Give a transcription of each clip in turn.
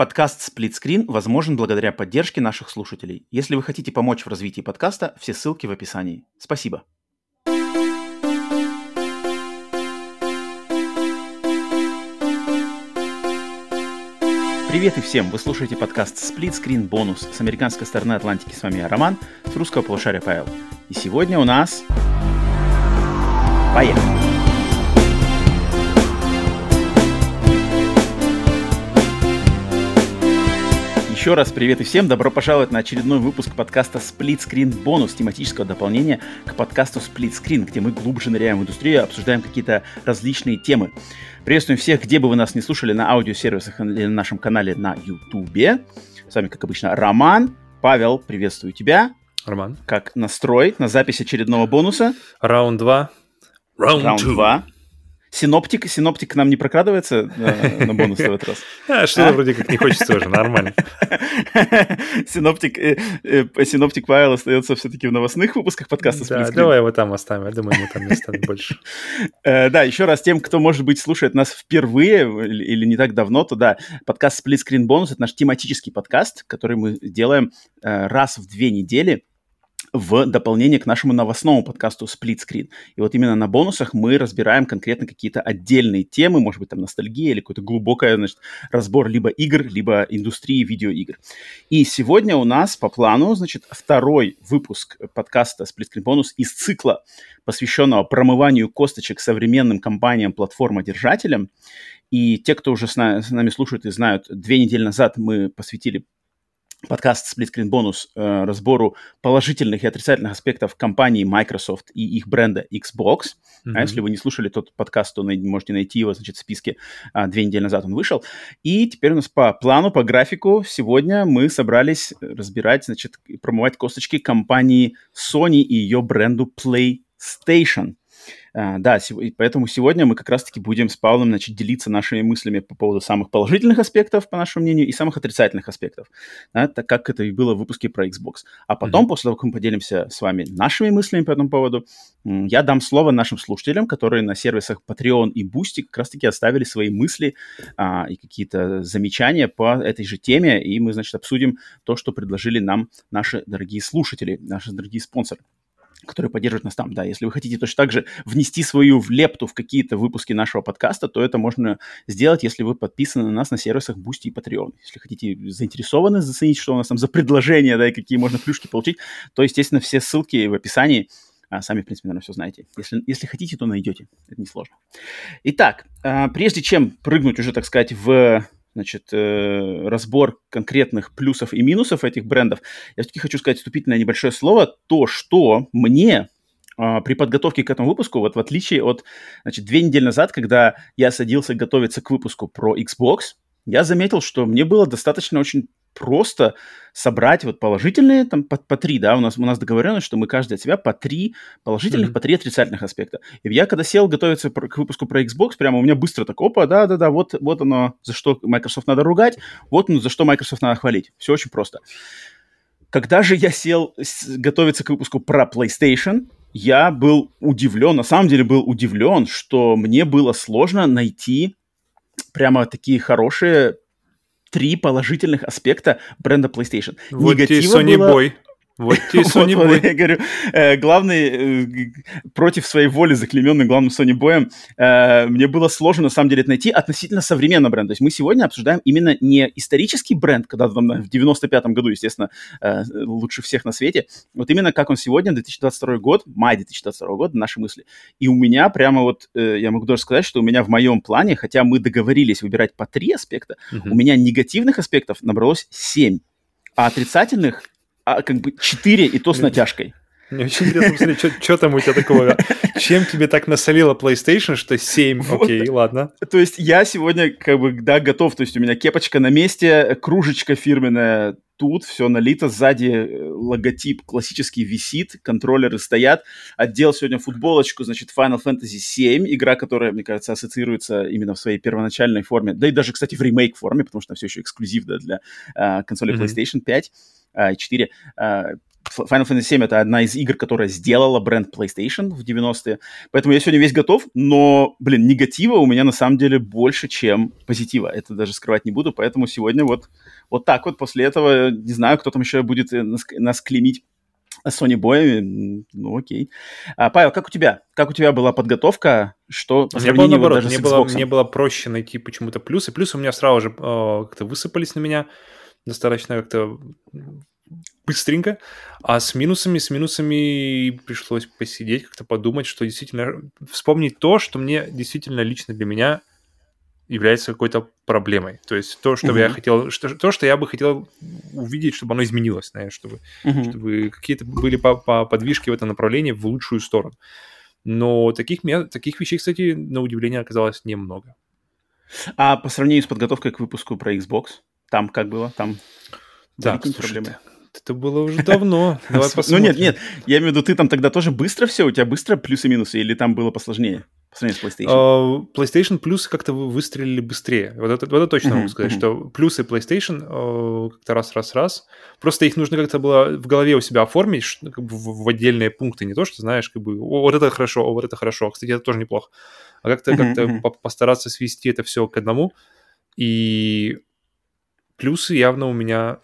Подкаст «Сплитскрин» возможен благодаря поддержке наших слушателей. Если вы хотите помочь в развитии подкаста, все ссылки в описании. Спасибо. Привет и всем! Вы слушаете подкаст Split Screen Bonus с американской стороны Атлантики. С вами я, Роман, с русского полушария Павел. И сегодня у нас... Поехали! Еще раз привет и всем, добро пожаловать на очередной выпуск подкаста Split Screen Bonus, тематического дополнения к подкасту Split Screen, где мы глубже ныряем в индустрию, обсуждаем какие-то различные темы. Приветствуем всех, где бы вы нас не слушали, на аудиосервисах или на нашем канале на YouTube. С вами, как обычно, Роман. Павел, приветствую тебя. Роман. Как настрой на запись очередного бонуса? Раунд 2. Раунд 2. Синоптик, синоптик к нам не прокрадывается на, на бонус в этот раз? А, что-то а? вроде как не хочется уже, нормально. Синоптик, э, э, синоптик Павел остается все-таки в новостных выпусках подкаста Да, давай его там оставим, я думаю, ему там не станет больше. Э, да, еще раз тем, кто, может быть, слушает нас впервые или не так давно, то да, подкаст Split Screen Bonus — это наш тематический подкаст, который мы делаем э, раз в две недели, в дополнение к нашему новостному подкасту Split Screen. И вот именно на бонусах мы разбираем конкретно какие-то отдельные темы, может быть, там ностальгия или какой-то глубокий значит, разбор либо игр, либо индустрии видеоигр. И сегодня у нас по плану, значит, второй выпуск подкаста Split Screen Bonus из цикла, посвященного промыванию косточек современным компаниям, платформодержателям. И те, кто уже с, на, с нами слушают и знают, две недели назад мы посвятили подкаст Split Screen Bonus э, разбору положительных и отрицательных аспектов компании Microsoft и их бренда Xbox. Mm-hmm. А если вы не слушали тот подкаст, то можете найти его, значит, в списке. А, две недели назад он вышел. И теперь у нас по плану, по графику сегодня мы собрались разбирать, значит, промывать косточки компании Sony и ее бренду PlayStation. А, да, поэтому сегодня мы как раз-таки будем с Павлом значит, делиться нашими мыслями по поводу самых положительных аспектов, по нашему мнению, и самых отрицательных аспектов, да, так как это и было в выпуске про Xbox. А потом, mm-hmm. после того, как мы поделимся с вами нашими мыслями по этому поводу, я дам слово нашим слушателям, которые на сервисах Patreon и Boosty как раз-таки оставили свои мысли а, и какие-то замечания по этой же теме, и мы, значит, обсудим то, что предложили нам наши дорогие слушатели, наши дорогие спонсоры которые поддерживают нас там. Да, если вы хотите точно так же внести свою лепту в какие-то выпуски нашего подкаста, то это можно сделать, если вы подписаны на нас на сервисах Boosty и Patreon. Если хотите, заинтересованы заценить, что у нас там за предложения, да, и какие можно плюшки получить, то, естественно, все ссылки в описании. А, сами, в принципе, наверное, все знаете. Если, если хотите, то найдете. Это несложно. Итак, а, прежде чем прыгнуть уже, так сказать, в значит, э, разбор конкретных плюсов и минусов этих брендов, я все-таки хочу сказать вступительное небольшое слово, то, что мне э, при подготовке к этому выпуску, вот в отличие от, значит, две недели назад, когда я садился готовиться к выпуску про Xbox, я заметил, что мне было достаточно очень просто собрать вот положительные, там, по, по три, да, у нас, у нас договоренность, что мы каждый от себя по три положительных, mm-hmm. по три отрицательных аспекта. И я, когда сел готовиться к выпуску про Xbox, прямо у меня быстро так, опа, да-да-да, вот, вот оно, за что Microsoft надо ругать, вот ну, за что Microsoft надо хвалить. Все очень просто. Когда же я сел готовиться к выпуску про PlayStation, я был удивлен, на самом деле был удивлен, что мне было сложно найти прямо такие хорошие три положительных аспекта бренда PlayStation. Вот Негатива Sony было... Boy. Вот тебе Sony вот, Boy. Я говорю, э, главный, э, против своей воли заклеменный главным Sony Boy, э, мне было сложно, на самом деле, это найти относительно современного бренда. То есть мы сегодня обсуждаем именно не исторический бренд, когда там в 95-м году, естественно, э, лучше всех на свете, вот именно как он сегодня, 2022 год, май 2022 года, наши мысли. И у меня прямо вот, э, я могу даже сказать, что у меня в моем плане, хотя мы договорились выбирать по три аспекта, у меня негативных аспектов набралось 7, а отрицательных а как бы 4, и то с натяжкой. Мне очень интересно посмотреть, что там у тебя такого. Чем тебе так насолила PlayStation, что 7? Вот. Окей, ладно. То есть я сегодня как бы, да, готов. То есть у меня кепочка на месте, кружечка фирменная тут, все налито, сзади э, логотип классический висит, контроллеры стоят. Отдел сегодня футболочку, значит, Final Fantasy 7, игра, которая, мне кажется, ассоциируется именно в своей первоначальной форме, да и даже, кстати, в ремейк форме, потому что все еще эксклюзив да, для э, консоли mm-hmm. PlayStation 5 4. А, Final Fantasy VII — это одна из игр, которая сделала бренд PlayStation в 90-е. Поэтому я сегодня весь готов, но, блин, негатива у меня на самом деле больше, чем позитива. Это даже скрывать не буду, поэтому сегодня вот, вот так вот после этого, не знаю, кто там еще будет э, нас, нас клеймить Sony боями, ну окей. А, Павел, как у тебя? Как у тебя была подготовка? Что по мне было наоборот, даже мне, было, мне было проще найти почему-то плюсы. Плюсы у меня сразу же э, как-то высыпались на меня достаточно как-то быстренько. А с минусами, с минусами пришлось посидеть, как-то подумать, что действительно... Вспомнить то, что мне действительно лично для меня является какой-то проблемой. То есть то, что uh-huh. я хотел, что, то, что я бы хотел увидеть, чтобы оно изменилось, наверное, чтобы, uh-huh. чтобы какие-то были по, по подвижки в этом направлении в лучшую сторону. Но таких, таких вещей, кстати, на удивление оказалось немного. А по сравнению с подготовкой к выпуску про Xbox, там как было? Там да, проблемы? Это было уже давно. Давай посмотрим. Ну нет, нет, я имею в виду, ты там тогда тоже быстро все, у тебя быстро плюсы-минусы, или там было посложнее? по сравнению с PlayStation? Uh, PlayStation плюсы как-то выстрелили быстрее. Вот это, вот это точно uh-huh, могу сказать, uh-huh. что плюсы PlayStation uh, как-то раз-раз-раз. Просто их нужно как-то было в голове у себя оформить что, как бы в, в отдельные пункты. Не то, что знаешь, как бы, о, вот это хорошо, о, вот это хорошо. Кстати, это тоже неплохо. А как-то, uh-huh, как-то uh-huh. постараться свести это все к одному. И плюсы явно у меня...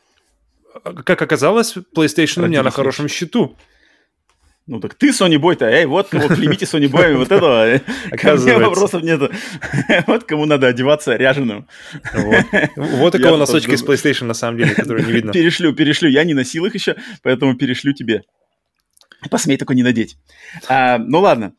Как оказалось, PlayStation у меня на хорошем счету. Ну так ты Sony Boy-то, эй, вот кого клеймите Sony Boy, вот этого, мне вопросов нету. Вот кому надо одеваться ряженым. Вот у кого носочки с PlayStation на самом деле, которые не видно. Перешлю, перешлю, я не носил их еще, поэтому перешлю тебе. Посмей такой не надеть. А, ну ладно,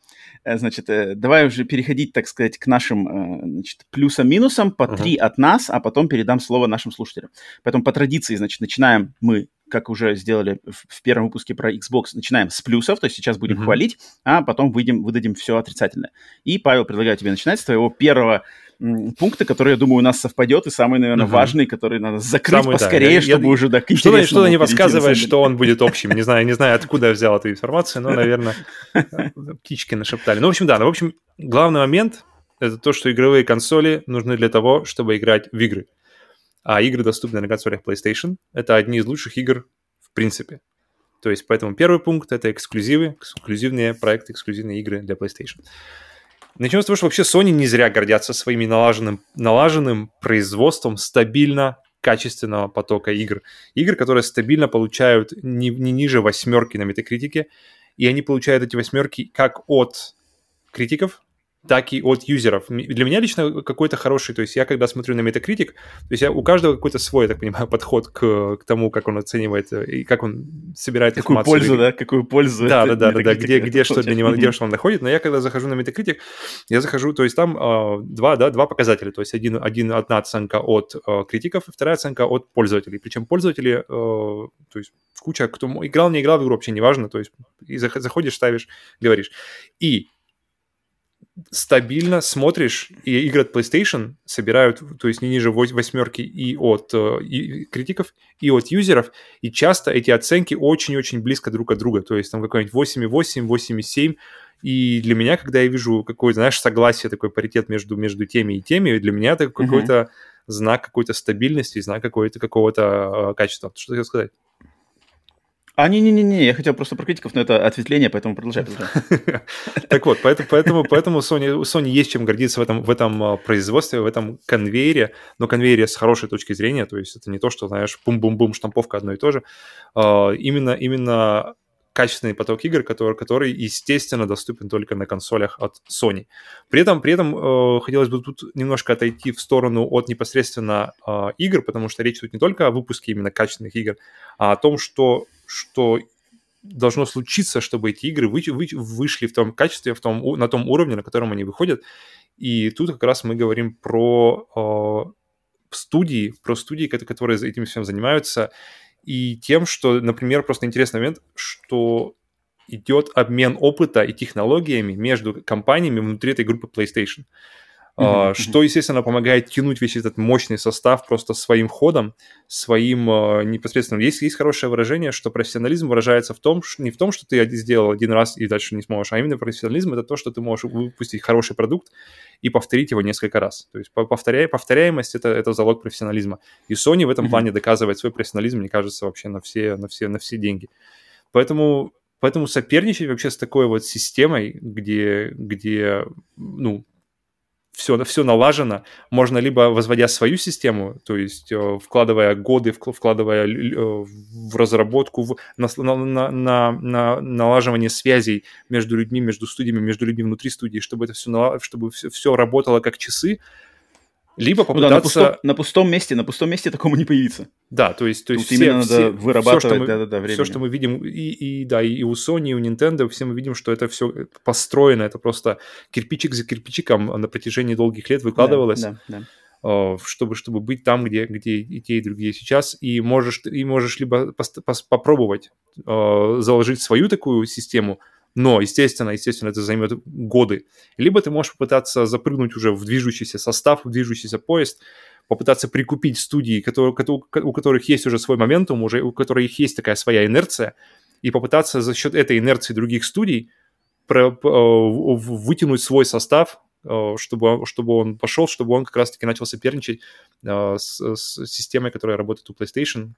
значит, э, давай уже переходить, так сказать, к нашим э, значит, плюсам-минусам, по три от нас, а потом передам слово нашим слушателям. Поэтому по традиции, значит, начинаем мы как уже сделали в, в первом выпуске про Xbox, начинаем с плюсов, то есть сейчас будем mm-hmm. хвалить, а потом выйдем, выдадим все отрицательное. И, Павел, предлагаю тебе начинать с твоего первого м, пункта, который, я думаю, у нас совпадет, и самый, наверное, mm-hmm. важный, который надо закрыть самый, поскорее, да. чтобы я, уже, да, к Что-то, что не подсказывает, что он будет общим. Не знаю, не знаю, откуда я взял эту информацию, но, наверное, птички нашептали. Ну, в общем, да, ну, в общем, главный момент — это то, что игровые консоли нужны для того, чтобы играть в игры а игры доступны на консолях PlayStation. Это одни из лучших игр в принципе. То есть, поэтому первый пункт — это эксклюзивы, эксклюзивные проекты, эксклюзивные игры для PlayStation. Начнем с того, что вообще Sony не зря гордятся своими налаженным, налаженным производством стабильно качественного потока игр. Игр, которые стабильно получают не, не ниже восьмерки на метакритике, и они получают эти восьмерки как от критиков, так и от юзеров. Для меня лично какой-то хороший, то есть я когда смотрю на Metacritic, то есть я, у каждого какой-то свой, я так понимаю, подход к, к тому, как он оценивает э, и как он собирает Какую информацию. Какую пользу, да? Какую пользу. Да, да, да, да, да, где, где что для него, где что он находит. Но я когда захожу на Metacritic, я захожу, то есть там э, два, да, два показателя, то есть один, один, одна оценка от э, критиков, вторая оценка от пользователей. Причем пользователи, э, то есть куча, кто играл, не играл в игру, вообще не важно, то есть и заходишь, ставишь, говоришь. И стабильно смотришь, и игры от PlayStation собирают, то есть не ниже восьмерки и от э, и критиков, и от юзеров, и часто эти оценки очень-очень близко друг от друга, то есть там какой-нибудь 8,8, 8,7, и для меня, когда я вижу какое-то, знаешь, согласие, такой паритет между, между теми и теми, для меня это какой-то знак какой-то стабильности, знак какой-то какого-то э, качества. Что ты хотел сказать? А, не-не-не, я хотел просто про критиков, но это ответвление, поэтому продолжай. Так вот, поэтому, поэтому, Sony есть чем гордиться в этом, в этом а, производстве, в этом конвейере, но конвейере с хорошей точки зрения, то есть это не то, что, знаешь, бум-бум-бум, штамповка одно и то же. А, именно, именно качественный поток игр, который, который, естественно, доступен только на консолях от Sony. При этом, при этом э, хотелось бы тут немножко отойти в сторону от непосредственно э, игр, потому что речь тут не только о выпуске именно качественных игр, а о том, что что должно случиться, чтобы эти игры вы, вы, вышли в том качестве, в том, на том уровне, на котором они выходят. И тут как раз мы говорим про э, студии, про студии, которые этим всем занимаются, и тем, что, например, просто интересный момент, что идет обмен опыта и технологиями между компаниями внутри этой группы PlayStation. Uh-huh, что, естественно, помогает тянуть весь этот мощный состав просто своим ходом, своим uh, непосредственно. Есть, есть хорошее выражение, что профессионализм выражается в том, что, не в том, что ты сделал один раз и дальше не сможешь, а именно профессионализм — это то, что ты можешь выпустить хороший продукт и повторить его несколько раз. То есть повторяя, повторяемость это, — это залог профессионализма. И Sony в этом uh-huh. плане доказывает свой профессионализм, мне кажется, вообще на все, на все, на все деньги. Поэтому, поэтому соперничать вообще с такой вот системой, где, где ну, все, все налажено, можно либо возводя свою систему, то есть э, вкладывая годы, вкладывая в разработку, в, на, на, на, на налаживание связей между людьми, между студиями, между людьми внутри студии, чтобы это все, чтобы все, все работало как часы, либо попытаться... Ну да, на, пустом, на пустом месте, на пустом месте такому не появится. Да, то есть... То есть все, именно все, надо вырабатывать, все, что мы, да, да, да, Все, что мы видим, и, и, да, и у Sony, и у Nintendo, все мы видим, что это все построено, это просто кирпичик за кирпичиком на протяжении долгих лет выкладывалось. Да, да, да чтобы, чтобы быть там, где, где и те, и другие сейчас, и можешь, и можешь либо пос, пос, попробовать э, заложить свою такую систему, но, естественно, естественно, это займет годы. Либо ты можешь попытаться запрыгнуть уже в движущийся состав, в движущийся поезд, попытаться прикупить студии, которые, у которых есть уже свой моментум, уже у которых есть такая своя инерция, и попытаться за счет этой инерции других студий про, вытянуть свой состав, э, чтобы, чтобы он пошел, чтобы он как раз-таки начал соперничать э, с, с системой, которая работает у PlayStation,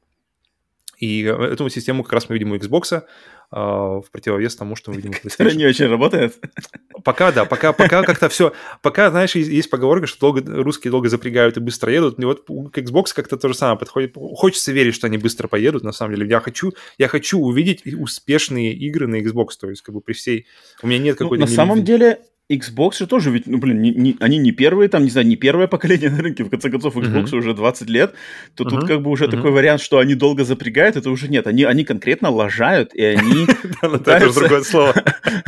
и эту систему как раз мы видим у Xbox, а, в противовес тому, что мы видим у PlayStation. Не очень работает. Пока, да, пока, пока как-то все... Пока, знаешь, есть поговорка, что долго, русские долго запрягают и быстро едут. И вот к Xbox как-то то же самое подходит. Хочется верить, что они быстро поедут, на самом деле. Я хочу, я хочу увидеть успешные игры на Xbox, то есть как бы при всей... У меня нет ну, какой-то... Ну, на самом деле, Xbox же тоже ведь, ну, блин, не, не, они не первые, там, не знаю, не первое поколение на рынке, в конце концов, Xbox uh-huh. уже 20 лет, то uh-huh. тут как бы уже uh-huh. такой вариант, что они долго запрягают, это уже нет, они, они конкретно лажают, и они пытаются... другое слово.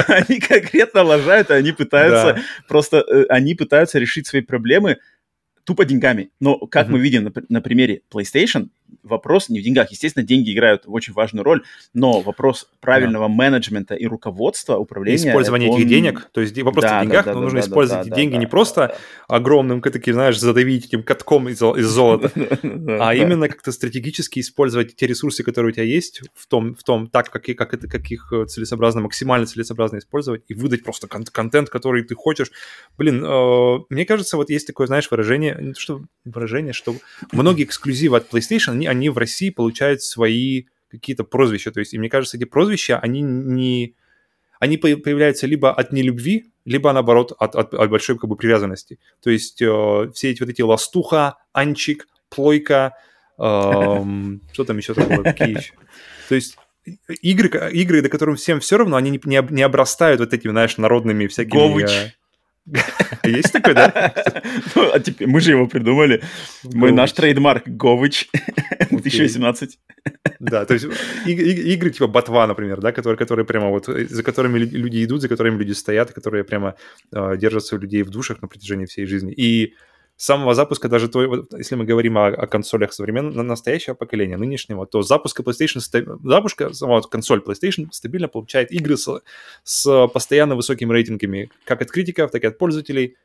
Они конкретно лажают, и они пытаются просто, э, они пытаются решить свои проблемы тупо деньгами. Но, как мы видим на примере PlayStation, вопрос не в деньгах. Естественно, деньги играют очень важную роль, но вопрос правильного да. менеджмента и руководства, управления... Использование он... этих денег, то есть вопрос да, в деньгах, да, но да, нужно да, использовать да, эти деньги да, не просто да. огромным, таким, знаешь, задавить этим катком из, из золота, а именно как-то стратегически использовать те ресурсы, которые у тебя есть, в том, в том так, как, как, это, как их целесообразно, максимально целесообразно использовать и выдать просто кон- контент, который ты хочешь. Блин, э, мне кажется, вот есть такое, знаешь, выражение, что выражение, что многие эксклюзивы от PlayStation, они, они в России получают свои какие-то прозвища. То есть, и мне кажется, эти прозвища, они не... Они появляются либо от нелюбви, либо, наоборот, от, от, от большой как бы привязанности. То есть э, все эти вот эти ластуха, анчик, плойка, э, что там еще такое, какие еще? То есть игры, игры, до которых всем все равно, они не, не, не обрастают вот этими, знаешь, народными всякими... Говыч. Есть такой, да? Ну, а теперь мы же его придумали. Мы наш трейдмарк Говыч 2018. Да, то есть игры типа Ботва, например, да, которые, которые прямо вот, э, за которыми люди идут, за которыми люди стоят, которые прямо э, держатся у людей в душах на протяжении всей жизни. И с самого запуска, даже то, вот, если мы говорим о, о консолях современного, настоящего поколения, нынешнего, то запуска PlayStation, запуска, сама консоль PlayStation стабильно получает игры с, с постоянно высокими рейтингами, как от критиков, так и от пользователей.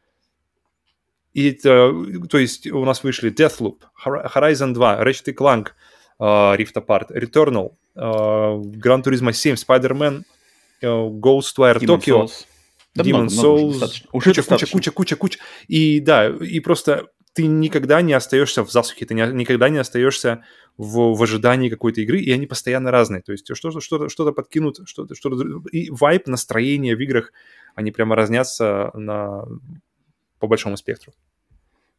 И это, то есть у нас вышли Deathloop, Horizon 2, Ratchet Clank, uh, Rift Apart, Returnal, uh, Gran Turismo 7, Spider-Man, uh, Ghostwire Tokyo. Souls. Да Demon Souls, уже куча, куча, куча, куча, куча. И да, и просто ты никогда не остаешься в засухе, ты не, никогда не остаешься в, в ожидании какой-то игры, и они постоянно разные. То есть что-то, что-то, что-то подкинут, что-то, что-то... И вайп, настроение в играх, они прямо разнятся на... по большому спектру.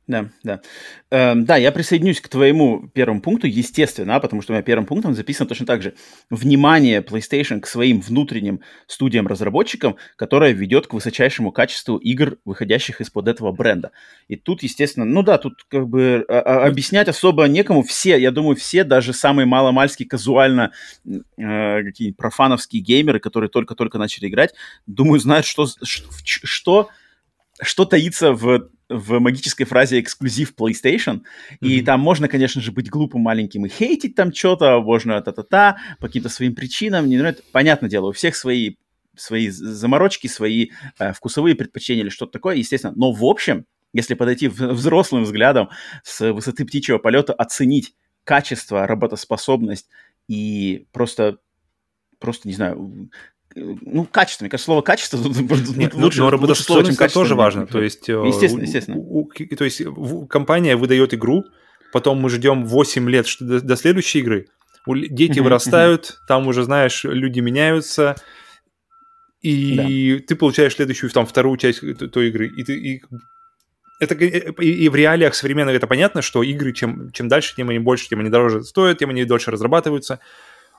Да, да. Эм, да, я присоединюсь к твоему первому пункту, естественно, потому что у меня первым пунктом записано точно так же. Внимание PlayStation к своим внутренним студиям-разработчикам, которое ведет к высочайшему качеству игр, выходящих из-под этого бренда. И тут, естественно, ну да, тут как бы а, а, объяснять особо некому. Все, я думаю, все, даже самые маломальские казуально э, какие профановские геймеры, которые только-только начали играть, думаю, знают, что, что, что таится в в магической фразе эксклюзив PlayStation, mm-hmm. и там можно, конечно же, быть глупым маленьким и хейтить там что-то, можно та-та-та, по каким-то своим причинам, не нравится. Понятное дело, у всех свои свои заморочки, свои э, вкусовые предпочтения или что-то такое, естественно. Но в общем, если подойти взрослым взглядом с высоты птичьего полета, оценить качество, работоспособность и просто, просто не знаю, ну, качество. Мне кажется, слово качество Нет, лучше, но работоспособность тоже важно. То есть, э, естественно, естественно. У, у, то есть компания выдает игру, потом мы ждем 8 лет до, до следующей игры, Дети вырастают, там уже, знаешь, люди меняются, и да. ты получаешь следующую, там, вторую часть той игры, и ты и это и, и в реалиях современных это понятно, что игры чем, чем дальше, тем они больше, тем они дороже стоят, тем они дольше разрабатываются.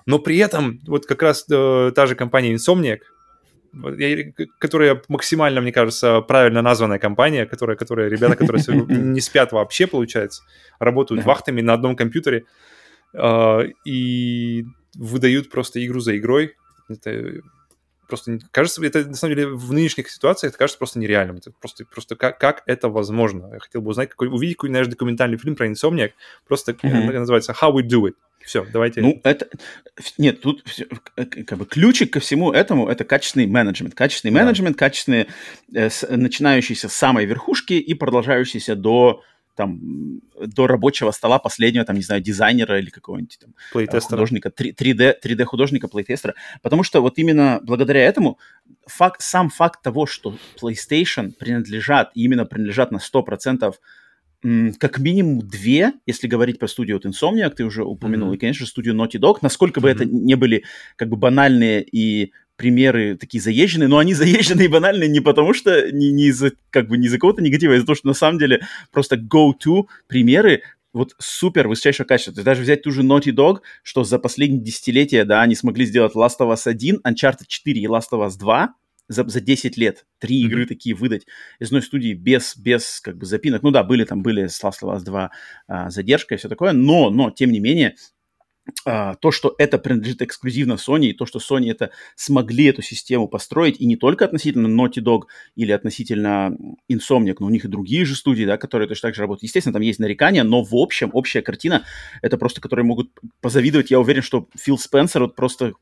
Но при этом вот как раз э, та же компания Insomniac, которая максимально, мне кажется, правильно названная компания, которая, которая ребята, которые не спят вообще, получается, работают вахтами на одном компьютере э, и выдают просто игру за игрой. Это просто кажется, это на самом деле в нынешних ситуациях это кажется просто нереальным. Это просто, просто как, как это возможно? Я хотел бы узнать, какой, увидеть какой-нибудь документальный фильм про Insomniac, просто mm-hmm. называется How We Do It. Все, давайте. Ну, это... Нет, тут как бы ключик ко всему этому – это качественный менеджмент. Качественный да. менеджмент, качественные, э, с, начинающиеся с самой верхушки и продолжающиеся до там до рабочего стола последнего, там, не знаю, дизайнера или какого-нибудь там художника, 3D, 3D художника, плейтестера. Потому что вот именно благодаря этому факт, сам факт того, что PlayStation принадлежат, именно принадлежат на 100% как минимум две, если говорить про студию от Insomniac, ты уже упомянул, mm-hmm. и, конечно, студию Naughty Dog, насколько бы mm-hmm. это не были как бы банальные и примеры такие заезженные, но они заезженные и банальные не потому, что не, не из-за как бы не из-за какого-то негатива, а из-за того, что на самом деле просто go-to примеры вот супер высочайшего качества. То есть даже взять ту же Naughty Dog, что за последние десятилетия, да, они смогли сделать Last of Us 1, Uncharted 4 и Last of Us 2, за, за 10 лет три mm-hmm. игры такие выдать из одной студии без, без как бы запинок. Ну да, были там, были с Last of Us 2 а, задержка и все такое, но, но, тем не менее, то, что это принадлежит эксклюзивно Sony, и то, что Sony это смогли эту систему построить, и не только относительно Naughty Dog или относительно Insomniac, но у них и другие же студии, да, которые точно так же работают. Естественно, там есть нарекания, но в общем, общая картина, это просто, которые могут позавидовать. Я уверен, что Фил Спенсер вот просто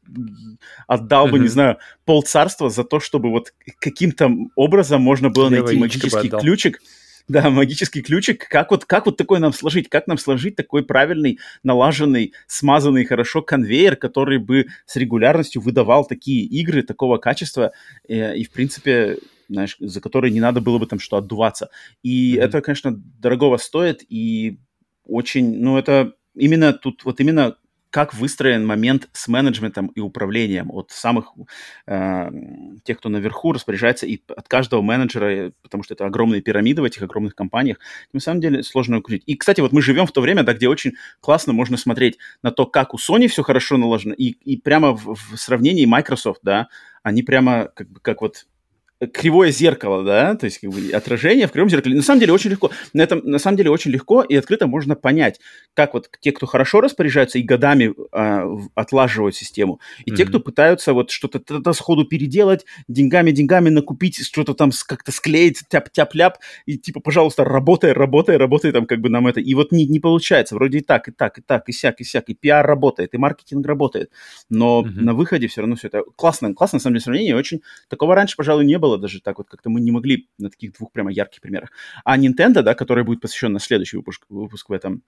отдал mm-hmm. бы, не знаю, пол царства за то, чтобы вот каким-то образом можно было найти магический ключик, да, магический ключик. Как вот, как вот такой нам сложить? Как нам сложить такой правильный, налаженный, смазанный хорошо конвейер, который бы с регулярностью выдавал такие игры такого качества э, и, в принципе, знаешь, за которые не надо было бы там что отдуваться. И mm-hmm. это, конечно, дорогого стоит и очень, ну, это именно тут, вот именно как выстроен момент с менеджментом и управлением от самых э, тех, кто наверху распоряжается, и от каждого менеджера, потому что это огромные пирамиды в этих огромных компаниях, на самом деле сложно укрыть. И, кстати, вот мы живем в то время, да, где очень классно можно смотреть на то, как у Sony все хорошо налажено, и, и прямо в, в сравнении Microsoft, да, они прямо как как вот кривое зеркало, да, то есть как бы отражение в кривом зеркале. На самом деле очень легко. На этом на самом деле очень легко и открыто можно понять, как вот те, кто хорошо распоряжаются и годами э, отлаживают систему, и mm-hmm. те, кто пытаются вот что-то сходу переделать, деньгами деньгами накупить, что-то там как-то склеить, тяп-тяп-ляп и типа, пожалуйста, работай, работай, работай там как бы нам это. И вот не не получается. Вроде и так, и так, и так, и сяк, и сяк, и пиар работает, и маркетинг работает, но mm-hmm. на выходе все равно все это классно, классно на самом деле сравнение. Очень такого раньше, пожалуй, не было было даже так вот, как-то мы не могли на таких двух прямо ярких примерах. А Nintendo, да, который будет посвящен на следующий выпуск, выпуск в этом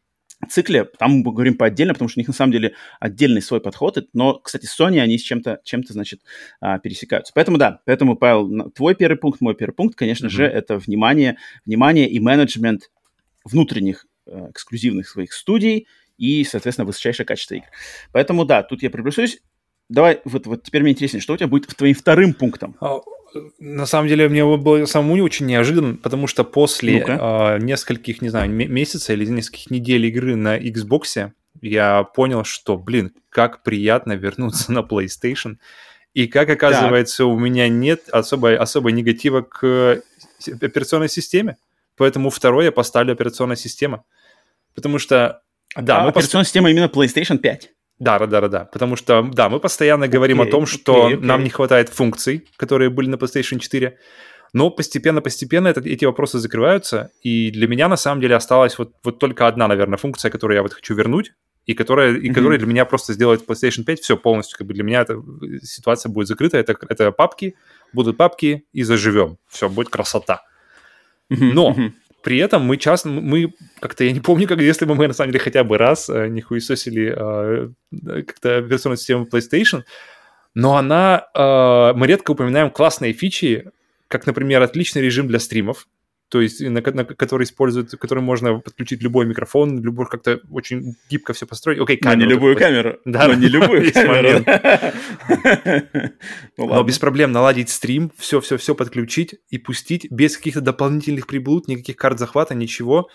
цикле, там мы говорим по отдельно, потому что у них на самом деле отдельный свой подход, но, кстати, Sony, они с чем-то, чем-то значит, а, пересекаются. Поэтому, да, поэтому, Павел, твой первый пункт, мой первый пункт, конечно mm-hmm. же, это внимание, внимание и менеджмент внутренних э, эксклюзивных своих студий и, соответственно, высочайшее качество игр. Поэтому, да, тут я приближусь. Давай, вот, вот теперь мне интересно, что у тебя будет твоим вторым пунктом? А, на самом деле, мне было самому очень неожиданно, потому что после э, нескольких, не знаю, месяцев или нескольких недель игры на Xbox я понял, что, блин, как приятно вернуться на PlayStation. И как оказывается, так. у меня нет особо, особо негатива к операционной системе. Поэтому второе я поставлю операционная система. Потому что... Да, а мы операционная пост... система именно PlayStation 5. Да, да, да, да, потому что, да, мы постоянно говорим okay, о том, что okay, okay. нам не хватает функций, которые были на PlayStation 4, но постепенно-постепенно эти вопросы закрываются, и для меня на самом деле осталась вот, вот только одна, наверное, функция, которую я вот хочу вернуть, и которая, и mm-hmm. которая для меня просто сделает PlayStation 5 все полностью, как бы для меня эта ситуация будет закрыта, это, это папки, будут папки, и заживем, все, будет красота. Mm-hmm. Но при этом мы часто, мы как-то, я не помню, как если бы мы на самом деле хотя бы раз э, не хуесосили э, как-то операционную систему PlayStation, но она, э, мы редко упоминаем классные фичи, как, например, отличный режим для стримов, то есть на, на, который использует, который можно подключить любой микрофон, любой как-то очень гибко все построить. Окей, камеру. Но не любую камеру. Да, но не любую камеру. Ну но без проблем наладить стрим, все-все-все подключить и пустить без каких-то дополнительных приблуд, никаких карт захвата, ничего.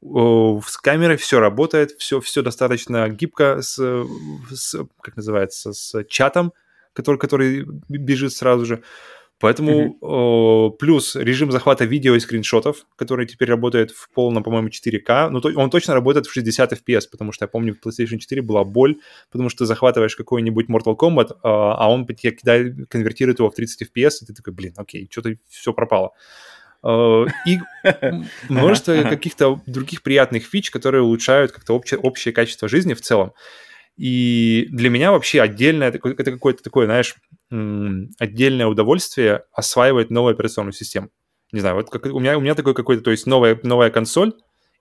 С камерой все работает, все, все достаточно гибко, с, с, как называется, с чатом, который, который бежит сразу же. Поэтому mm-hmm. э, плюс режим захвата видео и скриншотов, который теперь работает в полном, по-моему, 4К. Ну, то, он точно работает в 60 FPS, потому что я помню, в PlayStation 4 была боль, потому что ты захватываешь какой-нибудь Mortal Kombat, э, а он кидает, конвертирует его в 30 FPS, и ты такой, блин, окей, что-то все пропало. Э, и множество каких-то других приятных фич, которые улучшают как-то общее, общее качество жизни в целом. И для меня вообще отдельное, это какое-то такое, знаешь, отдельное удовольствие осваивать новую операционную систему. Не знаю, вот как, у, меня, у меня такое какое-то, то есть новая, новая консоль,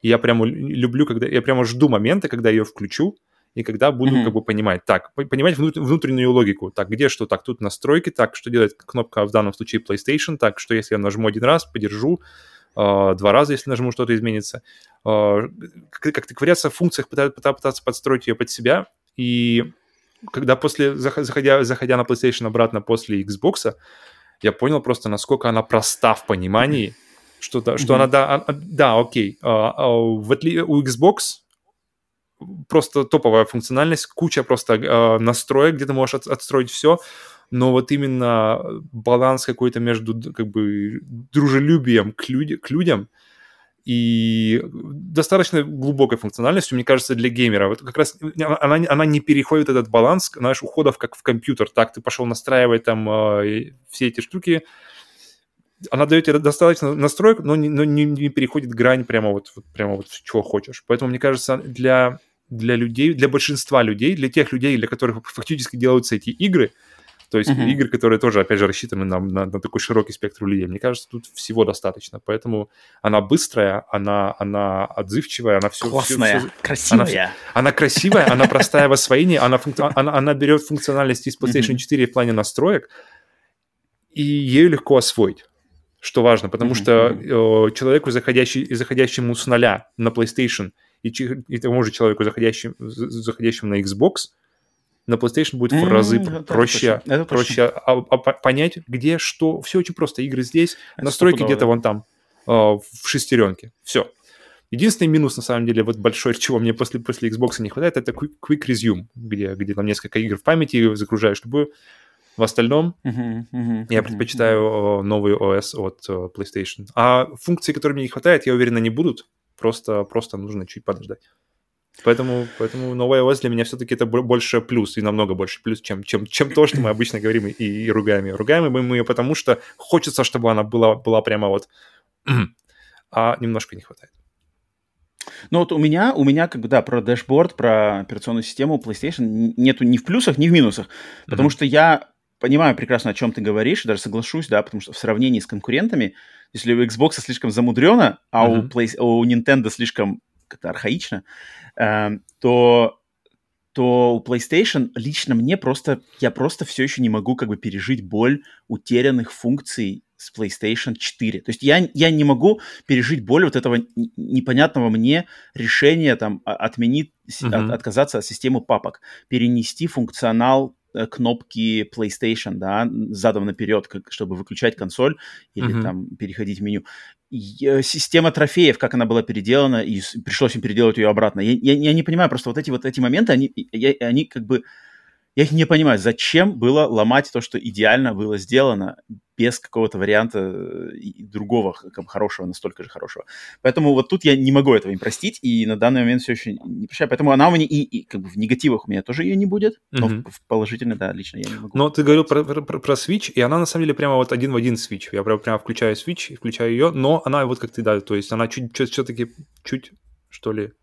и я прямо люблю, когда, я прямо жду момента, когда ее включу, и когда буду mm-hmm. как бы понимать, так, понимать внутреннюю логику, так, где что, так, тут настройки, так, что делает кнопка в данном случае PlayStation, так, что если я нажму один раз, подержу, Uh, два раза, если нажму, что-то изменится. Uh, как-то ковыряться в функциях, пытаться, пытаться подстроить ее под себя, и когда после, заходя, заходя на PlayStation обратно после Xbox, я понял просто, насколько она проста в понимании, что, да, что mm-hmm. она, да, а, да, окей, а, а, в отли... у Xbox просто топовая функциональность, куча просто а, настроек, где ты можешь от, отстроить все, но вот именно баланс какой-то между как бы дружелюбием к, люд... к людям – и достаточно глубокой функциональностью, мне кажется, для геймера. Вот как раз она, она не переходит этот баланс, знаешь, уходов как в компьютер. Так, ты пошел настраивать там э, все эти штуки, она дает тебе достаточно настроек, но не, но не, не переходит грань прямо вот, вот, прямо вот чего хочешь. Поэтому, мне кажется, для, для людей, для большинства людей, для тех людей, для которых фактически делаются эти игры, то есть uh-huh. игры, которые тоже, опять же, рассчитаны на, на, на такой широкий спектр людей. Мне кажется, тут всего достаточно. Поэтому она быстрая, она, она отзывчивая, она все... Классная, все, все, красивая. Она, она красивая, она простая в освоении, она, функ... она, она берет функциональность из PlayStation uh-huh. 4 в плане настроек, и ею легко освоить что важно, потому mm-hmm. что э, человеку, заходящий, заходящему с нуля на PlayStation, и, и тому же человеку, заходящему, заходящему на Xbox, на PlayStation будет в разы проще, проще а, а, понять, где что. Все очень просто. Игры здесь, настройки где-то вон там, э, в шестеренке. Все. Единственный минус, на самом деле, вот большой, чего мне после, после Xbox не хватает, это Quick, quick Resume, где, где там несколько игр в памяти загружаешь любую. В остальном uh-huh, uh-huh, я предпочитаю uh-huh. новый OS от uh, PlayStation. А функции, которые мне не хватает, я уверен, они будут. Просто, просто нужно чуть подождать. Поэтому, поэтому новая iOS для меня все-таки это больше плюс, и намного больше плюс, чем, чем, чем то, что мы обычно говорим и, и ругаем ее. Ругаем мы ее потому, что хочется, чтобы она была, была прямо вот... а немножко не хватает. Ну вот у меня, у меня как бы, да, про дашборд, про операционную систему PlayStation нету ни в плюсах, ни в минусах, потому mm-hmm. что я понимаю прекрасно, о чем ты говоришь, даже соглашусь, да, потому что в сравнении с конкурентами, если у Xbox слишком замудрено, а mm-hmm. у, Play, у Nintendo слишком как-то архаично, то то у PlayStation лично мне просто, я просто все еще не могу как бы пережить боль утерянных функций с PlayStation 4. То есть я, я не могу пережить боль вот этого непонятного мне решения там отменить, mm-hmm. от, отказаться от системы папок, перенести функционал кнопки PlayStation, да, задом наперед, как, чтобы выключать консоль или mm-hmm. там переходить в меню. И, э, система трофеев, как она была переделана, и пришлось им переделать ее обратно. Я, я, я не понимаю, просто вот эти вот эти моменты, они, я, они как бы я не понимаю, зачем было ломать то, что идеально было сделано, без какого-то варианта э, другого, как, хорошего, настолько же хорошего. Поэтому вот тут я не могу этого им простить, и на данный момент все еще не прощаю. Поэтому она у меня и, и как бы в негативах у меня тоже ее не будет, но mm-hmm. в, в положительно, да, лично я не могу. Но ты говорил про, про, про Switch, и она на самом деле прямо вот один в один Switch. Я прямо, прямо включаю Switch, включаю ее, но она вот как ты, да, то есть она чуть, чуть все-таки чуть, что ли,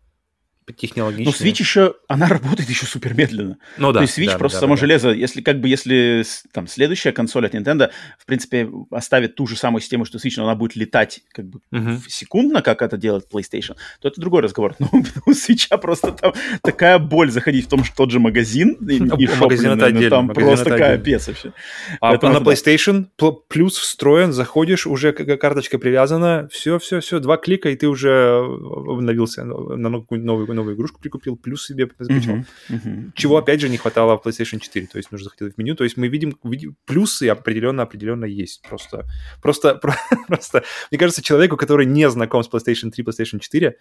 технологичнее. Но Switch еще, она работает еще супер медленно. Ну да. То есть Switch да, просто да, само да, железо, если как бы если там следующая консоль от Nintendo, в принципе, оставит ту же самую систему, что Switch, но она будет летать как бы Мгм. секундно, как это делает PlayStation, то это другой разговор. Но у Switch просто там такая боль заходить в том, что тот же магазин и, Ну, и магазин это шопленный, ну, отдельно, там магазин просто такая отдельно. пец вообще. А, Поэтому на. PlayStation пл- плюс встроен, заходишь, уже карточка привязана, все, все, все, два клика, и ты уже обновился, на на какую-нибудь новую, новую игрушку прикупил, плюс себе закачал. Мгм, мгм. Чего, опять же, не хватало в PlayStation 4. То есть нужно заходить в меню. То есть мы видим, видим плюсы определенно, определенно есть. Просто, просто, про- просто, мне кажется, человеку, который не знаком с PlayStation 3, PlayStation 4, а,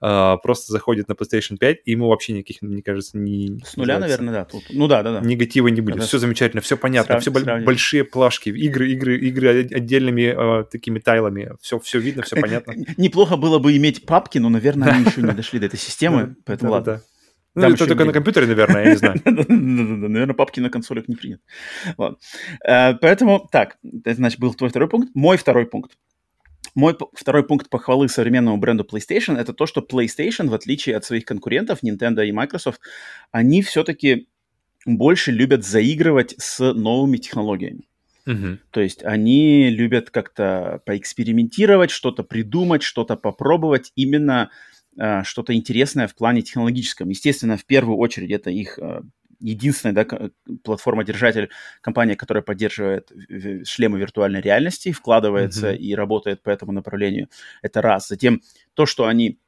просто заходит на PlayStation 5, и ему вообще никаких, мне кажется, не... С нуля, наверное, да. Тут. Ну да, да, да. Негатива не будет. Когда Все замечательно, все понятно, срав- все сравнивать. большие плашки, игры, игры, игры от- отдельными а, такими тайлами. Все, все видно, все понятно. Неплохо было бы иметь папки, но, наверное, они еще не дошли до этой системы, поэтому ладно. Ну, Там это только на компьютере, наверное, я не знаю. Наверное, папки на консолях не принят. Ладно. Э, Поэтому, так, это, значит, был твой второй пункт. Мой второй пункт. Мой второй пункт похвалы современному бренду PlayStation это то, что PlayStation, в отличие от своих конкурентов Nintendo и Microsoft, они все-таки больше любят заигрывать с новыми технологиями. Мгм. То есть они любят как-то поэкспериментировать, что-то придумать, что-то попробовать, именно э, что-то интересное в плане технологическом. Естественно, в первую очередь это их э, единственная да, платформа-держатель, компания, которая поддерживает шлемы виртуальной реальности, вкладывается Мгм. и работает по этому направлению. Это раз. Затем то, что они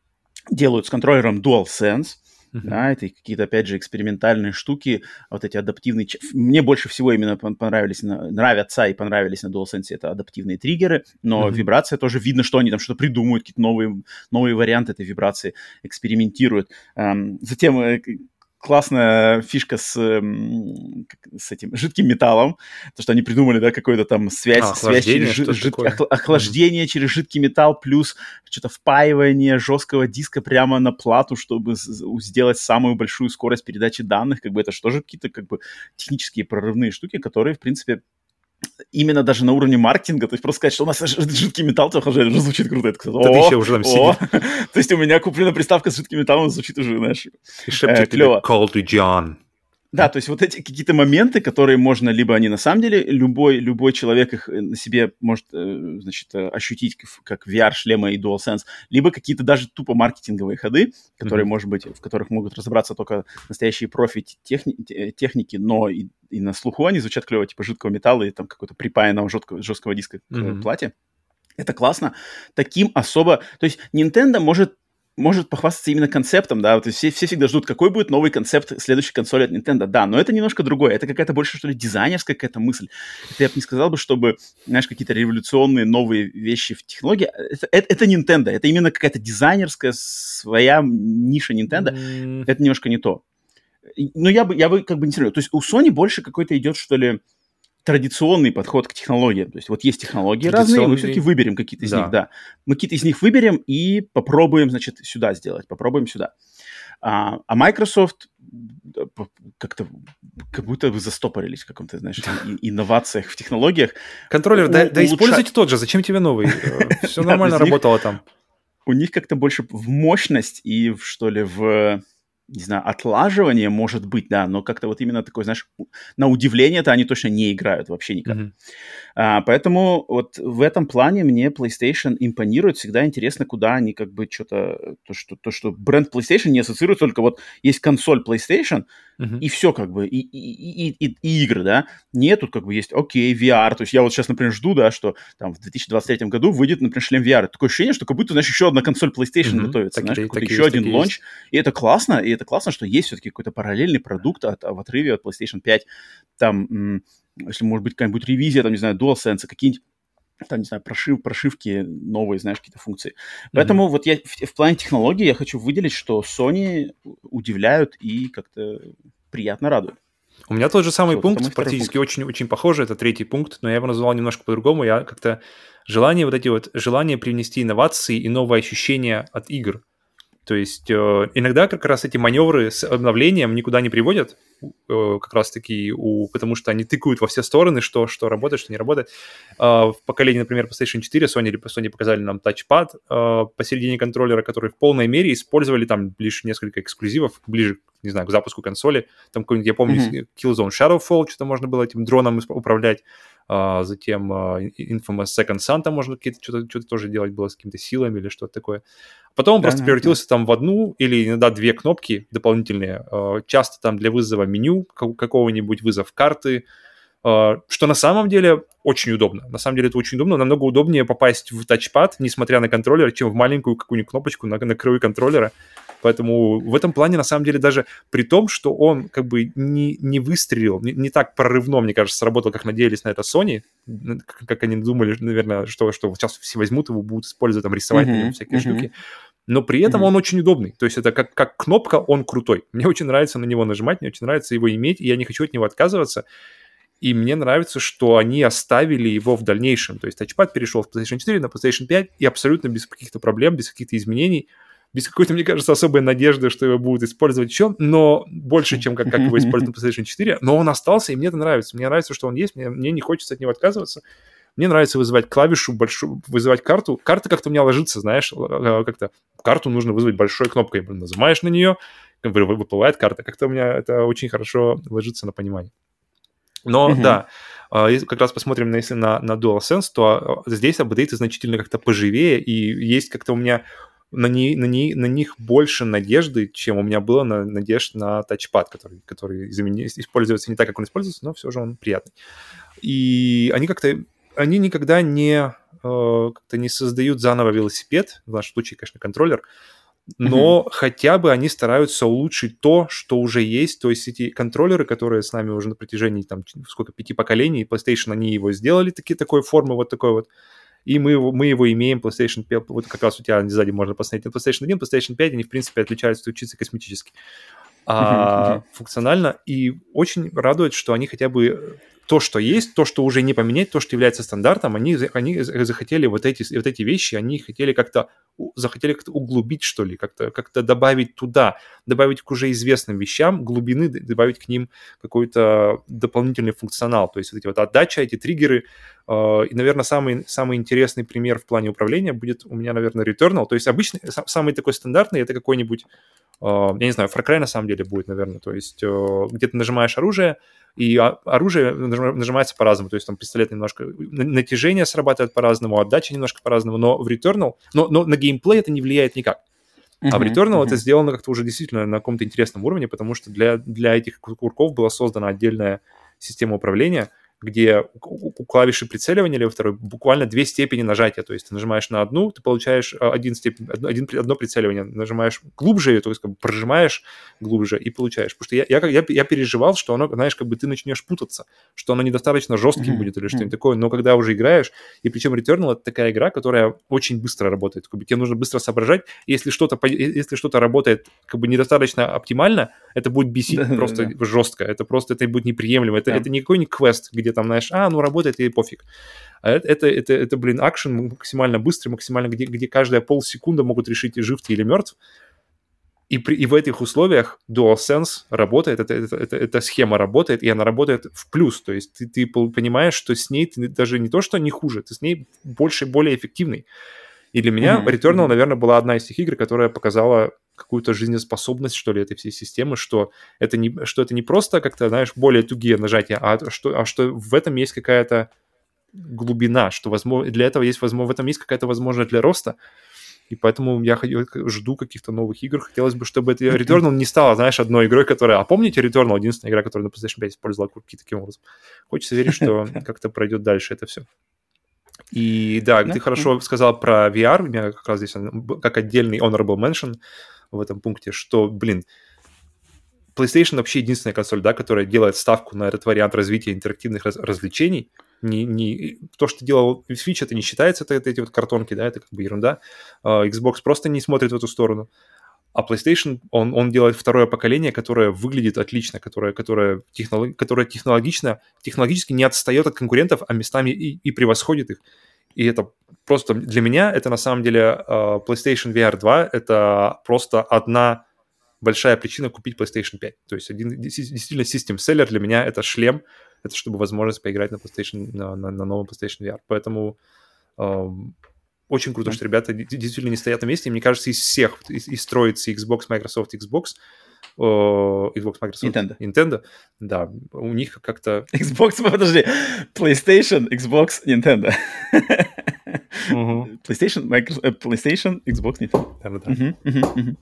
делают с контроллером DualSense, Мгм. да, это какие-то, опять же, экспериментальные штуки, вот эти адаптивные... Мне больше всего именно пон- понравились, нравятся и понравились на DualSense это адаптивные триггеры, но Мгм. вибрация тоже видно, что они там что-то придумывают, какие-то новые, новые варианты этой вибрации, экспериментируют. Эм, затем э, классная фишка с, с этим жидким металлом, то, что они придумали, да, какую-то там связь, А, связь через охлаждение, жид- жид- охлаждение через жидкий металл плюс что-то впаивание жесткого диска прямо на плату, чтобы сделать самую большую скорость передачи данных, как бы это что же какие-то как бы технические прорывные штуки, которые, в принципе, именно даже на уровне маркетинга, то есть просто сказать, что у нас жидкий металл охлаждает, уже звучит круто. Это, сказать, Да ты «О, еще уже там о». То есть у меня куплена приставка с жидким металлом, звучит уже, знаешь, И шепчет Э, клёво. Call to John. Да, то есть вот эти какие-то моменты, которые можно, либо они на самом деле, любой, любой человек их э, на себе может, э, значит, э, ощутить как- VR-шлема и DualSense, либо какие-то даже тупо маркетинговые ходы, которые, Мгм. может быть, в которых могут разобраться только настоящие профи техни- те- техники, но и, и на слуху они звучат клево, типа жидкого металла и там какого-то припаянного жесткого, жесткого диска к Мгм. плате. Это классно. Таким особо... То есть Nintendo может может похвастаться именно концептом, да, вот и все, все всегда ждут, какой будет новый концепт следующей консоли от Nintendo, да, но это немножко другое, это какая-то больше, что ли, дизайнерская какая-то мысль. Это я бы не сказал бы, чтобы, знаешь, какие-то революционные новые вещи в технологии, это, это, это Nintendo, это именно какая-то дизайнерская своя ниша Nintendo, М, это немножко не то. Но я бы, я бы как бы не сравнивал. То есть у Sony больше какой-то идет, что ли, традиционный подход к технологиям. То есть вот есть технологии разные, мы все-таки выберем какие-то из Да. них, да. Мы какие-то из них выберем и попробуем, значит, сюда сделать, попробуем сюда. А, а Microsoft п- как-то как будто вы застопорились в каком-то, знаешь, инновациях в технологиях. Контроллер, да, У- да используйте тот же, зачем тебе новый? Все Да, нормально работало там. у них как-то больше в мощность и, что ли, в, не знаю, отлаживание может быть, да, но как-то вот именно такой, знаешь, на удивление-то они точно не играют вообще никак. Мгм. А, поэтому вот в этом плане мне PlayStation импонирует. Всегда интересно, куда они как бы что-то... То что, то, что бренд PlayStation не ассоциирует только вот есть консоль PlayStation, Мгм. и все как бы, и, и, и, и- и игры, да. Нет, тут как бы есть, окей, VR. То есть я вот сейчас, например, жду, да, что там в 2023 году выйдет, например, шлем VR. Такое ощущение, что как будто, знаешь, еще одна консоль PlayStation Мгм. готовится, Так знаешь, так еще есть, один лонч. есть. И это классно, и это классно, что есть все-таки какой-то параллельный продукт от, в отрыве от PlayStation 5. Там, если может быть какая-нибудь ревизия, там, не знаю, DualSense, какие-нибудь там, не знаю, прошив, прошивки новые, знаешь, какие-то функции. Поэтому вот я в, в плане технологий я хочу выделить, что Sony удивляют и как-то приятно радуют. У меня тот же самый Вот, пункт, практически очень-очень похожий, это третий пункт, но я его назвал немножко по-другому. Я как-то желание вот эти вот, желание привнести инновации и новые ощущения от игр. То есть э, иногда как раз эти маневры с обновлением никуда не приводят, э, как раз-таки, у, потому что они тыкают во все стороны, что, что работает, что не работает. Э, в поколении, например, PlayStation 4 Sony, Sony показали нам тачпад э, посередине контроллера, который в полной мере использовали там лишь несколько эксклюзивов, ближе, не знаю, к запуску консоли. Там какой-нибудь, я помню, mm-hmm. Killzone Shadowfall, что-то можно было этим дроном управлять. Uh, затем uh, Infamous Second Son, там можно какие-то что-то, что-то тоже делать было с какими-то силами или что-то такое. Потом он да, просто превратился да. там в одну или иногда две кнопки дополнительные, uh, часто там для вызова меню, какого-нибудь вызов карты, что на самом деле очень удобно. На самом деле это очень удобно. Намного удобнее попасть в тачпад, несмотря на контроллер, чем в маленькую какую-нибудь кнопочку на, на краю контроллера. Поэтому в этом плане, на самом деле, даже при том, что он как бы не, не выстрелил, не, не так прорывно, мне кажется, сработал, как надеялись на это Sony, как, они думали, наверное, что, что сейчас все возьмут его, будут использовать, там, рисовать mm-hmm, всякие mm-hmm. штуки. Но при этом mm-hmm. он очень удобный. То есть это как, как кнопка, он крутой. Мне очень нравится на него нажимать, мне очень нравится его иметь, и я не хочу от него отказываться. И мне нравится, что они оставили его в дальнейшем. То есть тачпад перешел в PlayStation 4 на PlayStation 5 и абсолютно без каких-то проблем, без каких-то изменений без какой-то, мне кажется, особой надежды, что его будут использовать еще, но больше, чем как, как его используют на PlayStation 4, но он остался, и мне это нравится. Мне нравится, что он есть, мне, мне не хочется от него отказываться. Мне нравится вызывать клавишу большую, вызывать карту. Карта как-то у меня ложится, знаешь, э, как-то карту нужно вызвать большой кнопкой. Нажимаешь на нее, выплывает карта. Как-то у меня это очень хорошо ложится на понимание. Но mm-hmm. да, а, если как раз посмотрим, если на, на DualSense, то а, здесь апдейты значительно как-то поживее, и есть как-то у меня на, не, на, не, на них больше надежды, чем у меня было на, надежд на тачпад, который, который замени, используется не так, как он используется, но все же он приятный. И они как-то, они никогда не, э, как-то не создают заново велосипед, в нашем случае, конечно, контроллер, но mm-hmm. хотя бы они стараются улучшить то, что уже есть. То есть эти контроллеры, которые с нами уже на протяжении там сколько пяти поколений, PlayStation, они его сделали такие такой формы вот такой вот и мы его, мы его имеем, PlayStation 5, вот как раз у тебя сзади можно посмотреть, на PlayStation 1, PlayStation 5, они, в принципе, отличаются чисто косметически, а, функционально, и очень радует, что они хотя бы то, что есть, то, что уже не поменять, то, что является стандартом, они, они захотели вот эти, вот эти вещи, они хотели как-то, захотели как-то углубить, что ли, как-то как добавить туда, добавить к уже известным вещам глубины, добавить к ним какой-то дополнительный функционал. То есть вот эти вот отдача, эти триггеры. Э, и, наверное, самый, самый интересный пример в плане управления будет у меня, наверное, Returnal. То есть обычный, самый такой стандартный, это какой-нибудь, э, я не знаю, Far Cry на самом деле будет, наверное. То есть э, где ты нажимаешь оружие, и оружие нажимается по-разному, то есть там пистолет немножко, натяжение срабатывает по-разному, отдача немножко по-разному, но в Returnal, но, но на геймплей это не влияет никак. Uh-huh, а в Returnal uh-huh. это сделано как-то уже действительно на каком-то интересном уровне, потому что для, для этих курков была создана отдельная система управления, где у клавиши прицеливания левой второй буквально две степени нажатия. То есть ты нажимаешь на одну, ты получаешь а, один степень, один, одно прицеливание, нажимаешь глубже, то есть как бы прожимаешь глубже и получаешь. Потому что я, я, я, я переживал, что оно, знаешь, как бы ты начнешь путаться, что оно недостаточно жестким mm-hmm. будет или что-нибудь такое. Но когда уже играешь, и причем Returnal это такая игра, которая очень быстро работает. Как бы тебе нужно быстро соображать. Если что-то, если что-то работает как бы недостаточно оптимально, это будет бесить просто жестко. Это просто это будет неприемлемо. Это, это никакой не квест, где там, знаешь, а, ну работает и пофиг. А это, это, это, это блин, акшен максимально быстрый, максимально, где, где каждая полсекунды могут решить, жив ты или мертв. И, при, и в этих условиях DualSense работает, это, это, это, эта схема работает, и она работает в плюс. То есть ты, ты понимаешь, что с ней ты даже не то, что не хуже, ты с ней больше и более эффективный. И для меня mm-hmm. Returnal, наверное, была одна из тех игр, которая показала какую-то жизнеспособность, что ли, этой всей системы, что это не, что это не просто как-то, знаешь, более тугие нажатия, а что, а что в этом есть какая-то глубина, что возможно, для этого есть возможно, в этом есть какая-то возможность для роста, и поэтому я жду каких-то новых игр. Хотелось бы, чтобы это Returnal не стала, знаешь, одной игрой, которая... А помните Returnal, единственная игра, которая на PlayStation 5 использовала курки таким образом? Хочется верить, что как-то пройдет дальше это все. И да, ты хорошо сказал про VR, у меня как раз здесь как отдельный honorable mention в этом пункте, что, блин, PlayStation вообще единственная консоль, да, которая делает ставку на этот вариант развития интерактивных раз- развлечений. Не, не, то, что делал Switch, это не считается, это, это эти вот картонки, да, это как бы ерунда. Uh, Xbox просто не смотрит в эту сторону. А PlayStation, он, он делает второе поколение, которое выглядит отлично, которое, которое, технолог, которое технологично, технологически не отстает от конкурентов, а местами и, и превосходит их. И это просто для меня это на самом деле uh, PlayStation VR 2 это просто одна большая причина купить PlayStation 5. То есть один действительно систем селлер для меня это шлем, это чтобы возможность поиграть на PlayStation, на, на, на новом PlayStation VR. Поэтому uh, очень круто, что ребята действительно не стоят на месте. И мне кажется, из всех, из, из троицы Xbox, Microsoft, Xbox, Xbox, Microsoft, Nintendo. Nintendo, да, у них как-то... Xbox, подожди, PlayStation, Xbox, Nintendo. PlayStation, Microsoft, э, PlayStation, Xbox, Nintendo. Да-да-да.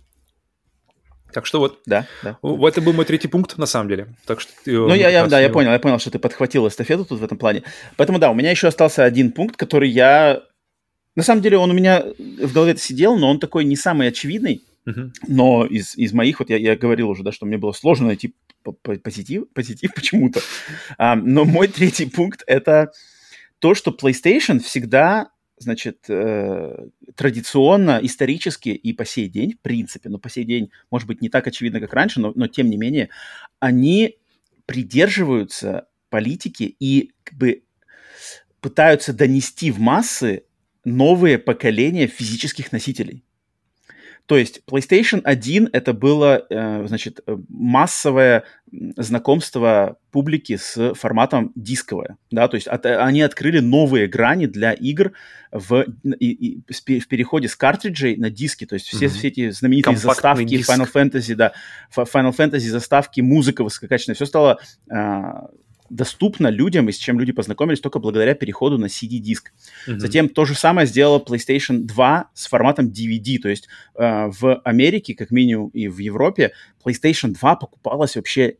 Так что вот, да, да. Это был мой третий пункт, на самом деле. Так что ты, ну, я, я, да, я понял, я понял, что ты подхватил эстафету тут в этом плане. Поэтому, да, у меня еще остался один пункт, который я... На самом деле он у меня в голове сидел, но он такой не самый очевидный. Но из, из моих, вот я, я говорил уже, да, что мне было сложно найти позитив, позитив почему-то. А, но мой третий пункт — это то, что PlayStation всегда значит, э, традиционно, исторически и по сей день, в принципе, но по сей день, может быть, не так очевидно, как раньше, но, но тем не менее, они придерживаются политики и как бы пытаются донести в массы новые поколения физических носителей. То есть PlayStation 1 это было, э, значит, э, массовое знакомство публики с форматом дисковое, да, то есть от, они открыли новые грани для игр в, и, и, в переходе с картриджей на диски, то есть все, mm-hmm. все эти знаменитые Компактный заставки диск. Final Fantasy, да, Final Fantasy заставки, музыка высококачественная, все стало э, доступно людям, и с чем люди познакомились только благодаря переходу на CD-диск. Mm-hmm. Затем то же самое сделала PlayStation 2 с форматом DVD, то есть э, в Америке, как минимум, и в Европе PlayStation 2 покупалась вообще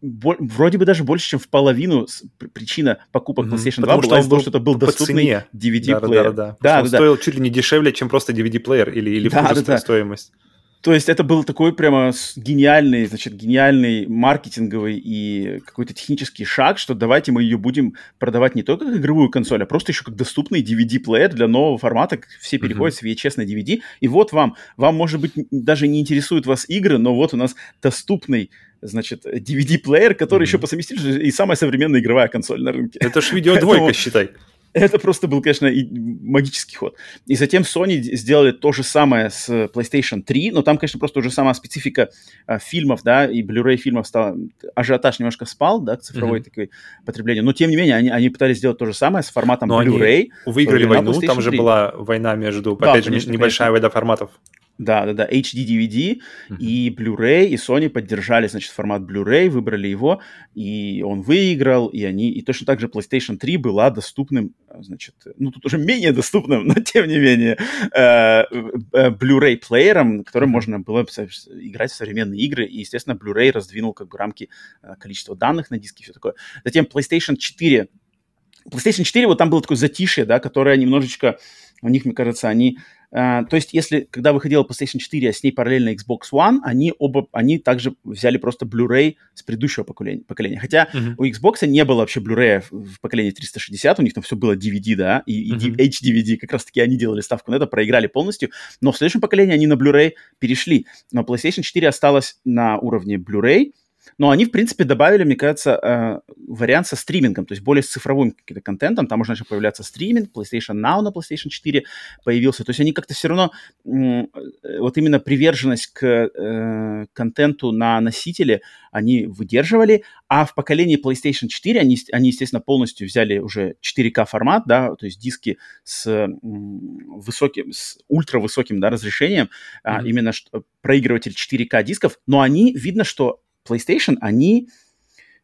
вроде бы даже больше, чем в половину причина покупок mm-hmm. PlayStation 2 Потому была из того, что это был доступный DVD-плеер. Да, да, да. да, да, он да. стоил чуть ли не дешевле, чем просто DVD-плеер или, или да, да, да. стоимость. То есть это был такой прямо гениальный, значит, гениальный маркетинговый и какой-то технический шаг, что давайте мы ее будем продавать не только как игровую консоль, а просто еще как доступный DVD-плеер для нового формата. Все переходят mm-hmm. с VHS на DVD. И вот вам, вам, может быть, даже не интересуют вас игры, но вот у нас доступный значит, DVD-плеер, который mm-hmm. еще по совместительству и самая современная игровая консоль на рынке. Это ж видеодвойка, Поэтому... считай. Это просто был, конечно, и магический ход. И затем Sony сделали то же самое с PlayStation 3, но там, конечно, просто уже сама специфика а, фильмов, да, и Blu-ray фильмов стала... Ажиотаж немножко спал, да, к цифровой mm-hmm. такой потреблению. Но, тем не менее, они, они пытались сделать то же самое с форматом но Blu-ray. Выиграли войну, там же была война между, да, опять конечно, же, небольшая конечно. война форматов. Да, да, да, HD DVD uh-huh. и Blu-ray, и Sony поддержали, значит, формат Blu-ray, выбрали его, и он выиграл, и они, и точно так же PlayStation 3 была доступным, значит, ну, тут уже менее доступным, но тем не менее, э, э, Blu-ray плеером, которым можно было играть в современные игры, и, естественно, Blu-ray раздвинул как бы рамки э, количества данных на диске и все такое. Затем PlayStation 4, PlayStation 4, вот там было такое затишье, да, которое немножечко, у них, мне кажется, они Uh, то есть, если, когда выходила PlayStation 4, а с ней параллельно Xbox One, они оба, они также взяли просто Blu-ray с предыдущего поколения. поколения. Хотя uh-huh. у Xbox не было вообще Blu-ray в поколении 360, у них там все было DVD, да, и, и uh-huh. HDVD, как раз-таки они делали ставку на это, проиграли полностью, но в следующем поколении они на Blu-ray перешли. Но PlayStation 4 осталась на уровне Blu-ray, но они, в принципе, добавили, мне кажется, э, вариант со стримингом, то есть более с цифровым каким-то контентом. Там уже начал появляться стриминг, PlayStation Now на PlayStation 4 появился. То есть они как-то все равно, э, вот именно приверженность к э, контенту на носителе они выдерживали, а в поколении PlayStation 4 они, они, естественно, полностью взяли уже 4К формат, да, то есть диски с высоким, с ультравысоким, да, разрешением, mm-hmm. а, именно что, проигрыватель 4К дисков, но они, видно, что PlayStation, они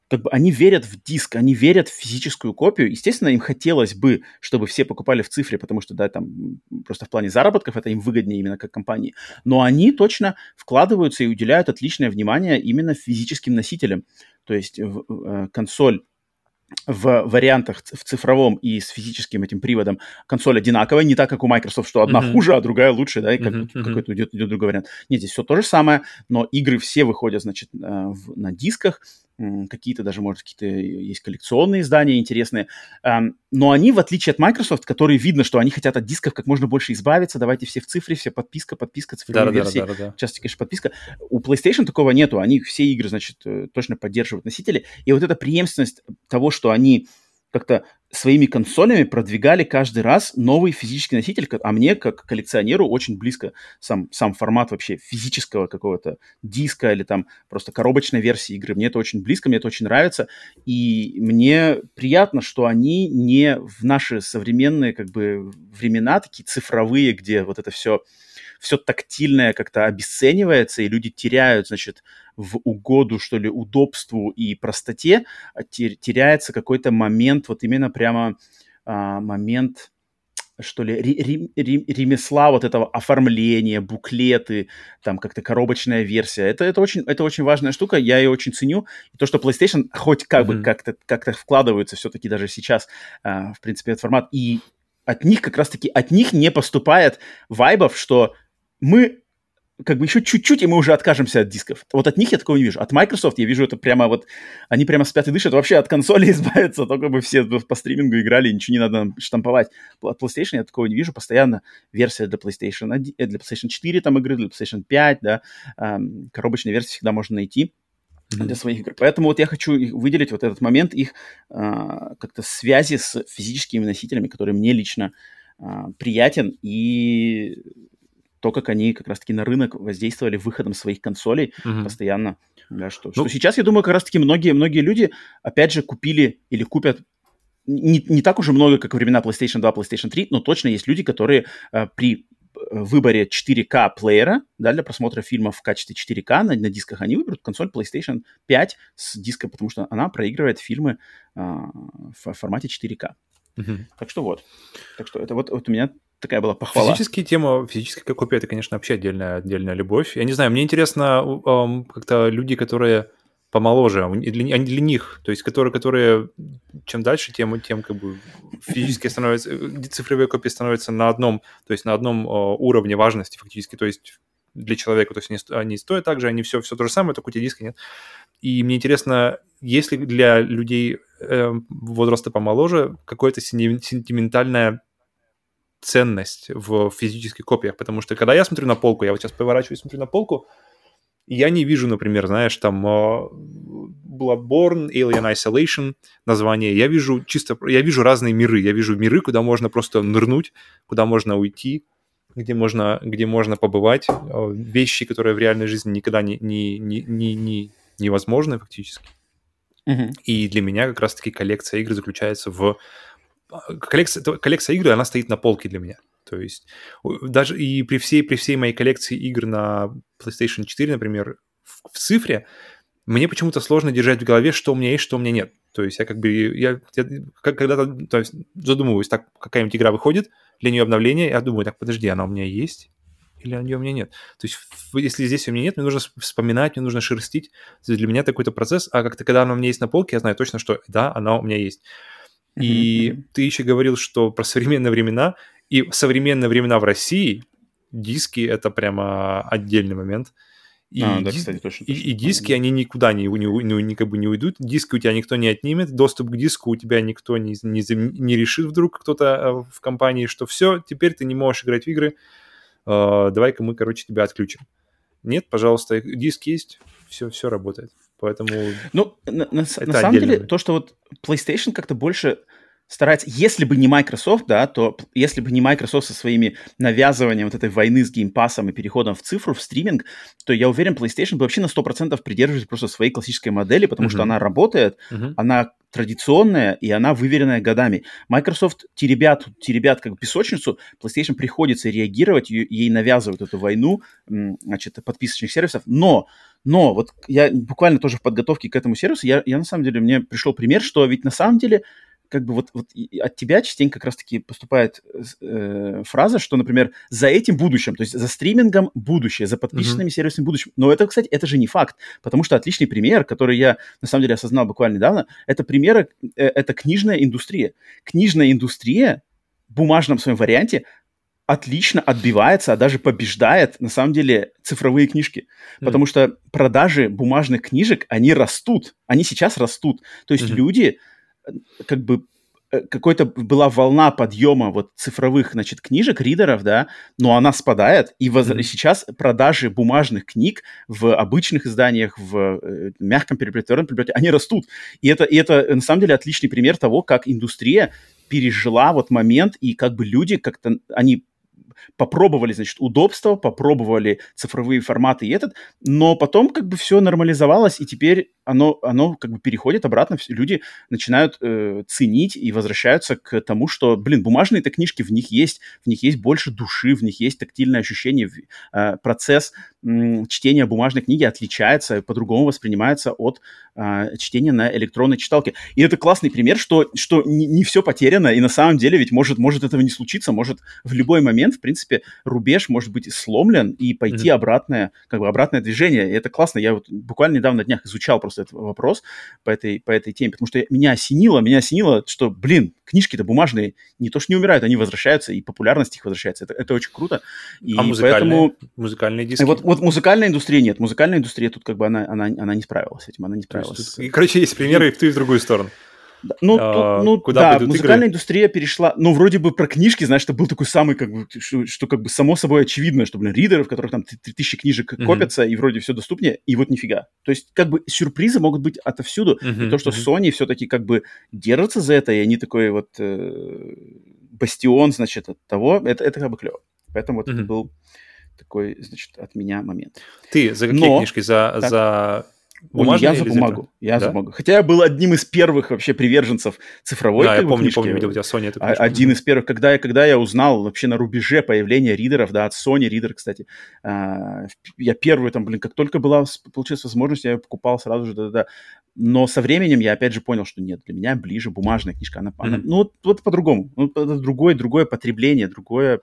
как бы они верят в диск, они верят в физическую копию. Естественно, им хотелось бы, чтобы все покупали в цифре, потому что, да, там просто в плане заработков это им выгоднее именно как компании. Но они точно вкладываются и уделяют отличное внимание именно физическим носителям. То есть э, консоль в вариантах в цифровом и с физическим этим приводом консоль одинаковая, не так, как у Microsoft, что одна uh-huh. хуже, а другая лучше, да, и как, uh-huh. какой-то идет, идет другой вариант. Нет, здесь все то же самое, но игры все выходят, значит, э, на дисках, какие-то даже, может, какие-то есть коллекционные издания интересные, но они, в отличие от Microsoft, которые видно, что они хотят от дисков как можно больше избавиться, давайте все в цифре, все подписка, подписка, цифровые да, версии, да, да, да, да. часто, конечно, подписка. У PlayStation такого нету, они все игры, значит, э, точно поддерживают носители, и вот эта преемственность того, что они как-то своими консолями продвигали каждый раз новый физический носитель, а мне, как коллекционеру, очень близко сам, сам формат вообще физического какого-то диска или там просто коробочной версии игры. Мне это очень близко, мне это очень нравится, и мне приятно, что они не в наши современные как бы времена, такие цифровые, где вот это все все тактильное как-то обесценивается, и люди теряют, значит, в угоду, что ли, удобству и простоте, а теряется какой-то момент, вот именно прямо а, момент что ли, ремесла вот этого оформления, буклеты, там как-то коробочная версия. Это, это, очень, это очень важная штука, я ее очень ценю. И то, что PlayStation хоть как mm-hmm. бы как-то как вкладываются все-таки даже сейчас, uh, в принципе, этот формат, и от них как раз-таки, от них не поступает вайбов, что мы как бы еще чуть-чуть, и мы уже откажемся от дисков. Вот от них я такого не вижу. От Microsoft я вижу это прямо вот... Они прямо спят и дышат. Вообще от консоли избавиться, только бы все по стримингу играли, ничего не надо штамповать. От PlayStation я такого не вижу. Постоянно версия для PlayStation, 1, э, для PlayStation 4 там игры, для PlayStation 5, да. Коробочные версии всегда можно найти mm-hmm. для своих игр. Поэтому вот я хочу выделить вот этот момент их э, как-то связи с физическими носителями, который мне лично э, приятен и то, как они как раз-таки на рынок воздействовали выходом своих консолей mm-hmm. постоянно. Да, что, ну, что сейчас, я думаю, как раз-таки многие, многие люди, опять же, купили или купят не, не так уже много, как времена PlayStation 2, PlayStation 3, но точно есть люди, которые э, при э, выборе 4К плеера да, для просмотра фильмов в качестве 4К на, на дисках, они выберут консоль PlayStation 5 с диска, потому что она проигрывает фильмы э, в формате 4К. Угу. Так что вот. Так что это вот, вот у меня такая была похвала. Физические темы, физическая копия, это, конечно, вообще отдельная, отдельная любовь. Я не знаю, мне интересно как-то люди, которые помоложе, для, для них, то есть которые, которые чем дальше, тем, тем как бы физически становятся, цифровые копии становятся на одном, то есть на одном uh, уровне важности фактически, то есть для человека, то есть они, они стоят так же, они все, все то же самое, только у тебя диска нет. И мне интересно, есть ли для людей э, возраста помоложе какое-то сентиментальное ценность в физических копиях, потому что когда я смотрю на полку, я вот сейчас поворачиваюсь, смотрю на полку, я не вижу, например, знаешь, там uh, Bloodborne, Alien Isolation, название. Я вижу чисто, я вижу разные миры. Я вижу миры, куда можно просто нырнуть, куда можно уйти, где можно, где можно побывать. Uh, вещи, которые в реальной жизни никогда не, не, не, не, не невозможны фактически. Uh-huh. И для меня как раз-таки коллекция игр заключается в коллекция, коллекция игр, она стоит на полке для меня. То есть даже и при всей, при всей моей коллекции игр на PlayStation 4, например, в, в цифре, мне почему-то сложно держать в голове, что у меня есть, что у меня нет. То есть я как бы, я, я когда-то то есть, задумываюсь, так, какая-нибудь игра выходит, для нее обновление, я думаю, так, подожди, она у меня есть? Или ее у меня нет? То есть если здесь у меня нет, мне нужно вспоминать, мне нужно шерстить. Для меня это какой-то процесс, а как-то когда она у меня есть на полке, я знаю точно, что да, она у меня есть. И mm-hmm. ты еще говорил, что про современные времена, и современные времена в России диски это прямо отдельный момент. И, а, да, кстати, точно, точно. И, и диски, они никуда не, не, не, не, как бы не уйдут. Диски у тебя никто не отнимет, доступ к диску у тебя никто не, не, не решит вдруг кто-то э, в компании, что все, теперь ты не можешь играть в игры, э, давай-ка мы, короче, тебя отключим. Нет, пожалуйста, диск есть, все, все работает. Поэтому... Ну, на, на, на самом деле, то, что вот PlayStation как-то больше старается, если бы не Microsoft, да, то если бы не Microsoft со своими навязыванием вот этой войны с геймпасом и переходом в цифру, в стриминг, то я уверен, PlayStation бы вообще на 100% придерживались просто своей классической модели, потому uh-huh. что она работает, uh-huh. она традиционная, и она выверенная годами. Microsoft теребят, теребят как песочницу, PlayStation приходится реагировать, ей навязывают эту войну, значит, подписочных сервисов, но но вот я буквально тоже в подготовке к этому сервису, я, я на самом деле, мне пришел пример, что ведь на самом деле как бы вот, вот от тебя частенько как раз-таки поступает э, фраза, что, например, за этим будущим, то есть за стримингом будущее, за подписчиками mm-hmm. сервисом будущим. Но это, кстати, это же не факт, потому что отличный пример, который я на самом деле осознал буквально недавно, это примеры, э, это книжная индустрия. Книжная индустрия в бумажном своем варианте отлично отбивается, а даже побеждает, на самом деле, цифровые книжки. Mm. Потому что продажи бумажных книжек, они растут. Они сейчас растут. То есть mm-hmm. люди как бы э, какой-то была волна подъема вот цифровых, значит, книжек, ридеров, да, но она спадает, и воз... mm-hmm. сейчас продажи бумажных книг в обычных изданиях, в э, мягком переплетенном переплете, они растут. И это, и это, на самом деле, отличный пример того, как индустрия пережила вот момент, и как бы люди как-то, они попробовали, значит, удобство, попробовали цифровые форматы и этот, но потом как бы все нормализовалось, и теперь оно, оно как бы переходит обратно, люди начинают э, ценить и возвращаются к тому, что, блин, бумажные-то книжки, в них есть, в них есть больше души, в них есть тактильное ощущение, э, процесс э, чтения бумажной книги отличается, по-другому воспринимается от э, чтения на электронной читалке. И это классный пример, что, что не, не все потеряно, и на самом деле ведь может, может этого не случиться, может в любой момент, принципе, рубеж может быть сломлен и пойти mm-hmm. обратное, как бы обратное движение. И это классно. Я вот буквально недавно на днях изучал просто этот вопрос по этой, по этой теме, потому что меня осенило, меня осенило, что, блин, книжки-то бумажные не то что не умирают, они возвращаются, и популярность их возвращается. Это, это очень круто. И а музыкальные, поэтому... музыкальные диски? Вот, вот музыкальная индустрия нет. Музыкальная индустрия тут как бы она, она, она не справилась с этим, она не справилась. Тут, короче, есть примеры и в ту, и в другую сторону. Ну, а, тут, ну куда да, музыкальная игры? индустрия перешла, ну, вроде бы про книжки, знаешь, это был такой самый, как бы, что, что как бы само собой очевидно, что, блин, ридеры, в которых там 3000 книжек mm-hmm. копятся, и вроде все доступнее, и вот нифига. То есть, как бы, сюрпризы могут быть отовсюду. Mm-hmm. И то, что mm-hmm. Sony все-таки как бы держится за это, и они такой вот э, бастион, значит, от того, это, это как бы клево. Поэтому вот mm-hmm. это был такой, значит, от меня момент. Ты за какие Но, книжки? За, так, за Бумажный я за бумагу. Я да? за бумагу. Хотя я был одним из первых вообще приверженцев цифровой Да, я помню, книжки. помню, видел у тебя Sony эту а, книжку. Один из первых, когда я, когда я узнал вообще на рубеже появления ридеров, да, от Sony ридер, кстати. А, я первый там, блин, как только была, получилась возможность, я ее покупал сразу же, да-да-да. Но со временем я опять же понял, что нет, для меня ближе бумажная книжка. Она, mm-hmm. она, ну, вот, вот по-другому. Ну, это другое, другое потребление, другое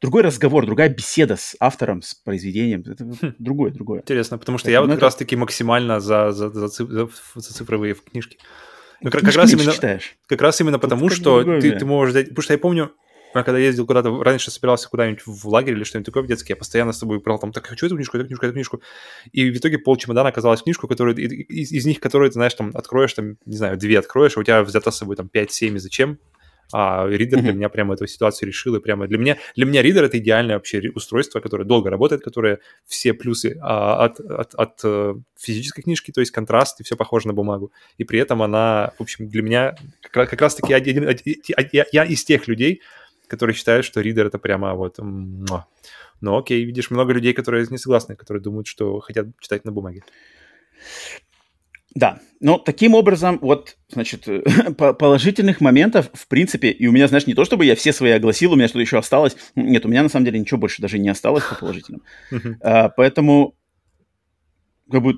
другой разговор, другая беседа с автором, с произведением. Это хм. другое, другое. Интересно, потому что это, я вот как это... раз-таки максимально за, за, за, за, за цифровые книжки. Ну, как, как, раз именно, читаешь. как раз именно потому, что ты, ты можешь взять... Потому что я помню, когда ездил куда-то, раньше собирался куда-нибудь в лагерь или что-нибудь такое в детский, я постоянно с тобой брал там, так, хочу эту книжку, эту книжку, эту книжку. И в итоге пол чемодана оказалась книжку, которую, из, из них, которые, ты знаешь, там, откроешь, там, не знаю, две откроешь, а у тебя взято с собой там 5-7, и зачем? А ридер mm-hmm. для меня прямо эту ситуацию решил, и прямо для меня, для меня ридер это идеальное вообще устройство, которое долго работает, которое все плюсы а, от, от, от э, физической книжки, то есть контраст, и все похоже на бумагу. И при этом она, в общем, для меня как, как раз-таки один, один, я, я из тех людей, которые считают, что ридер это прямо вот... Ну окей, видишь, много людей, которые не согласны, которые думают, что хотят читать на бумаге. Да, но таким образом, вот, значит, положительных моментов, в принципе, и у меня, знаешь, не то, чтобы я все свои огласил, у меня что-то еще осталось. Нет, у меня на самом деле ничего больше даже не осталось по положительным. А, поэтому, как бы,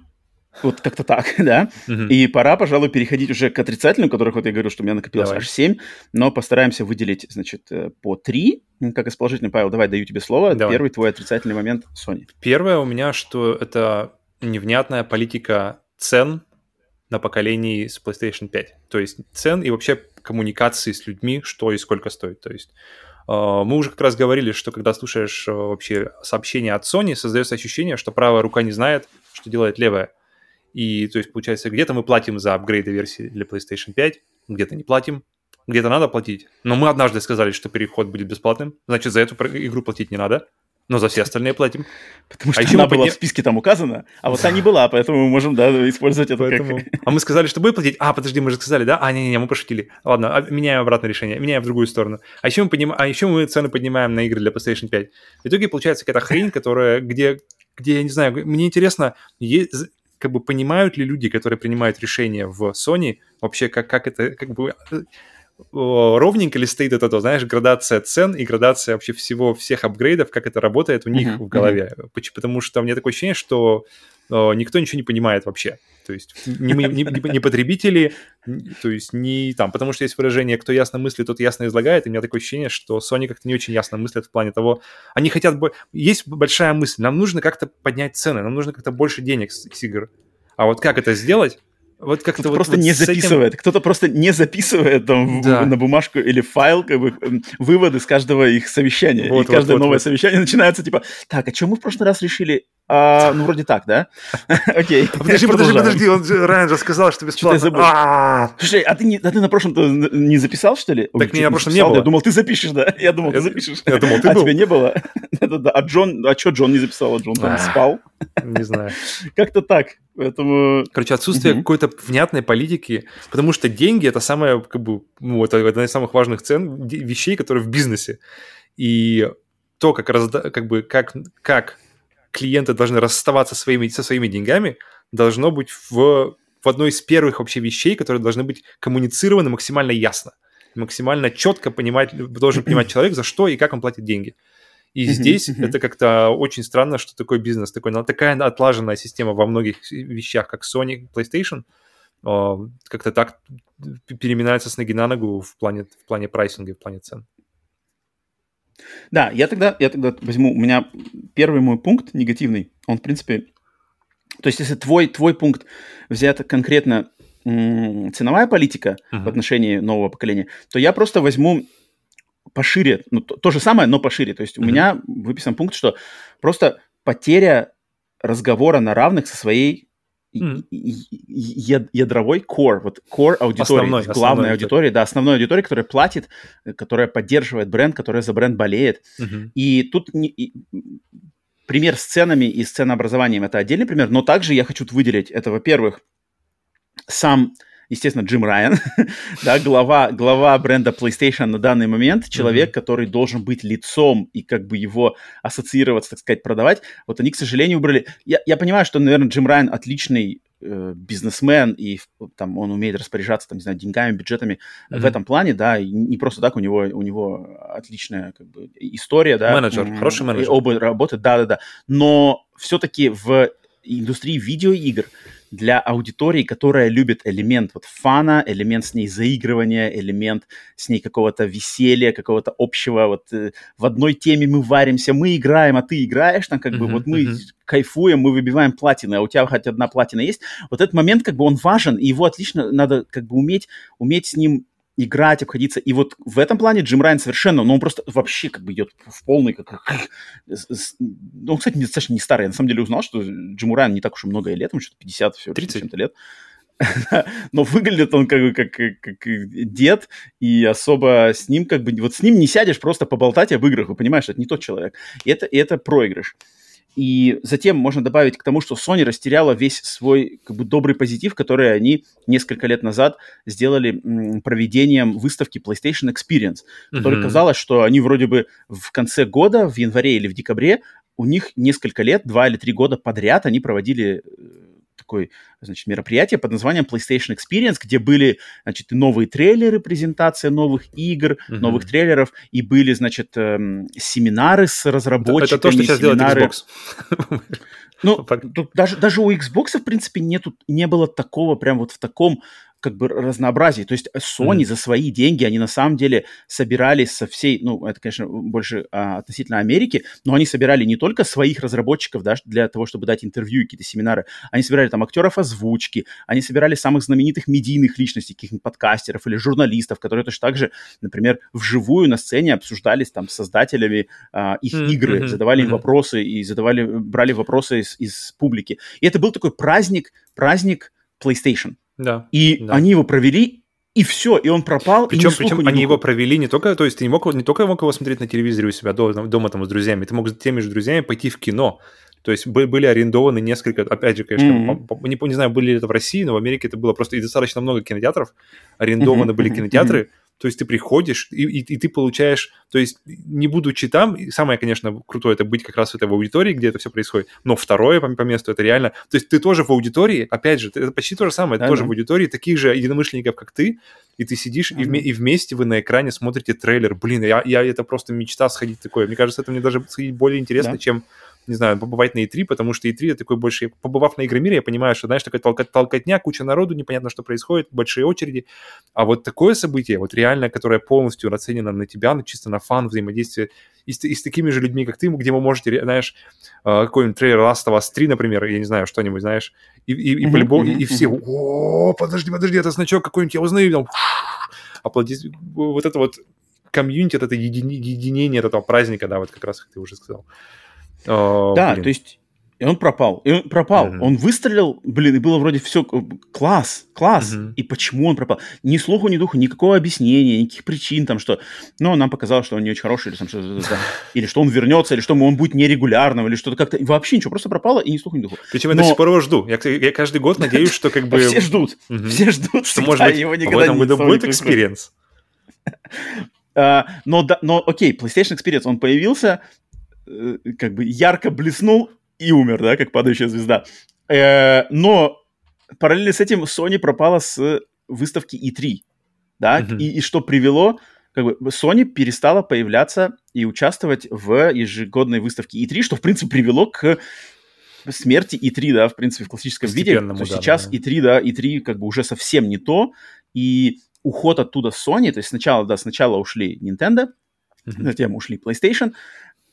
вот как-то так, да. И пора, пожалуй, переходить уже к отрицательным, которых вот я говорю, что у меня накопилось давай. аж 7, но постараемся выделить, значит, э, по 3. Как из положительных, Павел, давай, даю тебе слово. Давай. Первый твой отрицательный момент, Sony. Первое у меня, что это невнятная политика цен на поколении с PlayStation 5. То есть цен и вообще коммуникации с людьми, что и сколько стоит. То есть а, мы уже как раз говорили, что когда слушаешь а, вообще сообщения от Sony, создается ощущение, что правая рука не знает, что делает левая. И то есть получается, где-то мы платим за апгрейды версии для PlayStation 5, где-то не платим, где-то надо платить. Но мы однажды сказали, что переход будет бесплатным, значит, за эту игру платить не надо но за все остальные платим. Потому что а она была подня... в списке там указана, а вот та не была, поэтому мы можем, да, использовать это поэтому... как... А мы сказали, что будет платить? А, подожди, мы же сказали, да? А, не-не-не, мы пошутили. Ладно, а, меняем обратное решение, меняем в другую сторону. А еще мы, подним... а еще мы цены поднимаем на игры для PlayStation 5. В итоге получается какая-то хрень, которая, где, где, я не знаю, мне интересно, есть, как бы понимают ли люди, которые принимают решения в Sony, вообще как, как это, как бы ровненько ли стоит это, то, знаешь, градация цен и градация вообще всего, всех апгрейдов, как это работает у них uh-huh, в голове. Uh-huh. Потому что у меня такое ощущение, что никто ничего не понимает вообще. То есть не, не, не, не потребители, то есть не там, потому что есть выражение, кто ясно мыслит, тот ясно излагает, и у меня такое ощущение, что Sony как-то не очень ясно мыслят в плане того, они хотят, есть большая мысль, нам нужно как-то поднять цены, нам нужно как-то больше денег с игр. А вот как это сделать, вот как-то вот, просто вот не записывает. Этим... Кто-то просто не записывает там да. на бумажку или файл как бы выводы с каждого их совещания. Вот, и каждое вот, новое вот. совещание начинается типа, так, а что мы в прошлый раз решили? А, ну, вроде так, да? Окей. Подожди, подожди, подожди, он же, же сказал, что бесплатно. А. Слушай, а ты, не, а ты на прошлом не записал, что ли? Так меня на прошлом не было. Я думал, ты запишешь, да? Я думал, ты запишешь. Я думал, ты. А тебя не было? А Джон, а что Джон не записал? А Джон там спал? Не знаю. Как-то так. Поэтому... Короче, отсутствие угу. какой-то внятной политики, потому что деньги это самое, как бы, ну, это одна из самых важных цен, вещей, которые в бизнесе. И то, как, разда... как бы, как, как клиенты должны расставаться своими, со своими деньгами, должно быть в, в одной из первых вообще вещей, которые должны быть коммуницированы максимально ясно. Максимально четко понимать, должен понимать человек, за что и как он платит деньги. И здесь это как-то очень странно, что такой бизнес, такой, такая отлаженная система во многих вещах, как Sony, PlayStation, как-то так переминается с ноги на ногу в плане, в плане прайсинга, в плане цен. Да, я тогда, я тогда возьму, у меня первый мой пункт негативный, он, в принципе, то есть если твой, твой пункт взят конкретно ценовая политика uh-huh. в отношении нового поколения, то я просто возьму пошире, ну, то, то же самое, но пошире. То есть mm-hmm. у меня выписан пункт, что просто потеря разговора на равных со своей mm-hmm. ядровой core, вот core аудитории, основной, главной основной аудитории, да, основной аудитории, которая платит, которая поддерживает бренд, которая за бренд болеет. Mm-hmm. И тут не, и, пример с ценами и с ценообразованием это отдельный пример, но также я хочу выделить это, во-первых, сам естественно, Джим Райан, да, глава, глава бренда PlayStation на данный момент, человек, mm-hmm. который должен быть лицом и как бы его ассоциироваться, так сказать, продавать. Вот они, к сожалению, убрали... Я, я понимаю, что, наверное, Джим Райан отличный э, бизнесмен, и там он умеет распоряжаться, там, не знаю, деньгами, бюджетами mm-hmm. в этом плане, да, и не просто так, у него, у него отличная как бы история, да. Менеджер, м- хороший менеджер. Оба работают, да-да-да. Но все-таки в индустрии видеоигр для аудитории, которая любит элемент вот фана, элемент с ней заигрывания, элемент с ней какого-то веселья, какого-то общего вот э, в одной теме мы варимся, мы играем, а ты играешь, там как uh-huh, бы вот мы uh-huh. кайфуем, мы выбиваем платины, а у тебя хоть одна платина есть. Вот этот момент как бы он важен, и его отлично надо как бы уметь, уметь с ним играть, обходиться. И вот в этом плане Джим Райан совершенно, ну, он просто вообще как бы идет в полный, как, ну, он, кстати, достаточно не старый. Я на самом деле узнал, что Джиму Райан не так уж и много лет, ему что-то 50, все, 30 чем-то лет. Но выглядит он как, как, как дед, и особо с ним как бы... Вот с ним не сядешь просто поболтать об играх, вы понимаешь, это не тот человек. И это, и это проигрыш. И затем можно добавить к тому, что Sony растеряла весь свой как бы, добрый позитив, который они несколько лет назад сделали м, проведением выставки PlayStation Experience, mm-hmm. казалось, что они вроде бы в конце года, в январе или в декабре, у них несколько лет, два или три года подряд они проводили э, такое, значит, мероприятие под названием PlayStation Experience, где были, значит, новые трейлеры, презентация новых игр, mm-hmm. новых трейлеров, и были, значит, эм, семинары с разработчиками. Это, это то, что сейчас семинары... делает Xbox. Ну, даже, даже у Xbox, в принципе, нету, не было такого прям вот в таком как бы разнообразие. То есть Sony mm. за свои деньги, они на самом деле собирали со всей, ну, это, конечно, больше а, относительно Америки, но они собирали не только своих разработчиков, да, для того, чтобы дать интервью и какие-то семинары, они собирали там актеров озвучки, они собирали самых знаменитых медийных личностей, каких-нибудь подкастеров или журналистов, которые точно так же, например, вживую на сцене обсуждались там с создателями а, их mm-hmm. игры, задавали им mm-hmm. вопросы и задавали, брали вопросы из, из публики. И это был такой праздник, праздник PlayStation. Да. И да. они его провели, и все, и он пропал. Причем, причем они его провели не только, то есть ты не мог не только мог его смотреть на телевизоре у себя дома, дома там с друзьями, ты мог с теми же друзьями пойти в кино. То есть были арендованы несколько, опять же, конечно, mm-hmm. не, не знаю, были ли это в России, но в Америке это было просто и достаточно много кинотеатров, арендованы mm-hmm. были кинотеатры, mm-hmm. То есть ты приходишь, и, и, и ты получаешь, то есть не будучи там, самое, конечно, крутое это быть как раз в этой аудитории, где это все происходит, но второе по, по месту это реально, то есть ты тоже в аудитории, опять же, это почти то же самое, ты тоже да. в аудитории таких же единомышленников, как ты, и ты сидишь, mm-hmm. и, и вместе вы на экране смотрите трейлер, блин, я, я это просто мечта сходить такое, мне кажется, это мне даже сходить более интересно, да. чем не знаю, побывать на E3, потому что E3 это такой больше... Побывав на Игромире, я понимаю, что, знаешь, такая толка, толкотня, куча народу, непонятно, что происходит, большие очереди. А вот такое событие, вот реально, которое полностью нацелено на тебя, ну, чисто на фан, взаимодействие и с, и с такими же людьми, как ты, где вы можете, знаешь, э, какой-нибудь трейлер Last of Us 3, например, я не знаю, что-нибудь, знаешь, и, и, и mm-hmm, по-любому, mm-hmm, и, и все, о, подожди, подожди, это значок какой-нибудь, я узнаю, там, аплодис... вот это вот комьюнити, вот это единение от этого праздника, да, вот как раз, как ты уже сказал. О, да, блин. то есть И он пропал. И он пропал. Mm-hmm. Он выстрелил, блин, и было вроде все класс, класс. Mm-hmm. И почему он пропал? Ни слуху, ни духу, никакого объяснения, никаких причин там, что... Ну, нам показалось, что он не очень хороший, или, там, что, да, или что он вернется, или что он будет нерегулярным, или что-то как-то... Вообще ничего, просто пропало, и ни слуху, ни духу. Причем Но... я до сих пор его жду. Я, я каждый год надеюсь, что как бы... Все ждут. Все ждут. Что, может быть, его никогда в этом году будет experience. Uh, но, да, но окей, PlayStation Experience, он появился, э, как бы ярко блеснул и умер, да, как падающая звезда. Э, но параллельно с этим Sony пропала с выставки E3, да, mm-hmm. и, и что привело, как бы Sony перестала появляться и участвовать в ежегодной выставке E3, что, в принципе, привело к смерти E3, да, в принципе, в классическом виде. То да, сейчас да. E3, да, E3 как бы уже совсем не то, и уход оттуда Sony, то есть сначала, да, сначала ушли Nintendo, mm-hmm. затем ушли PlayStation,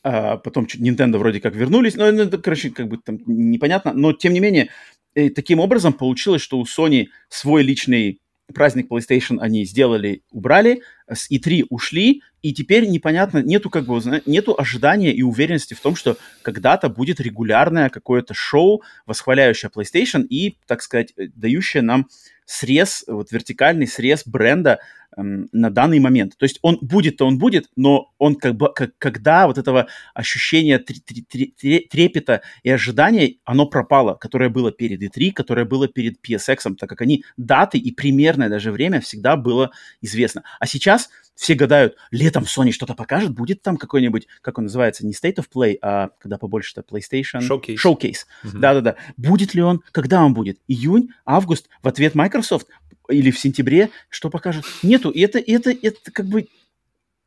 а потом Nintendo вроде как вернулись, но, ну, короче, как бы там непонятно, но тем не менее, э, таким образом получилось, что у Sony свой личный праздник PlayStation они сделали, убрали, с E3 ушли, и теперь непонятно, нету как бы, нету ожидания и уверенности в том, что когда-то будет регулярное какое-то шоу, восхваляющее PlayStation и, так сказать, э, дающее нам срез, вот вертикальный срез бренда эм, на данный момент. То есть он будет-то он будет, но он как бы, как, когда вот этого ощущения трепета и ожидания, оно пропало, которое было перед E3, которое было перед PSX, так как они даты и примерное даже время всегда было известно. А сейчас все гадают, летом Sony что-то покажет, будет там какой-нибудь, как он называется, не State of Play, а когда побольше-то PlayStation... Showcase. Showcase. Mm-hmm. Да-да-да. Будет ли он? Когда он будет? Июнь? Август? В ответ Microsoft? Или в сентябре? Что покажет? Нету. И это, это, это как бы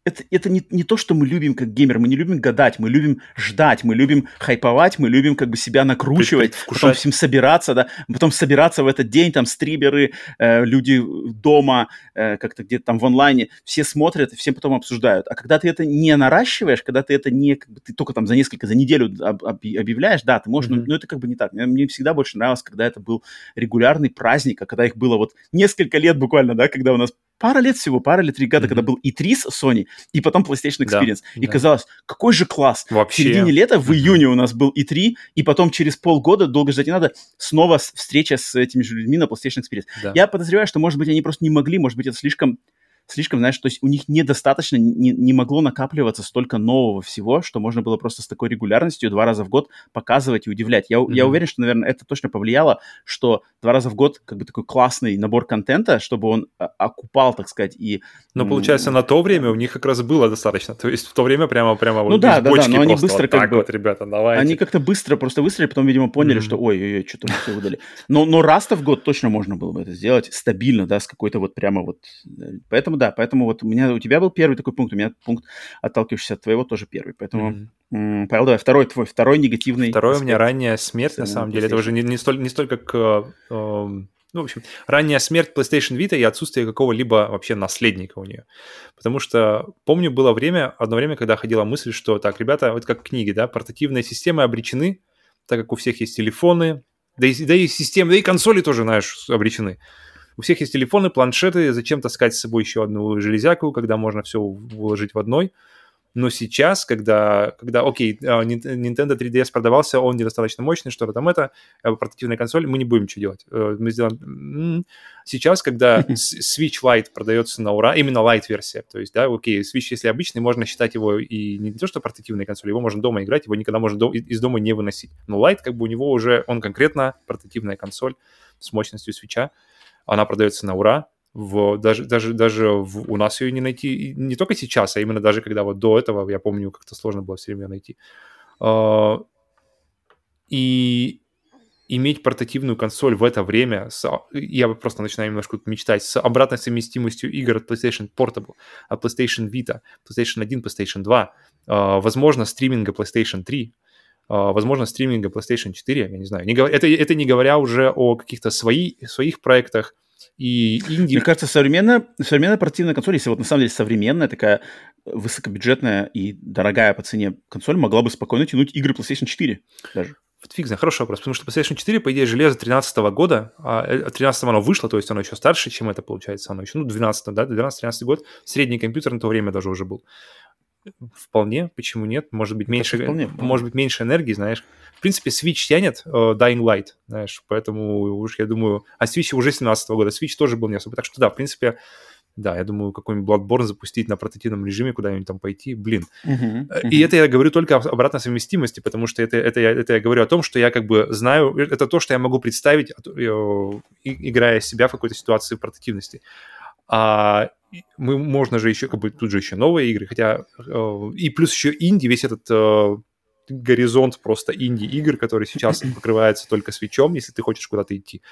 это, это не, не то, что мы любим как геймер, мы не любим гадать, мы любим ждать, мы любим хайповать, мы любим как бы себя накручивать, потом всем собираться, да, потом собираться в этот день, там стримеры, э, люди дома, э, как-то где-то там в онлайне, все смотрят, всем потом обсуждают. А когда ты это не наращиваешь, когда ты это не, как бы, ты только там за несколько, за неделю об, об, объявляешь, да, ты можешь, mm-hmm. но, но это как бы не так. Мне, мне всегда больше нравилось, когда это был регулярный праздник, а когда их было вот несколько лет буквально, да, когда у нас пара лет всего, пара или три года, mm-hmm. когда был и 3 с Sony, и потом PlayStation Experience. Да, и да. казалось, какой же класс. Вообще. В середине лета, в июне у нас был и 3 и потом через полгода, долго ждать не надо, снова встреча с этими же людьми на PlayStation Experience. Да. Я подозреваю, что, может быть, они просто не могли, может быть, это слишком слишком, знаешь, то есть у них недостаточно, не, не могло накапливаться столько нового всего, что можно было просто с такой регулярностью два раза в год показывать и удивлять. Я, mm-hmm. я уверен, что, наверное, это точно повлияло, что два раза в год как бы такой классный набор контента, чтобы он а, окупал, так сказать, и... Но получается, на то время у них как раз было достаточно. То есть в то время прямо, прямо ну, вот да, да, да, но они быстро вот как бы... вот, ребята, давайте. Они как-то быстро просто выстрелили, потом, видимо, поняли, mm-hmm. что ой-ой-ой, что-то мы все выдали. Но, но раз-то в год точно можно было бы это сделать стабильно, да, с какой-то вот прямо вот... Э, поэтому, да, поэтому вот у меня у тебя был первый такой пункт, у меня пункт, отталкивающийся от твоего, тоже первый. Поэтому, mm-hmm. Павел, давай, второй твой, второй негативный. Второй аспект. у меня ранняя смерть, на самом деле. Это уже не, не, столь, не столько к... Э, ну, в общем, ранняя смерть PlayStation Vita и отсутствие какого-либо вообще наследника у нее. Потому что, помню, было время, одно время, когда ходила мысль, что так, ребята, вот как книги, да, портативные системы обречены, так как у всех есть телефоны, да и, да и системы, да и консоли тоже, знаешь, обречены. У всех есть телефоны, планшеты, зачем таскать с собой еще одну железяку, когда можно все уложить в одной. Но сейчас, когда, когда, окей, а, Nintendo 3DS продавался, он недостаточно мощный, что-то там это, а, портативная консоль, мы не будем ничего делать. Э, мы сделаем... Сейчас, когда Switch Lite продается на ура, именно Lite-версия, то есть, да, окей, Switch, если обычный, можно считать его и не то, что портативной консоль, его можно дома играть, его никогда можно из дома не выносить. Но Lite, как бы у него уже, он конкретно портативная консоль с мощностью свеча, она продается на ура, в, даже, даже, даже в, у нас ее не найти, не только сейчас, а именно даже когда вот до этого, я помню, как-то сложно было все время найти. Uh, и иметь портативную консоль в это время, с, я просто начинаю немножко мечтать, с обратной совместимостью игр от PlayStation Portable, от PlayStation Vita, PlayStation 1, PlayStation 2, uh, а, возможно, стриминга PlayStation 3, Uh, возможно, стриминга PlayStation 4, я не знаю. Не, это, это не говоря уже о каких-то свои, своих проектах, и инди... Мне кажется, современная, современная портативная консоль, если вот на самом деле современная, такая высокобюджетная и дорогая по цене консоль, могла бы спокойно тянуть игры PlayStation 4 даже. Вот фиг знает, хороший вопрос, потому что PlayStation 4, по идее, железо 13 -го года, а 13 э, оно вышло, то есть оно еще старше, чем это получается, оно еще, ну, 12 да, 12-13 год, средний компьютер на то время даже уже был. Вполне, почему нет? Может быть, меньше, вполне, может быть, меньше энергии, знаешь. В принципе, Switch тянет uh, Dying Light, знаешь, поэтому уж я думаю... А Switch уже 17 года, Switch тоже был не особо. Так что да, в принципе, да, я думаю, какой-нибудь Bloodborne запустить на портативном режиме, куда-нибудь там пойти, блин. Uh-huh, uh-huh. И это я говорю только об обратной совместимости, потому что это, это, я, это я говорю о том, что я как бы знаю, это то, что я могу представить, играя себя в какой-то ситуации в портативности. А мы, можно же еще, как бы, тут же еще новые игры, хотя, э, и плюс еще инди, весь этот э, горизонт просто инди-игр, который сейчас покрывается только свечом, если ты хочешь куда-то идти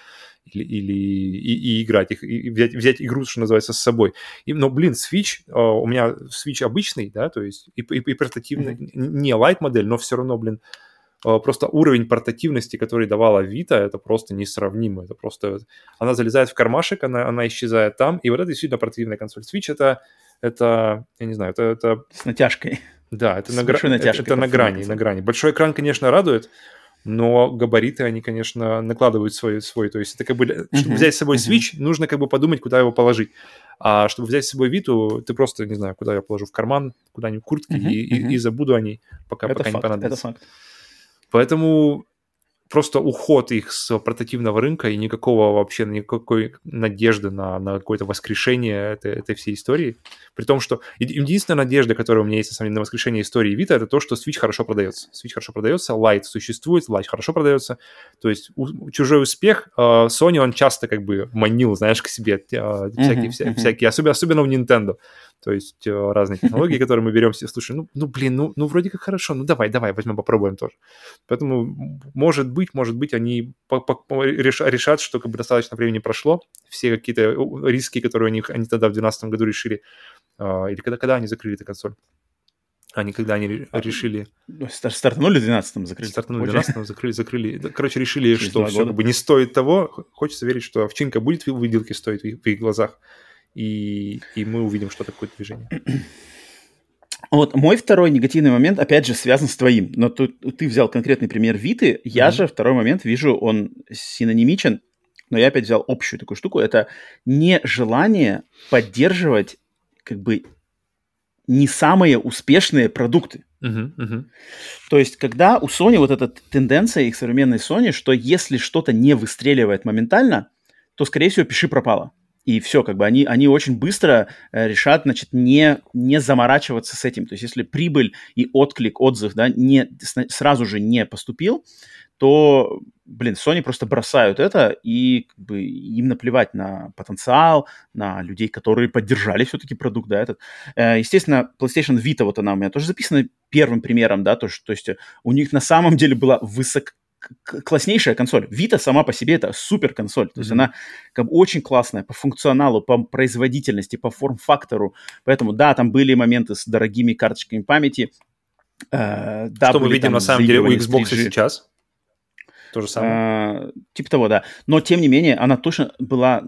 или, или и, и играть их, и взять, взять игру, что называется, с собой. И, но, блин, Switch, э, у меня Switch обычный, да, то есть и, и, и портативный, mm-hmm. не light модель, но все равно, блин, Э, просто уровень портативности, который давала Vita, это просто несравнимо. Это просто... Она залезает в кармашек, она, она исчезает там, и вот это действительно портативная консоль. Switch это, это я не знаю, это... это... С натяжкой. Да, это, на, гра... это, это на грани, на грани. Большой экран, конечно, радует, но габариты, они, конечно, накладывают свой, свой. То есть это как бы, uh-huh. чтобы взять с собой Switch, uh-huh. нужно как бы подумать, куда его положить. А чтобы взять с собой Vita, ты просто, не знаю, куда я положу, в карман, куда-нибудь в куртке, uh-huh. И. И, и забуду о ней, пока, это пока факт, не понадобится. Это факт. Поэтому просто уход их с портативного рынка и никакого вообще, никакой надежды на, на какое-то воскрешение этой, этой всей истории. При том, что единственная надежда, которая у меня есть на самом деле на воскрешение истории Vita, это то, что Switch хорошо продается. Switch хорошо продается, Lite существует, Lite хорошо продается. То есть у, чужой успех uh, Sony, он часто как бы манил, знаешь, к себе uh, всякие, uh-huh, вся, uh-huh. всякие особенно, особенно в Nintendo. То есть uh, разные технологии, которые мы берем себе, слушай, ну, ну блин, ну, ну вроде как хорошо, ну давай, давай, возьмем, попробуем тоже. Поэтому, может быть, может быть, они решат, что как бы достаточно времени прошло, все какие-то риски, которые у них, они тогда в 2012 году решили, или когда, когда они закрыли эту консоль? Они когда они а, решили... Ну, стартанули в 12-м, закрыли. Стартанули в 12-м, закрыли, закрыли. Короче, решили, что все как бы не стоит того. Хочется верить, что овчинка будет в выделке стоить в их, в их глазах. И, и мы увидим что-то, какое-то движение. Вот мой второй негативный момент, опять же, связан с твоим. Но тут ты взял конкретный пример Виты. Я mm-hmm. же второй момент вижу, он синонимичен, но я опять взял общую такую штуку. Это нежелание поддерживать как бы не самые успешные продукты. Uh-huh, uh-huh. То есть, когда у Sony вот эта тенденция, их современной Sony, что если что-то не выстреливает моментально, то, скорее всего, пиши пропало и все, как бы они, они очень быстро э, решат, значит, не, не заморачиваться с этим. То есть если прибыль и отклик, отзыв, да, не, сразу же не поступил, то, блин, Sony просто бросают это, и как бы, им наплевать на потенциал, на людей, которые поддержали все-таки продукт, да, этот. Э, естественно, PlayStation Vita, вот она у меня тоже записана первым примером, да, то, что, то есть у них на самом деле была высок, класснейшая консоль. Vita сама по себе это супер консоль. То есть mm-hmm. она как бы очень классная по функционалу, по производительности, по форм-фактору. Поэтому да, там были моменты с дорогими карточками памяти. Э, да, Что мы видим на самом деле у Xbox сейчас? То же самое. А, типа того, да. Но, тем не менее, она точно была,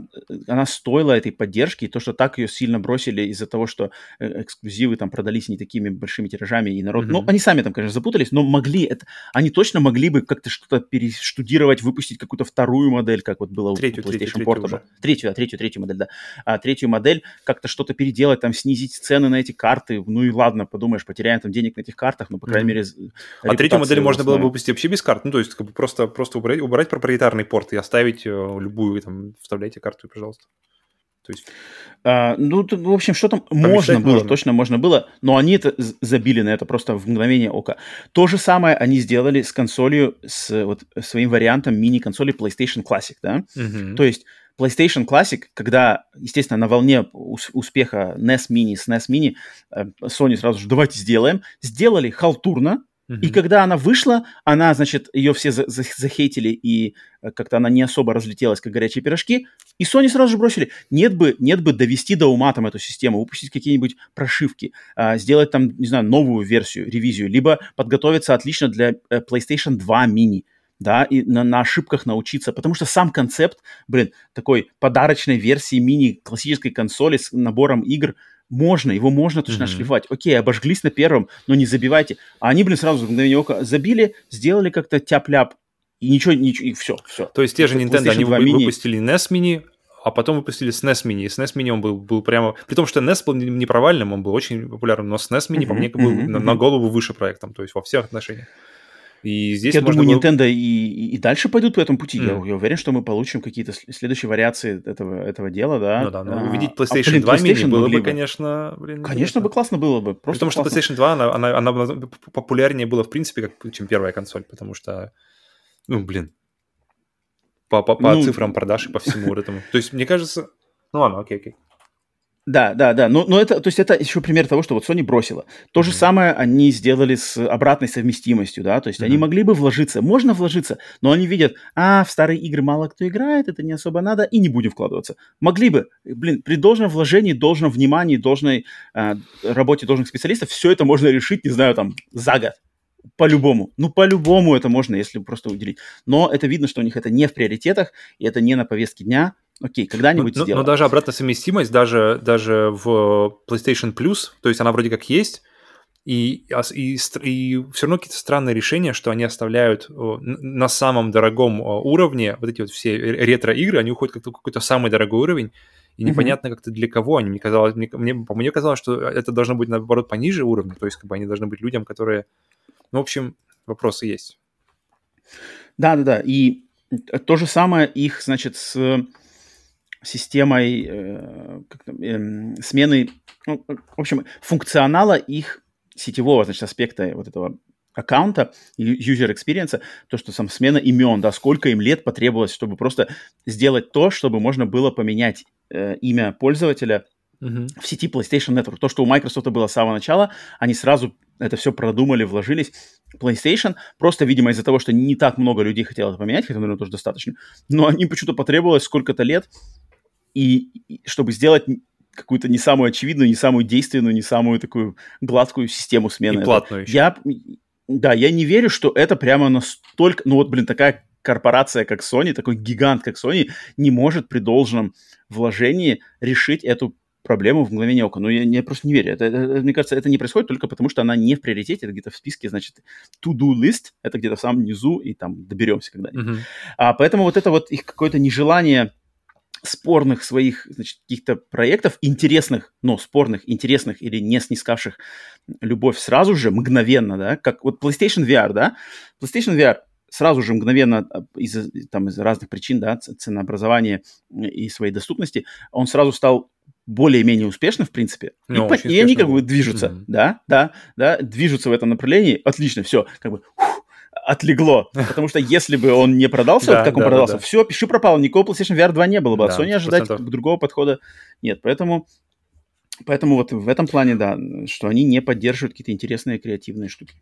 она стоила этой поддержки, и то, что так ее сильно бросили из-за того, что э, эксклюзивы там продались не такими большими тиражами, и народ... Mm-hmm. Ну, они сами там, конечно, запутались, но могли это... Они точно могли бы как-то что-то перештудировать, выпустить какую-то вторую модель, как вот было третью, у PlayStation третью, Portable. Третью, третью, да, третью, третью модель, да. А третью модель как-то что-то переделать, там, снизить цены на эти карты. Ну и ладно, подумаешь, потеряем там денег на этих картах, но, по крайней mm-hmm. мере... А третью модель можно было бы выпустить вообще без карт, ну, то есть, как бы просто просто убрать, убрать проприетарный порт и оставить э, любую, там, вставляйте карту, пожалуйста. То есть... А, ну, в общем, что там можно было, можно. точно можно было, но они это забили на это просто в мгновение ока. То же самое они сделали с консолью, с вот своим вариантом мини-консоли PlayStation Classic, да? Угу. То есть PlayStation Classic, когда, естественно, на волне успеха NES Mini с NES Mini, э, Sony сразу же давайте сделаем, сделали халтурно, Uh-huh. И когда она вышла, она, значит, ее все за- за- захейтили, и э, как-то она не особо разлетелась, как горячие пирожки. И Sony сразу же бросили. Нет бы, нет бы довести до ума там эту систему, выпустить какие-нибудь прошивки, а, сделать там, не знаю, новую версию, ревизию, либо подготовиться отлично для э, PlayStation 2 mini да, и на, на ошибках научиться, потому что сам концепт, блин, такой подарочной версии мини классической консоли с набором игр, можно, его можно точно mm-hmm. шлифовать. Окей, обожглись на первом, но не забивайте. А они, блин, сразу в мгновение ока забили, сделали как-то тяп-ляп, и ничего, ничего, и все, все. То есть те же Nintendo, они вы, выпустили NES Mini, а потом выпустили SNES Mini. И SNES Mini он был, был прямо... При том, что NES был не провальным, он был очень популярным, но SNES Mini, uh-huh, по мне, был uh-huh, на, на голову выше проектом, то есть во всех отношениях. И здесь я думаю, было... Nintendo и, и дальше пойдут по этому пути. Mm. Я, я уверен, что мы получим какие-то следующие вариации этого, этого дела, да. Ну да, но а, увидеть PlayStation а, блин, 2 PlayStation было бы, конечно, блин, Конечно бы классно было бы. Просто Потому что PlayStation 2, она, она, она популярнее была, в принципе, как, чем первая консоль, потому что, ну, блин, по, по, по ну, цифрам продаж и по всему этому. То есть, мне кажется... Ну ладно, окей, окей. Да, да, да. Но, но это, то есть это еще пример того, что вот Sony бросила. То mm-hmm. же самое они сделали с обратной совместимостью, да. То есть mm-hmm. они могли бы вложиться, можно вложиться, но они видят, а в старые игры мало кто играет, это не особо надо, и не будем вкладываться. Могли бы, блин, при должном вложении, должном внимании, должной э, работе должных специалистов все это можно решить, не знаю, там за год. По-любому. Ну, по-любому это можно, если просто уделить. Но это видно, что у них это не в приоритетах, и это не на повестке дня. Окей, когда-нибудь но, сделаем. Но, но даже обратная совместимость, даже, даже в PlayStation Plus, то есть она вроде как есть, и, и, и все равно какие-то странные решения, что они оставляют на самом дорогом уровне вот эти вот все ретро-игры, они уходят как-то какой-то самый дорогой уровень, и непонятно mm-hmm. как-то для кого они. Мне казалось, мне, мне, по мне казалось, что это должно быть, наоборот, пониже уровня, то есть как бы они должны быть людям, которые... Ну, в общем, вопросы есть. Да-да-да, и то же самое их, значит, с системой э, э, смены, ну, в общем, функционала их сетевого, значит, аспекта вот этого аккаунта, user experience, то, что сам смена имен, да, сколько им лет потребовалось, чтобы просто сделать то, чтобы можно было поменять э, имя пользователя uh-huh. в сети PlayStation Network. То, что у Microsoft было с самого начала, они сразу это все продумали, вложились. PlayStation, просто, видимо, из-за того, что не так много людей хотело это поменять, хотя, наверное, тоже достаточно, но они почему-то потребовалось сколько-то лет, и, чтобы сделать какую-то не самую очевидную, не самую действенную, не самую такую гладкую систему смены. И платную еще. Я, да, я не верю, что это прямо настолько... Ну вот, блин, такая корпорация, как Sony, такой гигант, как Sony, не может при должном вложении решить эту проблему в мгновение ока. Ну, я, я просто не верю. Это, это, мне кажется, это не происходит только потому, что она не в приоритете, это где-то в списке, значит, to-do list, это где-то в самом низу, и там доберемся когда-нибудь. Mm-hmm. А, поэтому вот это вот их какое-то нежелание спорных своих, значит, каких-то проектов, интересных, но спорных, интересных или не снискавших любовь сразу же, мгновенно, да, как вот PlayStation VR, да, PlayStation VR сразу же мгновенно а, из, там, из разных причин, да, ценообразования и своей доступности, он сразу стал более-менее успешным, в принципе. No, и, и они как бы движутся, mm-hmm. да, да, да, движутся в этом направлении, отлично, все, как бы, отлегло. Потому что если бы он не продался, вот как он продался, все, пищу пропало, никакого PlayStation VR 2 не было бы. От Sony ожидать другого подхода нет. Поэтому, поэтому вот в этом плане, да, что они не поддерживают какие-то интересные креативные штуки.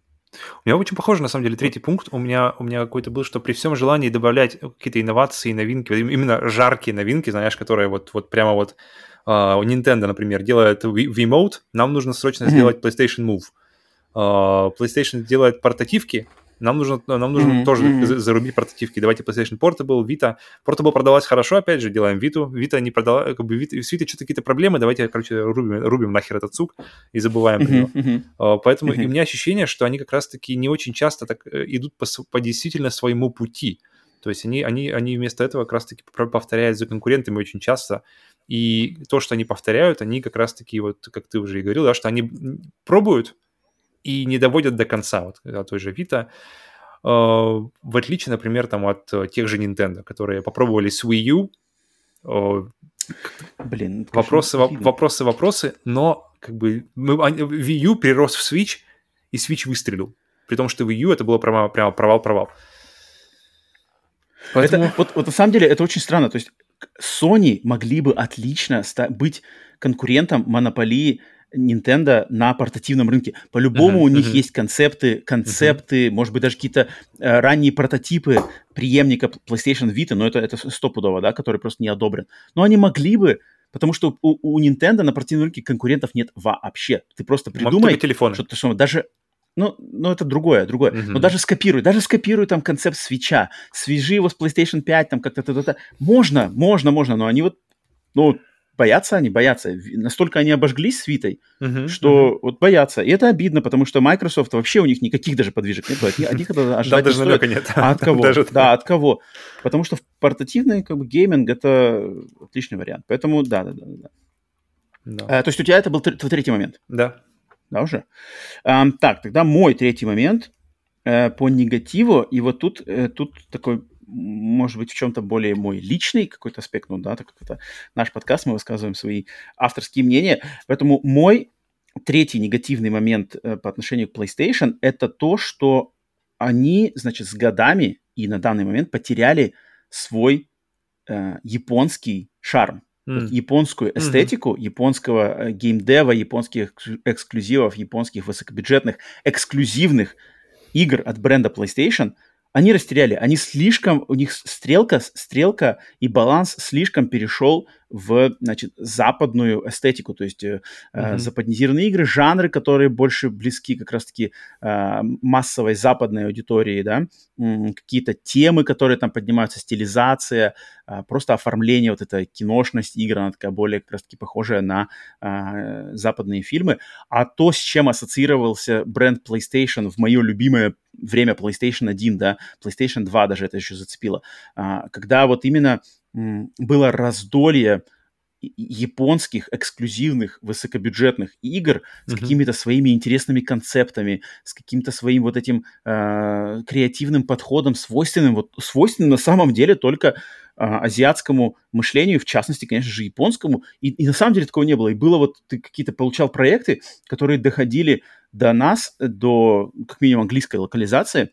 У меня очень похоже, на самом деле, третий пункт. У меня, у меня какой-то был, что при всем желании добавлять какие-то инновации, новинки, именно жаркие новинки, знаешь, которые вот, вот прямо вот uh, Nintendo, например, делает V-Mode, нам нужно срочно mm-hmm. сделать PlayStation Move. Uh, PlayStation делает портативки, нам нужно, нам нужно mm-hmm. тоже mm-hmm. зарубить портативки. Давайте PlayStation Portable, Vita. Portable продалась хорошо, опять же, делаем Vita. Vita не продала, как бы Vita, с Vita что-то какие-то проблемы, давайте, короче, рубим, рубим нахер этот сук и забываем mm-hmm. про него. Mm-hmm. Поэтому mm-hmm. у меня ощущение, что они как раз-таки не очень часто так э, идут по, по действительно своему пути. То есть они, они, они вместо этого как раз-таки повторяют за конкурентами очень часто. И то, что они повторяют, они как раз-таки, вот как ты уже и говорил, да, что они пробуют, и не доводят до конца, вот той же Vita, э, в отличие, например, там от э, тех же Nintendo, которые попробовали с Wii U, э, Блин, вопросы, вопросы, вопросы, но как бы мы, Wii U перерос в Switch, и Switch выстрелил. При том, что Wii U это было прямо, прямо провал-провал. Поэтому... Это, вот, вот на самом деле это очень странно. То есть Sony могли бы отлично быть конкурентом монополии Nintendo на портативном рынке. По-любому uh-huh, у них uh-huh. есть концепты, концепты, uh-huh. может быть, даже какие-то э, ранние прототипы преемника PlayStation Vita, но это, это стопудово, да, который просто не одобрен. Но они могли бы, потому что у, у Nintendo на портативном рынке конкурентов нет вообще. Ты просто придумай что-то, что даже ну, ну, это другое, другое. Uh-huh. Но даже скопируй, даже скопируй там концепт свеча, свяжи его с PlayStation 5, там как-то, то-то. Можно, можно, можно, но они вот, ну, боятся они, боятся. Настолько они обожглись свитой, Мгм, что мгм. вот боятся. И это обидно, потому что Microsoft вообще у них никаких даже подвижек нет. От них, от них это Да, ожидать даже намека нет. А от кого? Да, от кого? Потому что в портативный как бы гейминг это отличный вариант. Поэтому да, да, да, да. Да. А, то есть у тебя это был твой третий момент, Да. да, уже? Ам, так, тогда мой третий момент э, по негативу. И вот тут, э, тут такой, может быть, в чем-то более мой личный какой-то аспект, ну да, так как это наш подкаст, мы высказываем свои авторские мнения. Поэтому мой третий негативный момент э, по отношению к PlayStation это то, что они, значит, с годами и на данный момент потеряли свой э, японский шарм М. японскую эстетику японского э, геймдева, японских эксклю- эксклюзивов, японских высокобюджетных эксклюзивных игр от бренда PlayStation, они растеряли. Они слишком, у них стрелка, стрелка и баланс слишком перешел в, значит, западную эстетику, то есть э, э, Мгм. западнизированные игры, жанры, которые больше близки как раз-таки э, массовой западной аудитории, да, какие-то темы, которые там поднимаются, стилизация, а, просто оформление, вот эта киношность игр, она такая более как раз-таки похожая на а, западные фильмы. А то, с чем ассоциировался бренд PlayStation в мое любимое время PlayStation 1, да, PlayStation 2 даже это еще зацепило, когда вот именно было раздолье японских эксклюзивных высокобюджетных игр с Мгм. какими-то своими интересными концептами, с каким-то своим вот этим э, креативным подходом, свойственным, вот, свойственным на самом деле только а, азиатскому мышлению, в частности, конечно же, японскому. И, и на самом деле такого не было. И было вот, ты какие-то получал проекты, которые доходили до нас, до, как минимум, английской локализации,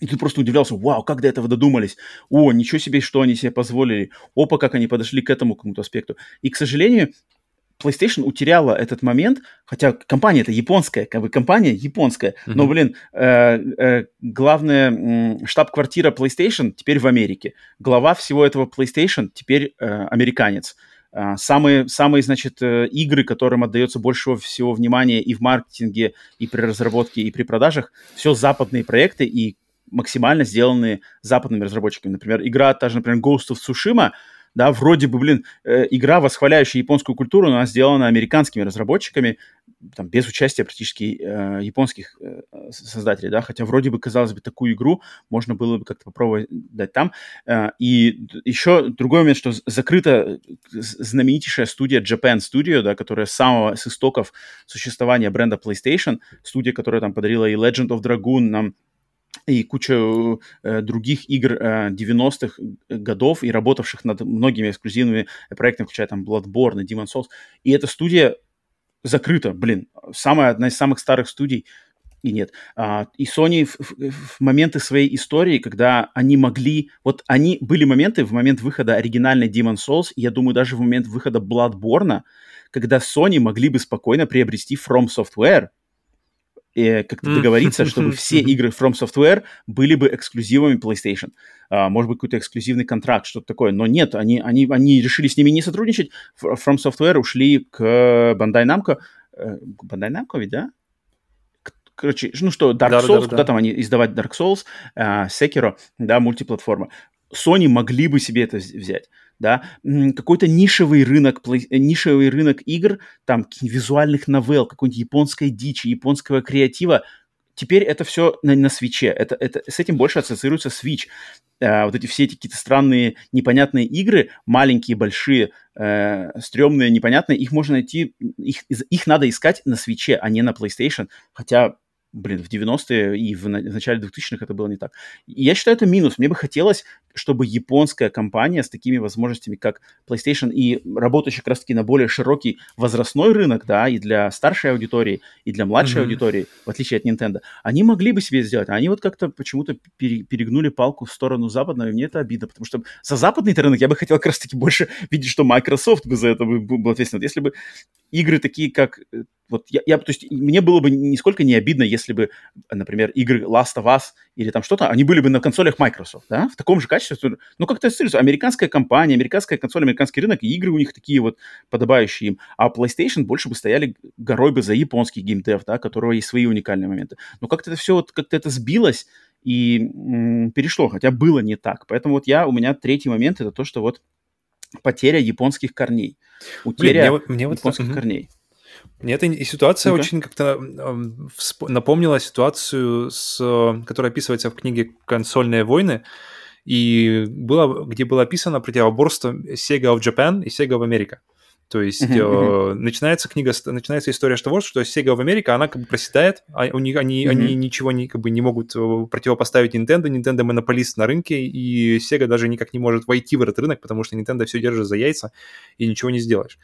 и ты просто удивлялся, вау, как до этого додумались? О, ничего себе, что они себе позволили. Опа, как они подошли к этому какому-то аспекту. И, к сожалению, PlayStation утеряла этот момент, хотя компания это японская, как бы компания японская, но, Мгм. блин, э, э, главная м, штаб-квартира PlayStation теперь в Америке, глава всего этого PlayStation теперь э, американец. А, Самые, самые, значит, э, игры, которым отдается больше всего внимания и в маркетинге, и при разработке, и при продажах, все западные проекты и максимально сделанные западными разработчиками. Например, игра та же, например, Ghost of Tsushima, да, вроде бы, блин, э, игра, восхваляющая японскую культуру, но она сделана американскими разработчиками, там, без участия практически э, японских э, создателей, да, хотя вроде бы, казалось бы, такую игру можно было бы как-то попробовать дать там. Э, и еще другой момент, что закрыта з- знаменитейшая студия Japan Studio, да, которая с самого, с истоков существования бренда PlayStation, студия, которая там подарила и Legend of Dragoon нам, и куча э, других игр э, 90-х годов и работавших над многими эксклюзивными проектами, включая там Bloodborne Demon's Souls. И эта студия закрыта, блин, самая одна из самых старых студий и нет. А, и Sony в, в- в моменты своей истории, когда они могли... Вот они... Были моменты в момент выхода оригинальной Demon's Souls, и я думаю, даже в момент выхода Bloodborne, когда Sony могли бы спокойно приобрести From Software, и как-то договориться, чтобы все игры From Software были бы эксклюзивами PlayStation. А, может быть, какой-то эксклюзивный контракт, что-то такое. Но нет, они, они, они решили с ними не сотрудничать. From Software ушли к Bandai Namco. Э, Bandai Namco ведь, да? Короче, ну что, Dark Да-да-да-да. Souls, куда там они издавать Dark Souls, а, Sekiro, да, мультиплатформа. Sony могли бы себе это вз- взять, да, какой-то нишевый рынок, э, нишевый рынок игр, там, визуальных новелл, какой-нибудь японской дичи, японского креатива, теперь это все на, на свече, это, это, с этим больше ассоциируется Switch. Э, вот эти все эти какие-то странные, непонятные игры, маленькие, большие, э, стрёмные, непонятные, их можно найти, их, их надо искать на свече, а не на PlayStation, хотя блин, в 90-е и в, в начале 2000-х это было не так. И я считаю, это минус. Мне бы хотелось, чтобы японская компания с такими возможностями, как PlayStation, и работающая как раз-таки на более широкий возрастной рынок, да, и для старшей аудитории, и для младшей Мгм. аудитории, в отличие от Nintendo, они могли бы себе сделать. А они вот как-то почему-то пере- перегнули палку в сторону западного, и мне это обидно, потому что за западный рынок я бы хотел как раз-таки больше видеть, что Microsoft бы за это бы- был ответственен. Вот Если бы игры такие, как э, вот я, я, то есть мне было бы нисколько не обидно, если бы, например, игры Last of Us или там что-то, они были бы на консолях Microsoft, да, в таком же качестве. Что- Ну, как-то ассоциируется. Американская компания, американская консоль, американский рынок, и игры у них такие вот подобающие им. А PlayStation больше бы стояли горой бы за японский геймдев, да, у которого есть свои уникальные моменты. Но как-то это все вот, как-то это сбилось и м, перешло, хотя было не так. Поэтому вот я, у меня третий момент, это то, что вот потеря японских корней. утеря Блин, мне, мне японских вот, корней. Мне эта ситуация ну очень как-то напомнила ситуацию, с, которая описывается в книге «Консольные войны», и было, где было описано противоборство Sega of Japan и Sega of America. То есть uh-huh, э, начинается книга, начинается история с того, что Sega of America, она как бы проседает, а у них они, uh-huh. они ничего не, как бы не могут э, противопоставить Nintendo, Nintendo монополист на рынке, и Sega даже никак не может войти в этот рынок, потому что Nintendo все держит за яйца, и ничего не сделаешь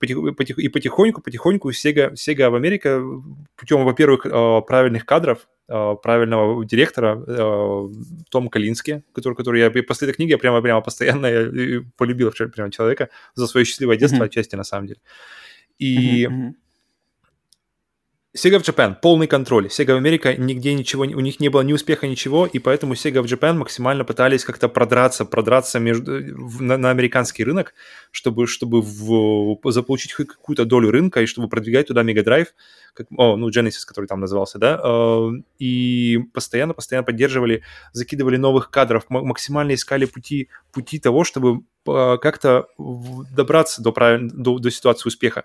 и потихоньку, потихоньку Sega, Sega в Америке путем, во-первых, э, правильных кадров, правильного директора э, Том Калински, который, который я после этой книги я прямо, прямо постоянно я полюбил прямо человека за свое счастливое детство mm-hmm. отчасти на самом деле. И mm-hmm. Sega of Japan, полный контроль. Sega of America нигде ничего, у них не было ни успеха, ничего, и поэтому Sega of Japan максимально пытались как-то продраться, продраться между, в, на, на американский рынок, чтобы, чтобы в, заполучить какую-то долю рынка и чтобы продвигать туда Mega Drive, как, о, ну, Genesis, который там назывался, да, э, и постоянно, постоянно поддерживали, закидывали новых кадров, максимально искали пути, пути того, чтобы э, как-то добраться до, правиль... до, до ситуации успеха.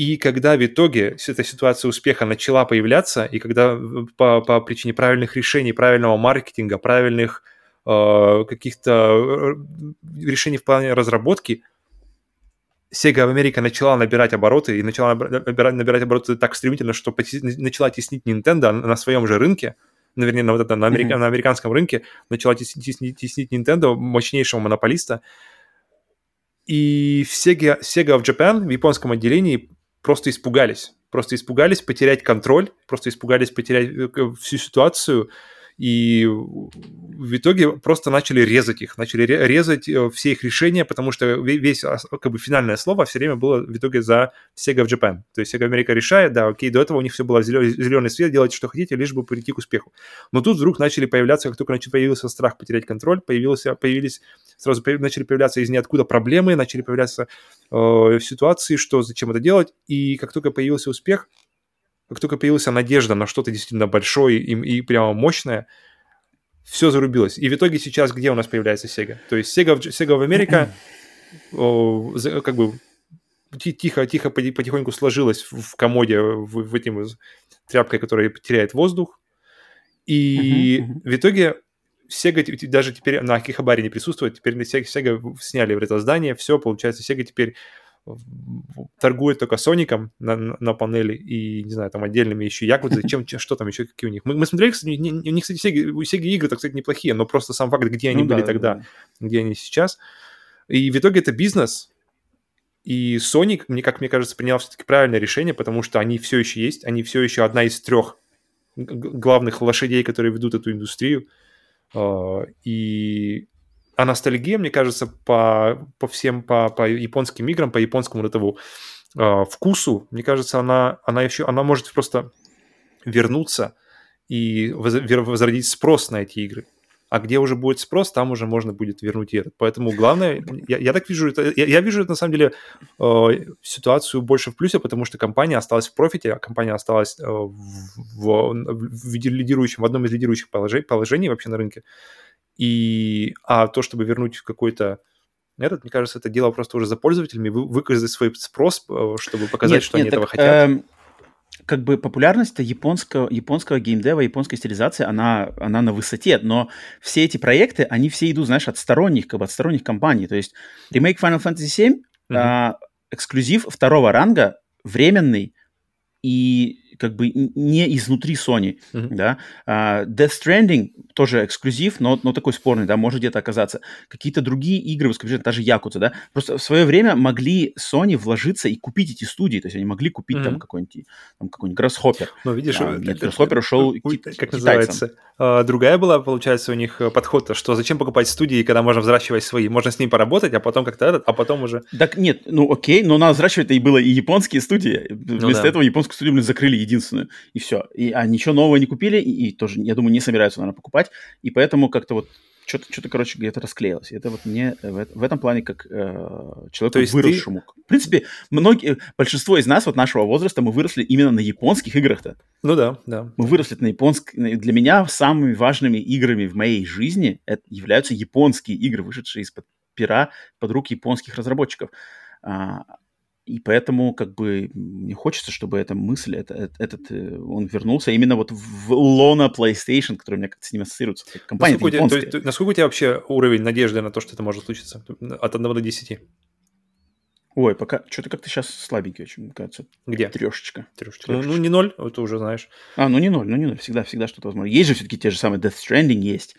И когда в итоге эта ситуация успеха начала появляться, и когда э, по, по причине правильных решений, правильного маркетинга, правильных э, каких-то э, решений в плане разработки, Sega в Америке начала набирать обороты и начала набирать, набирать обороты так стремительно, что начала теснить Nintendo на своем же рынке, наверное, на, вот это, на, америка, mm-hmm. на американском рынке, начала теснить, теснить, теснить Nintendo, мощнейшего монополиста. И в Sega, Sega of Japan в японском отделении просто испугались. Просто испугались потерять контроль, просто испугались потерять э, всю ситуацию, и в итоге просто начали резать их, начали резать э, все их решения, потому что весь, как бы, финальное слово все время было в итоге за Sega of Japan. То есть Sega America решает, да, окей, до этого у них все было зеленый свет, делайте, что хотите, лишь бы прийти к успеху. Но тут вдруг начали появляться, как только появился страх потерять контроль, появился, появились, сразу начали появляться из ниоткуда проблемы, начали появляться э, ситуации, что зачем это делать, и как только появился успех, как только появилась надежда на что-то действительно большое и, и прямо мощное, все зарубилось. И в итоге сейчас где у нас появляется Sega? То есть Sega, Sega в Америка о, как бы тихо, тихо, потихоньку сложилась в комоде, в, в этим тряпкой, которая теряет воздух. И uh-huh, uh-huh. в итоге Sega даже теперь на Акихабаре не присутствует, теперь Sega, Sega сняли это здание, все, получается, Sega теперь торгует только Соником на, на панели и, не знаю, там отдельными еще Якудзы, чем, что там еще, какие у них. Мы, мы смотрели, кстати, не, у них, кстати, у Sega игры, так сказать, неплохие, но просто сам факт, где они ну, были да, тогда, да. где они сейчас. И в итоге это бизнес, и Sonic, мне, как мне кажется, принял все-таки правильное решение, потому что они все еще есть, они все еще одна из трех главных лошадей, которые ведут эту индустрию. А, и а ностальгия, мне кажется, по, по всем, по, по японским играм, по японскому вот этому э, вкусу, мне кажется, она, она еще, она может просто вернуться и возродить спрос на эти игры. А где уже будет спрос, там уже можно будет вернуть и этот. Поэтому главное, я, я так вижу, это, я, я вижу это на самом деле э, ситуацию больше в плюсе, потому что компания осталась в профите, а компания осталась э, в, в, в, лидирующем, в одном из лидирующих положений, положений вообще на рынке. И, а то, чтобы вернуть какой-то этот, мне кажется, это дело просто уже за пользователями, вы, выказать свой спрос, э, чтобы показать, нет, что нет, они так, этого хотят. Э, как бы популярность японского, японского геймдева, японской стилизации, она, она на высоте, но все эти проекты, они все идут, знаешь, от сторонних, как бы от сторонних компаний. То есть ремейк Final Fantasy VII, mm-hmm. а, эксклюзив второго ранга, временный, и как бы не изнутри Sony, mm-hmm. да. Uh, Death Stranding тоже эксклюзив, но, но такой спорный, да, может где-то оказаться. Какие-то другие игры, скажем, даже Якудза, да, просто в свое время могли Sony вложиться и купить эти студии, то есть они могли купить mm-hmm. там какой-нибудь там какой-нибудь Grasshopper. Ну, видишь, да, нет, Grasshopper ушел у, как называется? Uh, другая была, получается, у них э, подход, что зачем покупать студии, когда можно взращивать свои, можно с ними поработать, а потом как-то этот, а потом уже... Так нет, ну окей, но надо взращивать-то и было и японские студии. Ну, Вместо да. этого японскую студию, блин, закрыли единственную, и все. И, а ничего нового не купили, и, и тоже, я думаю, не собираются, наверное, покупать, и поэтому как-то вот что-то, что-то, короче, где-то расклеилось. Это вот мне в, в этом плане как э, человеку То есть выросшему. Ты... В принципе, многие, большинство из нас, вот нашего возраста, мы выросли именно на японских играх-то. Ну да, да. Мы выросли на японских... Для меня самыми важными играми в моей жизни это являются японские игры, вышедшие из-под пера под руки японских разработчиков. А, и поэтому как бы мне хочется, чтобы эта мысль, это, этот, э, он вернулся именно вот в лона PlayStation, который у меня как-то с ним ассоциируется. Компания насколько, у тебя, то насколько у тебя вообще уровень надежды на то, что это может случиться? От 1 до 10? Ой, пока что-то как-то сейчас слабенький очень, мне кажется. Где? Трешечка. Трешечка. Ну, ну, не ноль, это уже знаешь. А, ну не ноль, ну не ноль. Всегда, всегда что-то возможно. Есть же все-таки те же самые Death Stranding есть.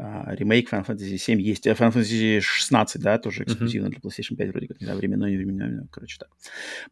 Uh, ремейк Final Fantasy 7 есть. А Final Fantasy 16, да, тоже эксклюзивно uh-huh. для PlayStation 5 вроде как. Не знаю, временно, не временно, короче, так.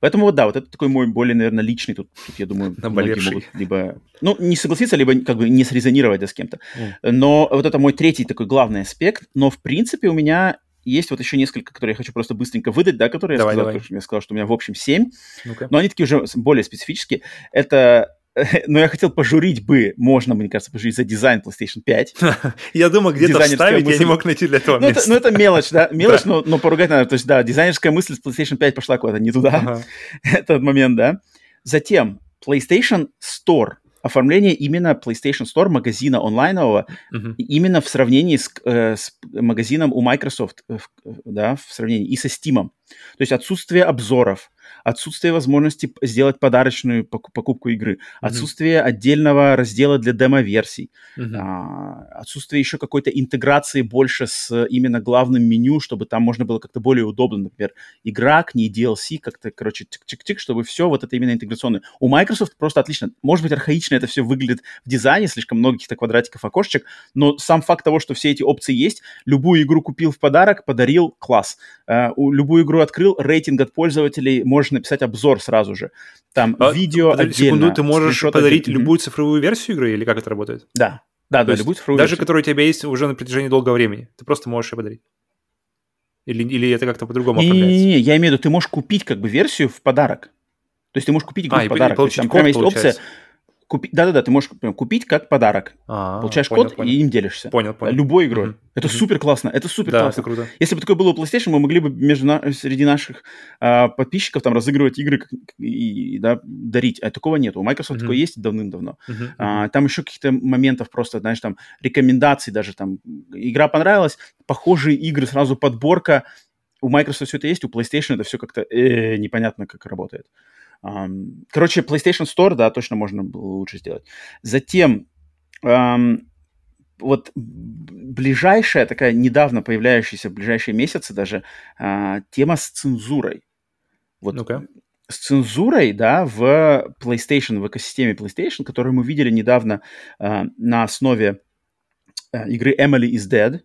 Поэтому вот, да, вот это такой мой более, наверное, личный тут, тут я думаю, многие могут либо, ну, не согласиться, либо как бы не срезонировать да, с кем-то. Uh-huh. Но вот это мой третий такой главный аспект. Но, в принципе, у меня есть вот еще несколько, которые я хочу просто быстренько выдать, да, которые давай, я, сказал, давай. я сказал, что у меня в общем 7. Ну-ка. Но они такие уже более специфические. Это но я хотел пожурить бы, можно, мне кажется, пожурить за дизайн PlayStation 5. я думал, где-то вставить, мысль. я не мог найти для этого ну, места. Это, ну, это мелочь, да, мелочь, да. Но, но поругать надо. То есть, да, дизайнерская мысль с PlayStation 5 пошла куда-то не туда. Ага. Этот момент, да. Затем, PlayStation Store оформление именно PlayStation Store, магазина онлайнового, uh-huh. именно в сравнении с, э, с магазином у Microsoft, э, да, в сравнении и со Steam. То есть отсутствие обзоров, отсутствие возможности сделать подарочную покупку игры, mm-hmm. отсутствие отдельного раздела для демо-версий, mm-hmm. а, отсутствие еще какой-то интеграции больше с именно главным меню, чтобы там можно было как-то более удобно, например, игра к ней DLC, как-то, короче, тик-тик-тик, чтобы все вот это именно интеграционное. У Microsoft просто отлично. Может быть, архаично это все выглядит в дизайне, слишком много каких-то квадратиков, окошечек, но сам факт того, что все эти опции есть, любую игру купил в подарок, подарил, класс. Uh, любую игру открыл, рейтинг от пользователей, можно написать обзор сразу же. Там а, видео отдельно. Секунду, ты можешь подарить отдельно. любую цифровую версию игры или как это работает? Да. Да, То да, любую цифровую Даже версию. которая у тебя есть уже на протяжении долгого времени. Ты просто можешь ее подарить. Или, или это как-то по-другому не, оформляется? Не-не-не, я имею в виду, ты можешь купить как бы версию в подарок. То есть ты можешь купить игру а, в подарок. И получить там код, прямо есть получается. опция Купи... Да-да-да, ты можешь купить как подарок. А-а-а, Получаешь понял, код понял. и им делишься. Понял, понял. Любой игрой. Mm-hmm. Это mm-hmm. супер классно. Это супер да, классно. Это круто. Если бы такое было у PlayStation, мы могли бы между на... среди наших а, подписчиков там разыгрывать игры и, и да, дарить. А такого нет. У Microsoft mm-hmm. такое есть давным-давно. Mm-hmm. А, там еще каких-то моментов просто, знаешь, там рекомендаций даже там. Игра понравилась, похожие игры, сразу подборка. У Microsoft все это есть, у PlayStation это все как-то э, непонятно, как работает. Короче, PlayStation Store, да, точно можно было лучше сделать. Затем, вот ближайшая, такая недавно появляющаяся, в ближайшие месяцы даже, а, тема с цензурой. Вот ну-ка. С цензурой, да, в PlayStation, в экосистеме PlayStation, которую мы видели недавно а, на основе а, игры Emily is Dead,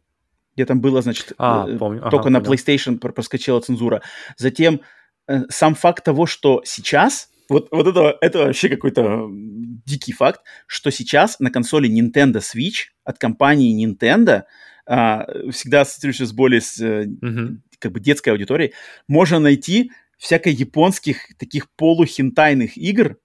где там было, значит, а, э, помню. только ага, на понял. PlayStation проскочила цензура. Затем сам факт того, что сейчас, вот, вот это, это вообще какой-то дикий факт, что сейчас на консоли Nintendo Switch от компании Nintendo а, всегда ассоциируешься с более с, mm-hmm. как бы детской аудиторией, можно найти всяко японских таких полухентайных игр,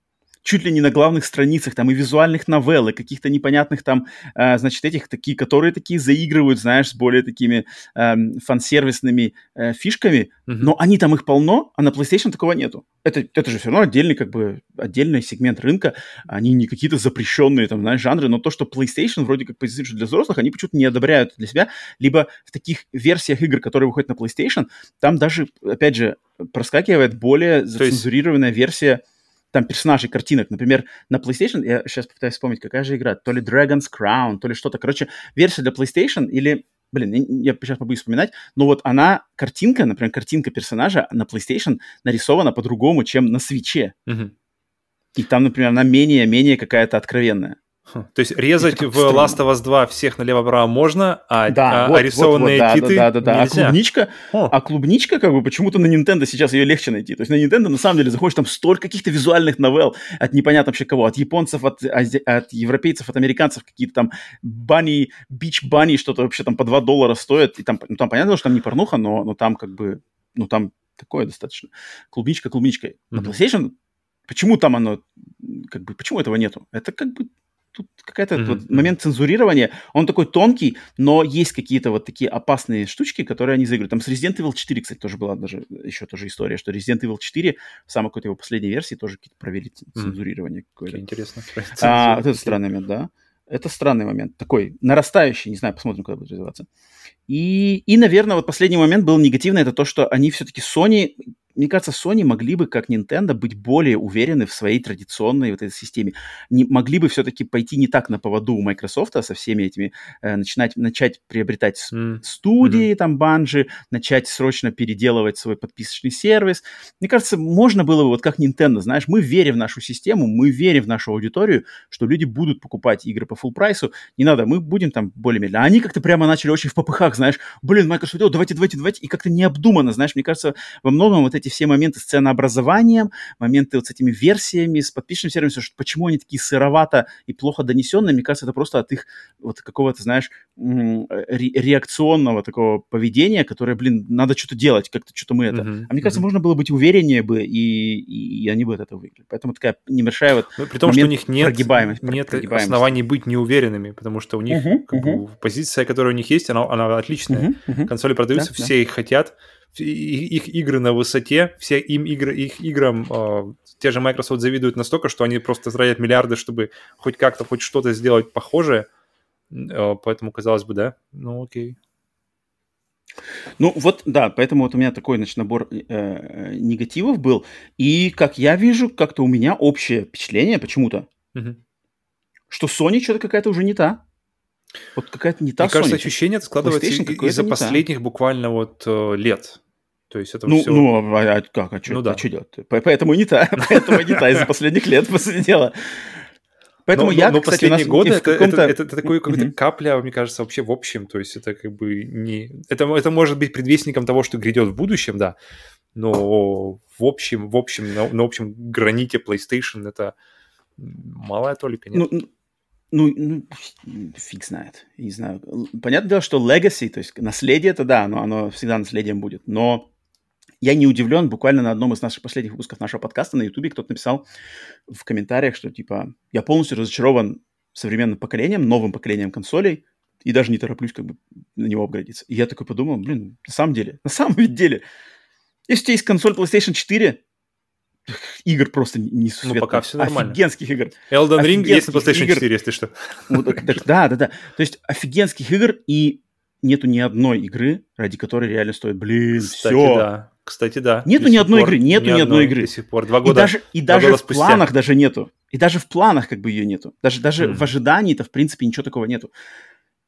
чуть ли не на главных страницах, там и визуальных новелл, и каких-то непонятных там, э, значит, этих такие, которые такие заигрывают, знаешь, с более такими э, фан-сервисными э, фишками, mm-hmm. но они там их полно, а на PlayStation такого нету. Это, это же все равно отдельный, как бы, отдельный сегмент рынка, они не какие-то запрещенные там, знаешь, жанры, но то, что PlayStation вроде как позиционирует для взрослых, они почему-то не одобряют для себя, либо в таких версиях игр, которые выходят на PlayStation, там даже, опять же, проскакивает более зацензурированная есть... версия там персонажей, картинок. Например, на PlayStation, я сейчас пытаюсь вспомнить, какая же игра, то ли Dragon's Crown, то ли что-то. Короче, версия для PlayStation или блин, я, сейчас побоюсь вспоминать, но вот она, картинка, например, картинка персонажа на PlayStation нарисована по-другому, чем на свече. Угу. И там, например, она менее-менее какая-то откровенная. То есть резать в странно. Last of Us 2 всех налево-право можно, а, да, а вот, рисованные вот, вот, киты да, да, да, да. А клубничка, а клубничка, как бы, почему-то на Nintendo сейчас ее легче найти. То есть на Nintendo, на самом деле, заходишь, там столько каких-то визуальных новелл от непонятно вообще кого, от японцев, от, от европейцев, от американцев, какие-то там банни, бич банни, что-то вообще там по 2 доллара стоит. И там, ну, там понятно, что там не порнуха, но, но там как бы, ну, там такое достаточно. Клубничка клубничкой. Mm-hmm. На PlayStation Почему там оно, как бы, почему этого нету? Это как бы тут какая-то mm-hmm. вот момент цензурирования, он такой тонкий, но есть какие-то вот такие опасные штучки, которые они заигрывают. Там с Resident Evil 4, кстати, тоже была даже еще тоже история, что Resident Evil 4 в самой какой-то его последней версии тоже какие-то провели цензурирование mm-hmm. какое-то. Интересно. А, вот это странный момент, да. Это странный момент, такой нарастающий, не знаю, посмотрим, куда будет развиваться. И, и, наверное, вот последний момент был негативный, это то, что они все-таки Sony мне кажется, Sony могли бы, как Nintendo, быть более уверены в своей традиционной вот этой системе. Не, могли бы все-таки пойти не так на поводу у Microsoft а со всеми этими, э, начинать, начать приобретать mm. студии, mm-hmm. там, банжи, начать срочно переделывать свой подписочный сервис. Мне кажется, можно было бы, вот как Nintendo, знаешь, мы верим в нашу систему, мы верим в нашу аудиторию, что люди будут покупать игры по full прайсу. Не надо, мы будем там более медленно. А они как-то прямо начали очень в попыхах, знаешь, блин, Microsoft, давайте, давайте, давайте, и как-то необдуманно, знаешь, мне кажется, во многом вот эти эти все моменты с ценообразованием, моменты вот с этими версиями, с подписчиками сервисом, что почему они такие сыровато и плохо донесенные, мне кажется, это просто от их вот какого-то, знаешь, ре- реакционного такого поведения, которое, блин, надо что-то делать, как-то что-то мы это. Uh-huh, а мне кажется, uh-huh. можно было быть увереннее бы, и, и, и они бы от этого выиграли. Поэтому такая небольшая вот ну, При том, что у них нет, прогибаемость, нет прогибаемость. оснований быть неуверенными, потому что у них uh-huh, как uh-huh. бы, позиция, которая у них есть, она, она отличная. Uh-huh, uh-huh. Консоли продаются, да, все да. их хотят, их игры на высоте, все им игры, их играм э, те же Microsoft завидуют настолько, что они просто тратят миллиарды, чтобы хоть как-то, хоть что-то сделать похожее. Э, поэтому, казалось бы, да, ну окей. Ну вот, да, поэтому вот у меня такой, значит, набор э, негативов был. И, как я вижу, как-то у меня общее впечатление почему-то, угу. что Sony что-то какая-то уже не та. Вот какая-то не та Мне Sony. кажется, ощущение это складывается из-за последних та. буквально вот э, лет. То есть это ну, все... Ну, а, а как? А что, ну, да. а что делать? Поэтому не та. Поэтому не та из-за последних лет, дела. Поэтому но, я, но, кстати, последние годы это, это, это, это такой какой-то mm-hmm. капля, мне кажется, вообще в общем. То есть это как бы не... Это, это может быть предвестником того, что грядет в будущем, да. Но в общем, в общем, на, на общем граните PlayStation это малая толика, нет? Ну, ну, ну, фиг знает, не знаю. Понятное дело, что legacy, то есть наследие это да, но оно всегда наследием будет. Но я не удивлен, буквально на одном из наших последних выпусков нашего подкаста на Ютубе кто-то написал в комментариях, что типа я полностью разочарован современным поколением, новым поколением консолей, и даже не тороплюсь как бы на него обградиться. И я такой подумал, блин, на самом деле, на самом деле, если у тебя есть консоль PlayStation 4, игр просто не Ну, пока все нормально. Офигенских игр. Elden Ring есть на PlayStation игр. 4, если что. Вот, так, да, да, да. То есть офигенских игр, и нету ни одной игры, ради которой реально стоит, блин, Кстати, все. да. Кстати, да. Нету ни одной пор, игры, нету ни, ни одной игры. До сих пор. Два года. И даже, и даже в спустя. планах даже нету. И даже в планах как бы ее нету. Даже, даже mm. в ожидании-то, в принципе, ничего такого нету.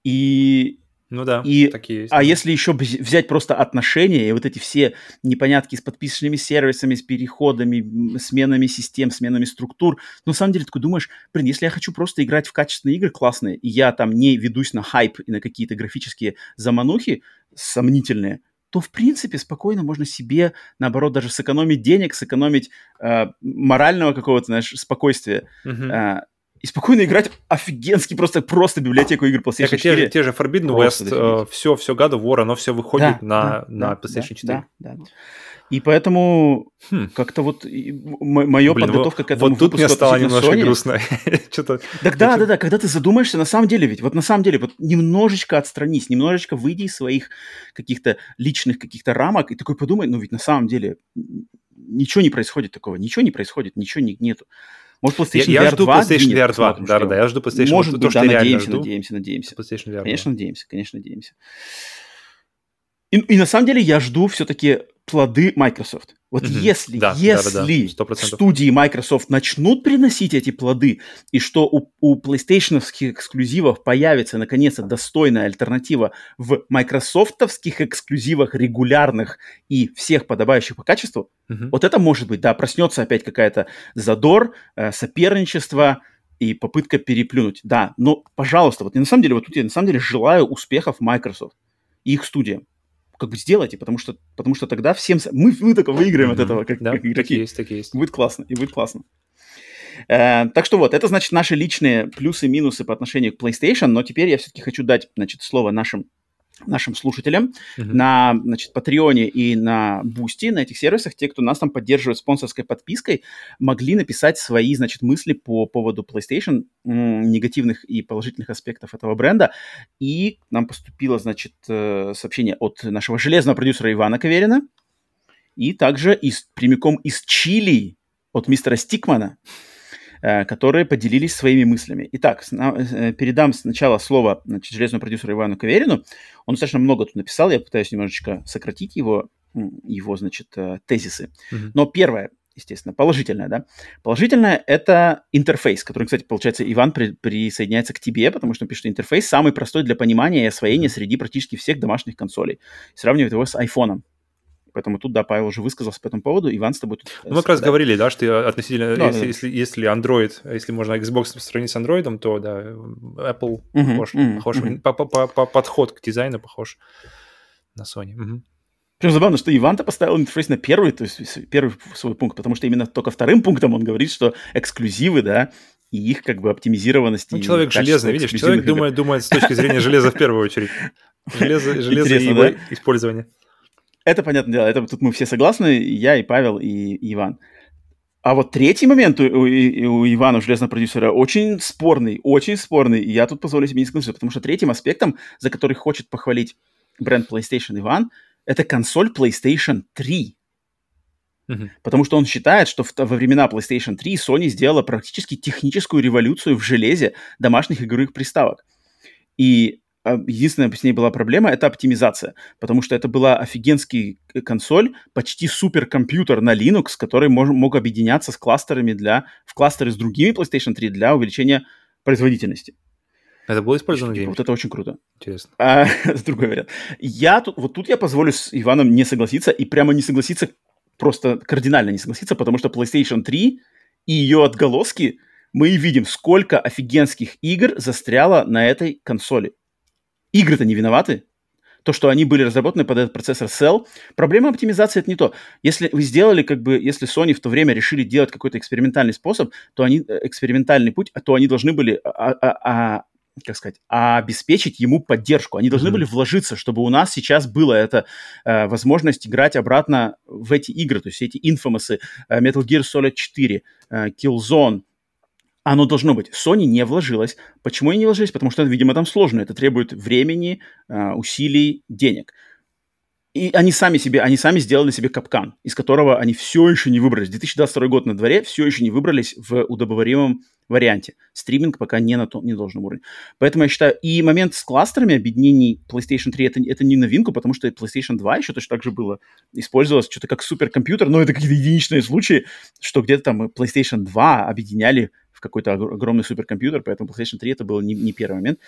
И ну да, и, такие есть. А если еще взять просто отношения и вот эти все непонятки с подписочными сервисами, с переходами, сменами систем, сменами структур, ну, на самом деле, такой думаешь, блин, если я хочу просто играть в качественные игры классные, и я там не ведусь на хайп и на какие-то графические заманухи сомнительные, то, в принципе, спокойно можно себе, наоборот, даже сэкономить денег, сэкономить э, морального какого-то, знаешь, спокойствия. Uh-huh. Э, и спокойно играть офигенски, просто, просто библиотеку игр PlayStation так, 4. Те же, те же Forbidden West, э, все, все God of War, оно все выходит да, на, да, на PlayStation 4. Да, да, да. И поэтому хм. как-то вот моя подготовка к этому вот тут мне стало немножко Sony... грустно. так да, да, да, когда ты задумаешься, на самом деле ведь, вот на самом деле, вот немножечко отстранись, немножечко выйди из своих каких-то личных каких-то рамок и такой подумай, ну ведь на самом деле ничего не происходит такого, ничего не происходит, ничего не, нету. Может, PlayStation я, VR я жду 2 PlayStation VR 2, да, да, я жду PlayStation Может быть, то, да, надеемся, надеемся, надеемся. PlayStation VR конечно, надеемся, конечно, надеемся. И, и на самом деле я жду все-таки плоды Microsoft. Вот mm-hmm. если, да, если да, да, да. студии Microsoft начнут приносить эти плоды, и что у, у PlayStation эксклюзивов появится наконец-то достойная альтернатива в майкрософтовских эксклюзивах регулярных и всех подобающих по качеству, mm-hmm. вот это может быть, да, проснется опять какая-то задор, э, соперничество и попытка переплюнуть. Да, но, пожалуйста, вот и на самом деле, вот тут я на самом деле желаю успехов Microsoft и их студиям как бы сделайте, потому что, потому что тогда всем... Мы, мы только выиграем mm-hmm. от этого, как, да, как игроки. Так есть, так есть. Будет классно, и будет классно. Э, так что вот, это, значит, наши личные плюсы и минусы по отношению к PlayStation, но теперь я все-таки хочу дать, значит, слово нашим нашим слушателям mm-hmm. на, значит, Патреоне и на Boosty, на этих сервисах, те, кто нас там поддерживает спонсорской подпиской, могли написать свои, значит, мысли по поводу PlayStation, негативных и положительных аспектов этого бренда. И нам поступило, значит, э, сообщение от нашего железного продюсера Ивана Каверина и также из, прямиком из Чили от мистера Стикмана. Э, которые поделились своими мыслями. Итак, э, передам сначала слово значит, железному продюсеру Ивану Каверину. Он достаточно много тут написал, я пытаюсь немножечко сократить его, его значит, тезисы. Mm-hmm. Но первое, естественно, положительное, да. Положительное — это интерфейс, который, кстати, получается, Иван при, присоединяется к тебе, потому что он пишет, что интерфейс самый простой для понимания и освоения среди практически всех домашних консолей. Сравнивает его с айфоном. Поэтому тут, да, Павел уже высказался по этому поводу, Иван с тобой тут... Ну, мы как раз говорили, да, что относительно, да, если, да. если, если Android, если можно Xbox сравнить с Android, то, да, Apple uh-huh, похож, uh-huh, похож uh-huh. По, по, по, подход к дизайну похож на Sony. Uh-huh. Причем забавно, что Иван-то поставил интерфейс на первый, то есть первый свой пункт, потому что именно только вторым пунктом он говорит, что эксклюзивы, да, и их как бы оптимизированность. Ну, человек железный, видишь, человек игр. думает, думает с точки зрения железа в первую очередь. Железо, железо и его да? использование. Это понятное дело, это тут мы все согласны, я и Павел, и, и Иван. А вот третий момент у, у, у Ивана, железного продюсера, очень спорный, очень спорный. И я тут позволю себе не согласиться, потому что третьим аспектом, за который хочет похвалить бренд PlayStation Иван, это консоль PlayStation 3. Uh-huh. Потому что он считает, что в, во времена PlayStation 3 Sony сделала практически техническую революцию в железе домашних игровых приставок. И единственная с ней была проблема — это оптимизация, потому что это была офигенский консоль, почти суперкомпьютер на Linux, который мож, мог объединяться с кластерами для, в кластеры с другими PlayStation 3 для увеличения производительности. Это было использовано типа, Вот это очень круто. Интересно. А, это другой вариант. Я тут, вот тут я позволю с Иваном не согласиться, и прямо не согласиться, просто кардинально не согласиться, потому что PlayStation 3 и ее отголоски мы видим, сколько офигенских игр застряло на этой консоли. Игры-то не виноваты. То, что они были разработаны под этот процессор Cell, проблема оптимизации это не то. Если вы сделали, как бы, если Sony в то время решили делать какой-то экспериментальный способ, то они, э, экспериментальный путь, то они должны были а, а, а, как сказать, обеспечить ему поддержку. Они должны mm-hmm. были вложиться, чтобы у нас сейчас была эта э, возможность играть обратно в эти игры, то есть эти инфомасы, э, Metal Gear Solid 4, э, Killzone, оно должно быть. Sony не вложилась. Почему они не вложились? Потому что, видимо, там сложно. Это требует времени, э, усилий, денег. И они сами себе, они сами сделали себе капкан, из которого они все еще не выбрались. 2022 год на дворе, все еще не выбрались в удобоваримом варианте. Стриминг пока не на том, не должном уровне. Поэтому я считаю, и момент с кластерами объединений PlayStation 3 это, это не новинку, потому что PlayStation 2 еще точно так же было. Использовалось что-то как суперкомпьютер, но это какие-то единичные случаи, что где-то там PlayStation 2 объединяли в какой-то огромный суперкомпьютер, поэтому PlayStation 3 это был не, не первый момент.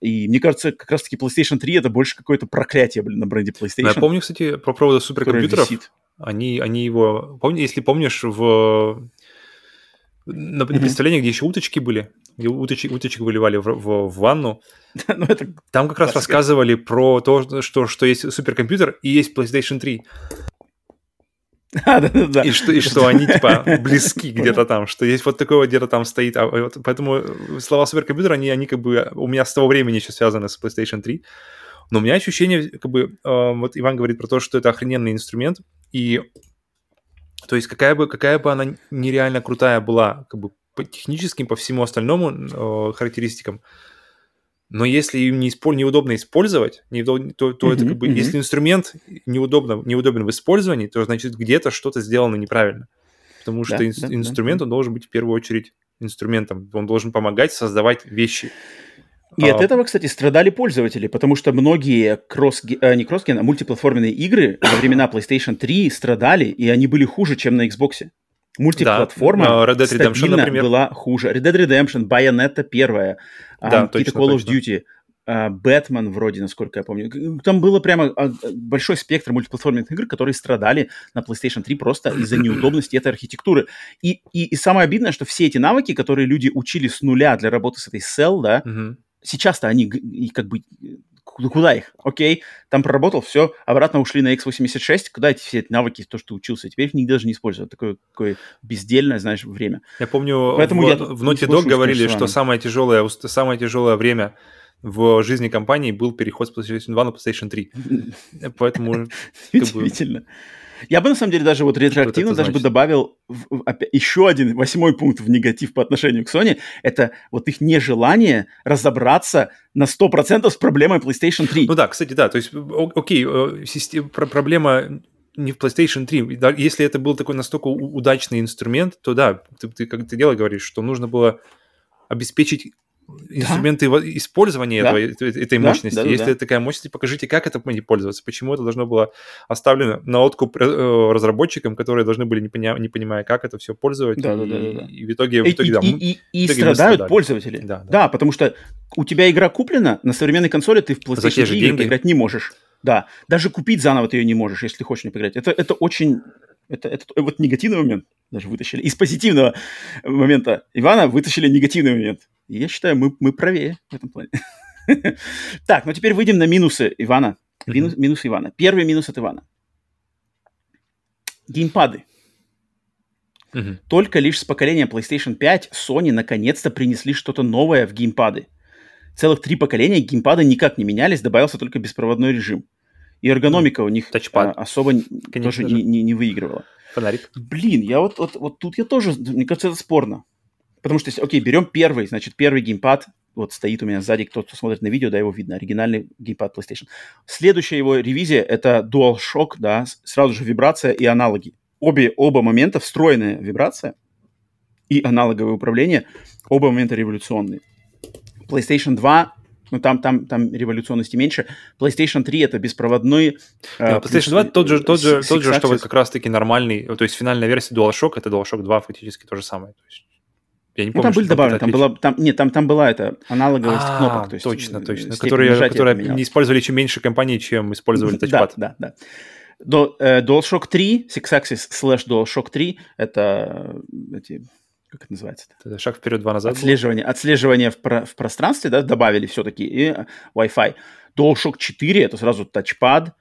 И мне кажется, как раз-таки PlayStation 3 это больше какое-то проклятие блин, на бренде PlayStation. Я помню, кстати, про поводу суперкомпьютеров. Они, они его... Помни, если помнишь, в на, mm-hmm. представлении, где еще уточки были, где уточек, уточек выливали в, в, в ванну, ну, это там как раз рассказывали про то, что, что есть суперкомпьютер и есть PlayStation 3. А, да, да, да. И что, и что они, типа, близки где-то там, что есть вот такое где-то там стоит. А, вот, поэтому слова суперкомпьютер, они, они как бы у меня с того времени еще связаны с PlayStation 3. Но у меня ощущение, как бы, э, вот Иван говорит про то, что это охрененный инструмент, и то есть какая бы, какая бы она нереально крутая была, как бы по техническим, по всему остальному э, характеристикам, но если им не исполь, неудобно использовать, неудобно, то, то mm-hmm, это как бы, mm-hmm. если инструмент неудобно, неудобен в использовании, то значит где-то что-то сделано неправильно. Потому что да, ин- да, инструмент, да. он должен быть в первую очередь инструментом, он должен помогать создавать вещи. И а... от этого, кстати, страдали пользователи, потому что многие кросс, э, не кроссген, а мультиплатформенные игры во времена PlayStation 3 страдали, и они были хуже, чем на Xbox. Мультиплатформа да, Red Dead Redemption, например. была хуже. Red Dead Redemption, Bayonetta первая, да, какие-то Call of Duty, Бэтмен вроде, насколько я помню. Там было прямо а, большой спектр мультиплатформенных игр, которые страдали на PlayStation 3 просто из-за неудобности этой архитектуры. И, и, и самое обидное, что все эти навыки, которые люди учили с нуля для работы с этой Cell, да, угу сейчас-то они и как бы куда их? Окей, там проработал, все, обратно ушли на x86, куда эти все эти навыки, то, что учился, теперь их нигде даже не используют. Такое, такое бездельное, знаешь, время. Я помню, Поэтому в, я в Naughty Dog говорили, что самое тяжелое, самое тяжелое время в жизни компании был переход с PlayStation 2 на PlayStation 3. Поэтому... Удивительно. Я бы, на самом деле, даже вот ретроактивно даже бы добавил в, в, опять, еще один восьмой пункт в негатив по отношению к Sony. Это вот их нежелание разобраться на 100% с проблемой PlayStation 3. Ну да, кстати, да. То есть, окей, э, система, проблема не в PlayStation 3. Если это был такой настолько удачный инструмент, то да, ты, ты как ты дело говоришь, что нужно было обеспечить инструменты да. использования да. этого, этой да, мощности. Да, да, Если да. такая мощность, покажите, как это пользоваться, почему это должно было оставлено на откуп э, разработчикам, которые должны были, не, поня- не понимая, как это все пользовать. Да, и, да, да, да. и в итоге, в итоге и, да. И, и, и, и страдают пользователи. Да, да. да, потому что у тебя игра куплена, на современной консоли ты в PlayStation 3 играть не можешь. Да, даже купить заново ты ее не можешь, если хочешь не поиграть. Это, это очень... Это, это вот негативный момент даже вытащили. Из позитивного момента Ивана вытащили негативный момент. И я считаю, мы, мы правее в этом плане. Так, ну теперь выйдем на минусы Ивана. Минус, минус Ивана. Первый минус от Ивана. Геймпады. Только лишь с поколения PlayStation 5 Sony наконец-то принесли что-то новое в геймпады. Целых три поколения геймпады никак не менялись, добавился только беспроводной режим. И эргономика у них а, особо Конечно тоже не, не, не выигрывала. Фонарик. Блин, я вот, вот, вот тут я тоже, мне кажется, это спорно. Потому что, окей, берем первый, значит, первый геймпад, вот стоит у меня сзади, кто, кто смотрит на видео, да, его видно, оригинальный геймпад PlayStation. Следующая его ревизия — это DualShock, да, сразу же вибрация и аналоги. Обе, оба момента встроенная вибрация и аналоговое управление, оба момента революционные. PlayStation 2 ну там, там, там революционности меньше. PlayStation 3 это беспроводной... Uh, PlayStation 2 тот же, тот же, тот же, что вот как раз-таки нормальный, то есть финальная версия DualShock, это DualShock 2 фактически то же самое. То есть я не помню, ну, там были добавлены, там была, там, нет, там, там была эта аналоговость а, кнопок. То есть точно, э, точно. Которые, которые не использовали чем меньше компаний, чем использовали тачпад. Да, да, да. Э, DualShock 3, Six-Axis slash DualShock 3, это э, эти, как это называется? Это шаг вперед, два назад. Отслеживание, отслеживание в, про, в пространстве, да, добавили все-таки, и э, Wi-Fi. DualShock 4 это сразу тачпад,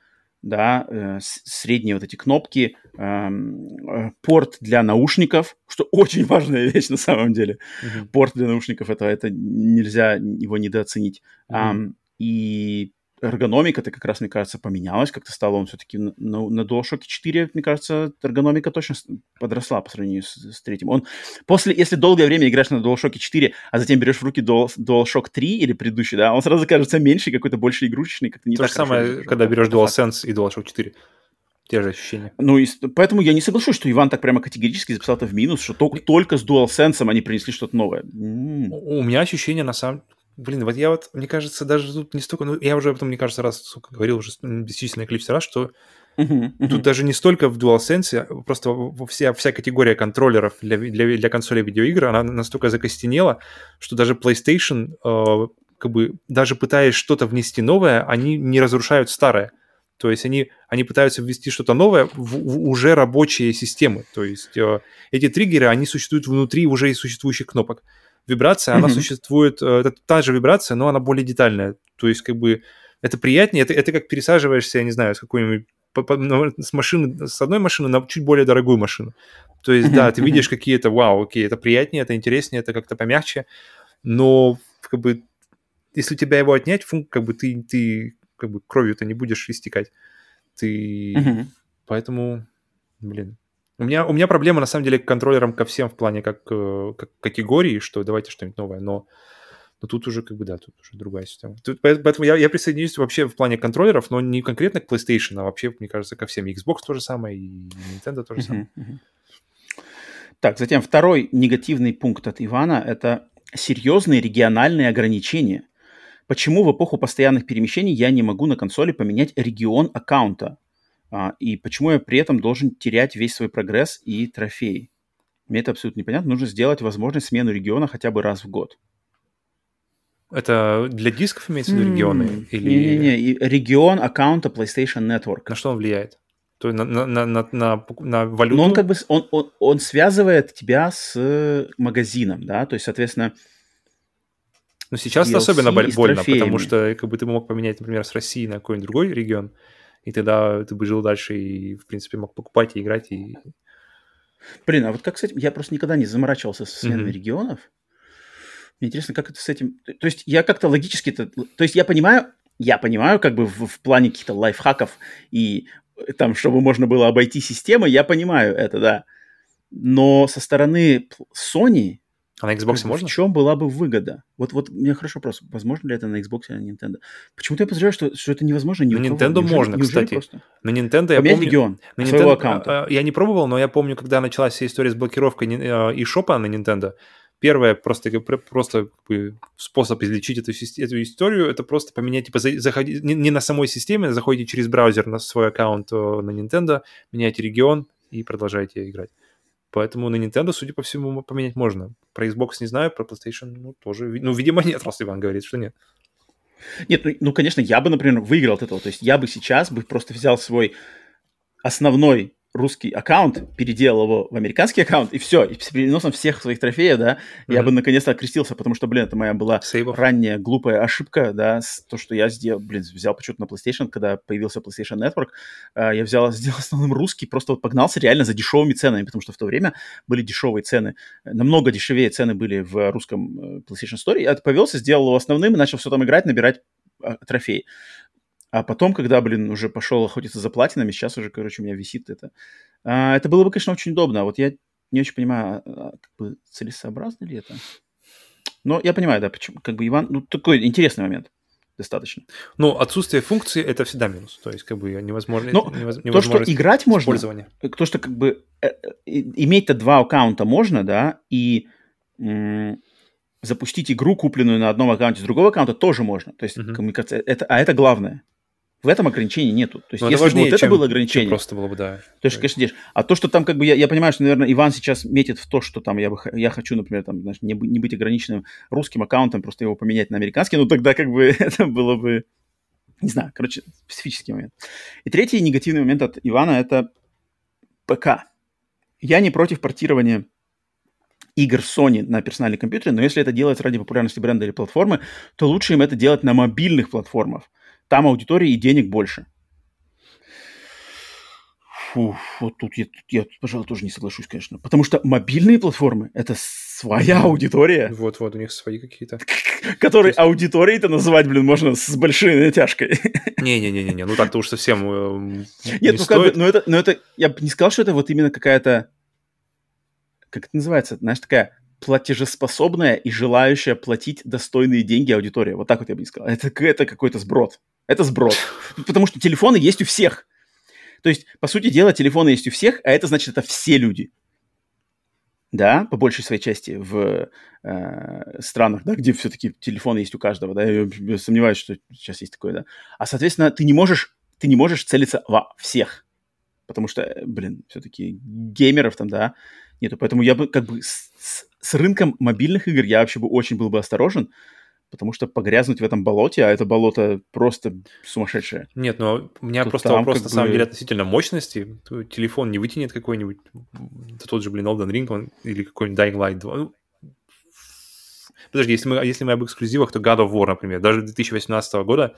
да, э, средние вот эти кнопки, эм, э, порт для наушников, что очень важная вещь на самом деле. Mm-hmm. Порт для наушников это это нельзя его недооценить. Mm-hmm. Um, и эргономика-то как раз, мне кажется, поменялась, как-то стало он все-таки на, на, DualShock 4, мне кажется, эргономика точно подросла по сравнению с, с третьим. Он после, если долгое время играешь на DualShock 4, а затем берешь в руки Dual, DualShock 3 или предыдущий, да, он сразу кажется меньше, какой-то больше игрушечный, как-то не То так же самое, когда берешь DualSense и DualShock 4 те же ощущения. Ну, и, поэтому я не соглашусь, что Иван так прямо категорически записал это в минус, что только, только с DualSense они принесли что-то новое. М-м. У меня ощущение, на самом Блин, вот я вот, мне кажется, даже тут не столько, ну, я уже об этом, мне кажется, раз, сука, говорил уже бесчисленное количество раз, что тут даже не столько в DualSense, а просто вся, вся категория контроллеров для, для, для консоли видеоигр, она настолько закостенела, что даже PlayStation, э, как бы, даже пытаясь что-то внести новое, они не разрушают старое. То есть они, они пытаются ввести что-то новое в, в уже рабочие системы. То есть э, эти триггеры, они существуют внутри уже и существующих кнопок вибрация, mm-hmm. она существует, э, это та же вибрация, но она более детальная. То есть, как бы, это приятнее, это, это как пересаживаешься, я не знаю, с какой-нибудь ну, с машины, с одной машины на чуть более дорогую машину. То есть, да, ты видишь какие-то, вау, окей, это приятнее, это интереснее, это как-то помягче, но как бы если у тебя его отнять, фун, как бы ты, ты как бы кровью-то не будешь истекать. Ты... Поэтому, блин, у меня, у меня проблема, на самом деле, к контроллерам ко всем в плане как, э, как категории, что давайте что-нибудь новое, но, но тут уже, как бы, да, тут уже другая система. Тут, поэтому я, я присоединюсь вообще в плане контроллеров, но не конкретно к PlayStation, а вообще, мне кажется, ко всем. Xbox то же самое, и Nintendo то же самое. Так, затем второй негативный пункт от Ивана – это серьезные региональные ограничения. Почему в эпоху постоянных перемещений я не могу на консоли поменять регион аккаунта? А, и почему я при этом должен терять весь свой прогресс и трофеи? Мне это абсолютно непонятно. Нужно сделать возможность смену региона хотя бы раз в год. Это для дисков имеется в виду регионы? Mm, или... Не-не-не, регион аккаунта PlayStation Network. На что он влияет? То есть на, на, на, на, на валюту? Ну, он как бы, он, он, он связывает тебя с магазином, да, то есть, соответственно... Ну, сейчас это особенно больно, потому что как бы ты мог поменять, например, с России на какой-нибудь другой регион, и тогда ты бы жил дальше и, в принципе, мог покупать и играть. И... Блин, а вот как с этим? Я просто никогда не заморачивался с сменами mm-hmm. регионов. Мне интересно, как это с этим... То есть я как-то логически... -то... То есть я понимаю, я понимаю, как бы в, в плане каких-то лайфхаков и там, чтобы можно было обойти системы, я понимаю это, да. Но со стороны Sony А на Xbox можно? В чем была бы выгода? Вот, вот у меня хороший вопрос. Возможно ли это на Xbox или на Nintendo? Почему-то я подозреваю, что, что это невозможно ни На. Nintendo Неужели- можно, неужели кстати. просто? На Nintendo я Поменять помню... регион На своего Nintendo, аккаунта. а, а, я не пробовал, но я помню, когда началась вся история с блокировкой и шопа на Nintendo, первое просто, как просто как способ излечить эту, эту историю, это просто поменять, типа, за- заходи, не, не на самой системе, а заходите через браузер на свой аккаунт э, на Nintendo, меняете регион и продолжаете играть. Поэтому на Nintendo, судя по всему, поменять можно. Про Xbox не знаю, про PlayStation, ну, тоже, ну, видимо, нет, раз Иван говорит, что нет. Нет, ну, ну, конечно, я бы, например, выиграл от этого. То есть я бы сейчас бы просто взял свой основной русский аккаунт, переделал его в американский аккаунт, и все, и с переносом всех своих трофеев, да, я Мгм. бы наконец-то окрестился, потому что, блин, это моя была Сейвов. ранняя глупая ошибка, да, то, что я сделал, блин, взял почему-то на PlayStation, когда появился PlayStation Network, а, я взял, сделал основным русский, просто вот погнался реально за дешевыми ценами, потому что в то время были дешевые цены, намного дешевее цены были в русском э, PlayStation Store, я повелся, сделал его основным и начал все там играть, набирать а, трофеи. А потом, когда, блин, уже пошел охотиться за платинами, сейчас уже, короче, у меня висит это. А, это было бы, конечно, очень удобно. А Вот я не очень понимаю, а, как бы целесообразно ли это? Но я понимаю, да, почему. Как бы Иван, ну, такой интересный момент достаточно. Ну, отсутствие функции это всегда минус. То есть, как бы невозможно. Но невоз- То, что играть можно, использования. то, что как бы э, э, иметь-то два аккаунта можно, да, и м, запустить игру, купленную на одном аккаунте с другого аккаунта, тоже можно. То есть Мгм. коммуникация, это, а это главное. В этом ограничений нету. То есть Но если бы важнее, вот это было ограничение, просто было бы, да. То есть, конечно, держишь. А то, что там, как бы, я, я понимаю, что, наверное, Иван сейчас метит в то, что там я, бы, я хочу, например, там, знаешь, не, бы- не быть ограниченным русским аккаунтом, просто его поменять на американский, ну, тогда, как бы, это было бы, не знаю, короче, специфический момент. И третий негативный момент от Ивана – это ПК. Я не против портирования игр Sony на персональный компьютер, но если это делается ради популярности бренда или платформы, то лучше им это делать на мобильных платформах. Там аудитории и денег больше. Фу, вот тут я, тут я, пожалуй, тоже не соглашусь, конечно. Потому что мобильные платформы — это своя аудитория, Вот-вот, у них свои какие-то. которой аудиторией-то называть, блин, можно с большой натяжкой. Не-не-не-не, ну так-то уж совсем э, Нет, не ну как бы, стоит. это, ну это, я бы не сказал, что это вот именно какая-то, как это называется, знаешь, такая платежеспособная и желающая платить достойные деньги аудитория. Вот так вот я бы не сказал. Это, это какой-то сброд. Это сброд. Потому что телефоны есть у всех. То есть, по сути дела, телефоны есть у всех, а это значит, это все люди. Да, по большей своей части в э, странах, да, где все-таки телефоны есть у каждого, да, я, сомневаюсь, что сейчас есть такое, да. А, соответственно, ты не можешь, ты не можешь целиться во всех, потому что, э, блин, все-таки геймеров там, да, нету. Поэтому я бы как бы с- с рынком мобильных игр я вообще бы очень был бы осторожен, потому что погрязнуть в этом болоте, а это болото просто сумасшедшее. Нет, ну у меня то просто вопрос на самом бы- деле относительно мощности. Телефон не вытянет какой-нибудь, м, тот же, блин, Elden Ring он, или какой-нибудь Dying Light 2. Ну, Подожди, если мы, если мы об эксклюзивах, то God of War, например, даже 2018 года,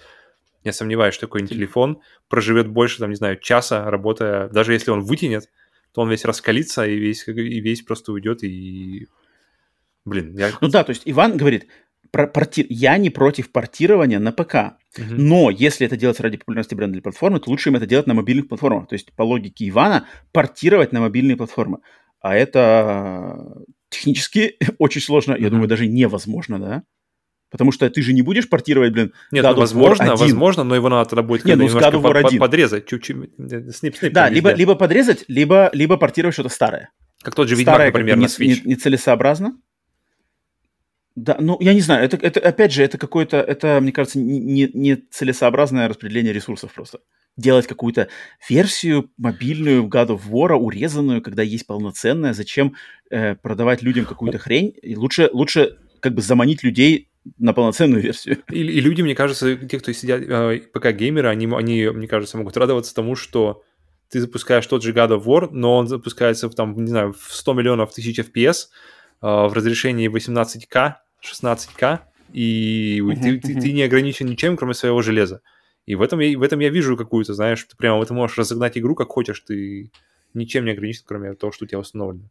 я сомневаюсь, что какой-нибудь телефон проживет больше, там, не знаю, часа, работая, даже если он вытянет, то он весь раскалится и весь, и весь просто уйдет и... Блин, я... Ну да, то есть Иван говорит, про порти- я не против портирования на ПК, Мгм. но если это делать ради популярности бренда или платформы, то лучше им это делать на мобильных платформах. То есть по логике Ивана портировать на мобильные платформы. А это технически очень сложно, я думаю, даже невозможно, да? Потому что ты же не будешь портировать, блин, Нет, God ну, возможно, 1. возможно, но его надо тогда будет Не, как бы ну, немножко под- под- 1. подрезать, чуть-чуть, снип, снип Да, либо, везде. либо подрезать, либо, либо портировать что-то старое. Как тот же Ведьмак, Старое, например, на не- Switch. не- нецелесообразно. Да, ну, я не знаю, это, это опять же, это какое-то, это, мне кажется, не, не- целесообразное распределение ресурсов просто. Делать какую-то версию мобильную God of War, урезанную, когда есть полноценная, зачем э, продавать людям какую-то хрень? И лучше, лучше как бы заманить людей на полноценную версию. И, и люди, мне кажется, те, кто сидят, э, пока-геймеры, они, они, мне кажется, могут радоваться тому, что ты запускаешь тот же God of War, но он запускается там, не знаю, в 100 миллионов тысяч FPS, э, в разрешении 18К, 16К, и Мгм, ты, ты- мгм. ты не ограничен ничем, кроме своего железа. И в этом, я, в этом я вижу какую-то, знаешь, ты прямо ты можешь разогнать игру как хочешь, ты ничем не ограничен, кроме того, что у тебя установлено.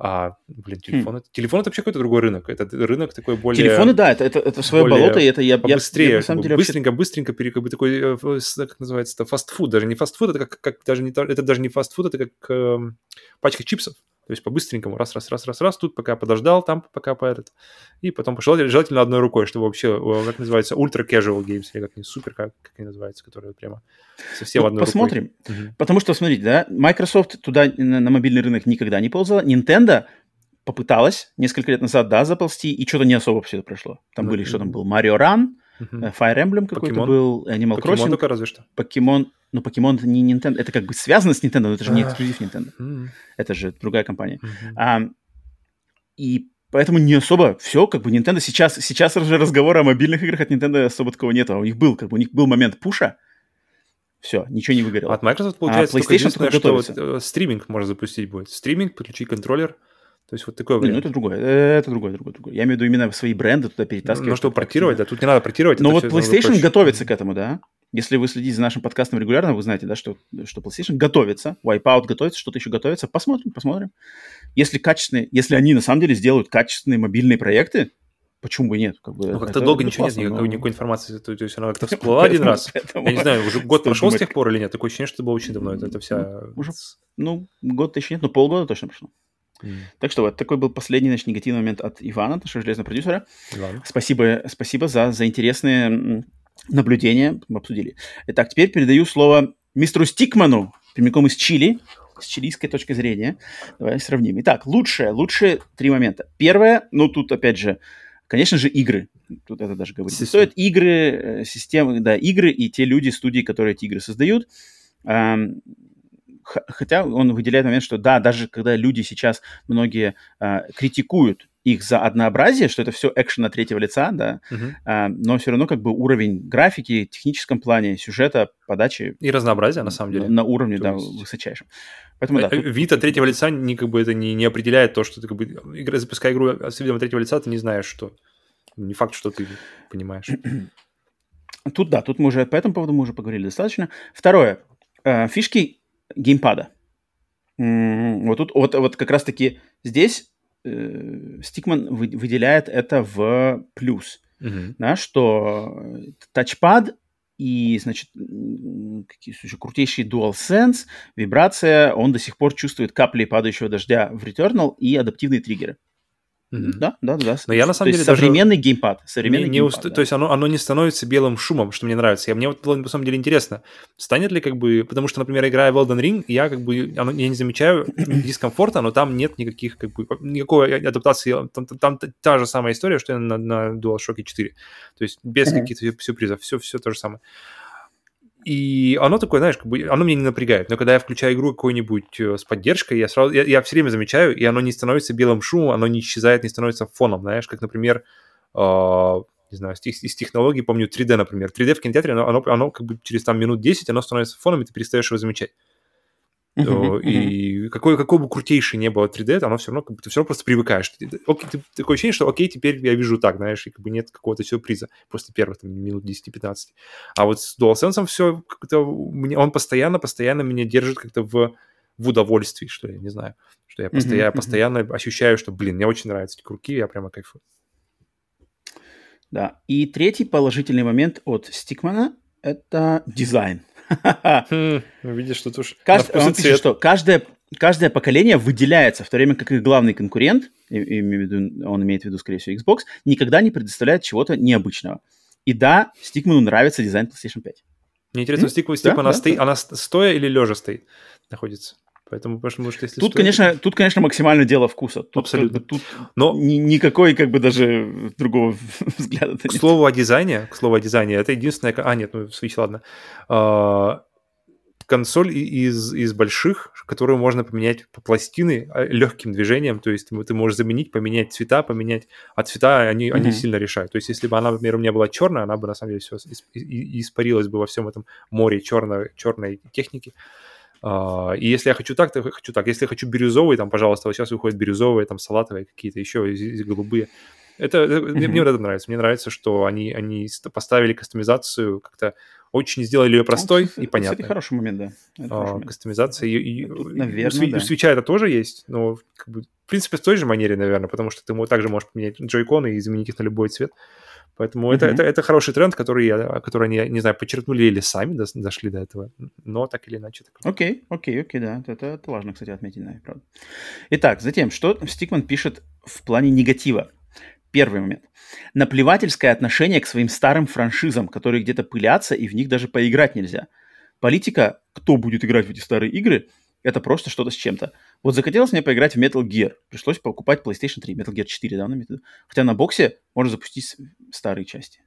А, блин, телефон, это, телефон это вообще какой-то другой рынок. Это рынок такой более... Телефоны, да, это, это, это свое болото, и это я, побыстрее, я, на самом деле вообще- быстренько, быстренько, пере- как бы такой, э, как называется, это фастфуд, даже не фастфуд, это как, как даже не, то- это даже не фастфуд, это как эм, пачка чипсов. То есть по-быстренькому, раз-раз-раз-раз-раз, тут пока подождал, там пока по этот, и потом пошел, желательно одной рукой, чтобы вообще, как называется, ультра casual games, или как они, супер, как, как они называются, которые прямо совсем ну, одной посмотрим. рукой. Посмотрим. Потому что, смотрите, да, Microsoft туда на, на мобильный рынок никогда не ползала, Nintendo попыталась несколько лет назад, да, заползти, и что-то не особо все это прошло. Там ну, были, что там был, Mario Run, uh-huh. Fire Emblem какой-то был, Animal Pokemon Crossing. только разве что. Покемон, ну, Покемон это не Nintendo, это как бы связано с Nintendo, но это же не эксклюзив Nintendo. Uh-huh. Это же другая компания. Uh-huh. А, и поэтому не особо все, как бы Nintendo сейчас, сейчас уже разговора о мобильных играх от Nintendo особо такого нет, а у них был, как бы у них был момент пуша, все, ничего не выгорело. От Microsoft, получается, а PlayStation только что вот, э, стриминг можно запустить будет. Стриминг, подключить контроллер, то есть вот. Не, ну это другое, это другое, другое, другое. Я имею в виду именно свои бренды туда перетаскивать. Ну, чтобы портировать, да, тут не надо портировать. Но вот PlayStation готовится к этому, да. Если вы следите за нашим подкастом регулярно, вы знаете, да, что, что PlayStation готовится, Wipeout готовится, что-то еще готовится. Посмотрим, посмотрим. Если качественные, если они на самом деле сделают качественные мобильные проекты, почему бы и нет? Как бы, ну, как-то долго ничего классно, нет, никакой, но... никакой информации. То, то есть она как-то всплыла один раз. Я не знаю, уже год прошел с тех пор или нет. Такое ощущение, что это было очень давно. Это, это вся... Уже, ну, год еще нет, но полгода точно прошло. Mm. Так что вот такой был последний значит, негативный момент от Ивана, нашего железного продюсера. Иван. Спасибо, спасибо за, за интересные наблюдения. Мы обсудили. Итак, теперь передаю слово мистеру Стикману, прямиком из Чили, с чилийской точки зрения. Давай сравним. Итак, лучшее, лучшие три момента. Первое, ну тут опять же, конечно же, игры. Тут это даже говорить стоит. Игры, э, системы, да, игры и те люди, студии, которые эти игры создают хотя он выделяет момент, что да, даже когда люди сейчас многие э, критикуют их за однообразие, что это все экшен на третьего лица, да, uh-huh. э, но все равно как бы уровень графики, техническом плане, сюжета, подачи... И разнообразие, на самом деле. На, уровне, да, есть... высочайшем. Поэтому, да, э, тут... Вид от третьего лица не, как бы, это не, не определяет то, что ты как бы, игра, запуская игру с видом от третьего лица, ты не знаешь, что... Не факт, что ты понимаешь. Тут, да, тут мы уже по этому поводу мы уже поговорили достаточно. Второе. Э, фишки геймпада. Вот тут вот, вот как раз-таки здесь э, Стикман вы, выделяет это в плюс, uh-huh. да, что тачпад и, значит, какие еще крутейшие DualSense, вибрация, он до сих пор чувствует капли падающего дождя в Returnal и адаптивные триггеры. Mm-hmm. Да, да, да. Но я на самом то деле современный даже геймпад, современный не, не уст... да. то есть оно, оно не становится белым шумом, что мне нравится. Я мне вот было на самом деле интересно, станет ли как бы, потому что, например, играя в Elden Ring, я как бы оно, я не замечаю дискомфорта, но там нет никаких как бы никакой адаптации, там, там, там та же самая история, что и на, на DualShock 4, то есть без mm-hmm. каких-то сюрпризов, все все то же самое. И оно такое, знаешь, как бы, оно меня не напрягает. Но когда я включаю игру какой-нибудь э, с поддержкой, я сразу, я, я все время замечаю, и оно не становится белым шумом, оно не исчезает, не становится фоном, знаешь, как, например, э, не знаю, из технологий, помню, 3D, например. 3D в кинотеатре, оно, оно, оно как бы через там минут 10, оно становится фоном, и ты перестаешь его замечать. Uh-huh, и uh-huh. какой, какой бы крутейший не было 3D, оно все равно, как бы, ты все равно просто привыкаешь. Ты, окей, ты, такое ощущение, что окей, теперь я вижу так, знаешь, и как бы нет какого-то сюрприза после первых там, минут 10-15. А вот с DualSense все как-то, он постоянно, постоянно меня держит как-то в, в удовольствии, что я не знаю, что я постоянно, uh-huh, постоянно ощущаю, что, блин, мне очень нравятся эти руки, я прямо кайфую. Да, и третий положительный момент от Стикмана – это дизайн. Хм, ну, видишь, что уж Кажд... Он пишет, что каждое, каждое поколение выделяется, в то время как их главный конкурент, он имеет в виду, скорее всего, Xbox, никогда не предоставляет чего-то необычного. И да, Стикману нравится дизайн PlayStation 5. Мне интересно, mm? Стикман, да, она, да, стоит, да. она стоя или лежа стоит, находится? Поэтому, потому что если тут, стоит... конечно, тут, конечно, максимально дело вкуса. Тут, Абсолютно. Тут Но ни, никакой, как бы, даже другого взгляда. К нет. слову о дизайне, к слову о дизайне, это единственное... А, нет, ну, Switch, ладно. А, консоль из, из больших, которую можно поменять по пластины а, легким движением, то есть ты можешь заменить, поменять цвета, поменять, а цвета они, mm-hmm. они сильно решают. То есть если бы она, например, у меня была черная, она бы на самом деле все испарилась бы во всем этом море черной, черной техники. Uh, и если я хочу так, то хочу так. Если я хочу бирюзовый, там, пожалуйста, вот сейчас выходят бирюзовые, там, салатовые какие-то еще, голубые. Это, mm-hmm. мне, мне вот это нравится. Мне нравится, что они, они поставили кастомизацию как-то очень сделали ее простой ну, и понятной. Это хороший момент, да. Это а, момент. Кастомизация. И, и, наверное, у, да. у свеча это тоже есть, но как бы, в принципе в той же манере, наверное, потому что ты также можешь поменять джойконы и изменить их на любой цвет. Поэтому mm-hmm. это, это, это хороший тренд, который, я, который они, не знаю, подчеркнули или сами до, дошли до этого, но так или иначе. Окей, окей, окей, да, это, это важно, кстати, отметить, да, правда. Итак, затем, что Стикман пишет в плане негатива? Первый момент. Наплевательское отношение к своим старым франшизам, которые где-то пылятся, и в них даже поиграть нельзя. Политика, кто будет играть в эти старые игры, это просто что-то с чем-то. Вот захотелось мне поиграть в Metal Gear. Пришлось покупать PlayStation 3, Metal Gear 4, да, на метод. Хотя на боксе можно запустить старые части.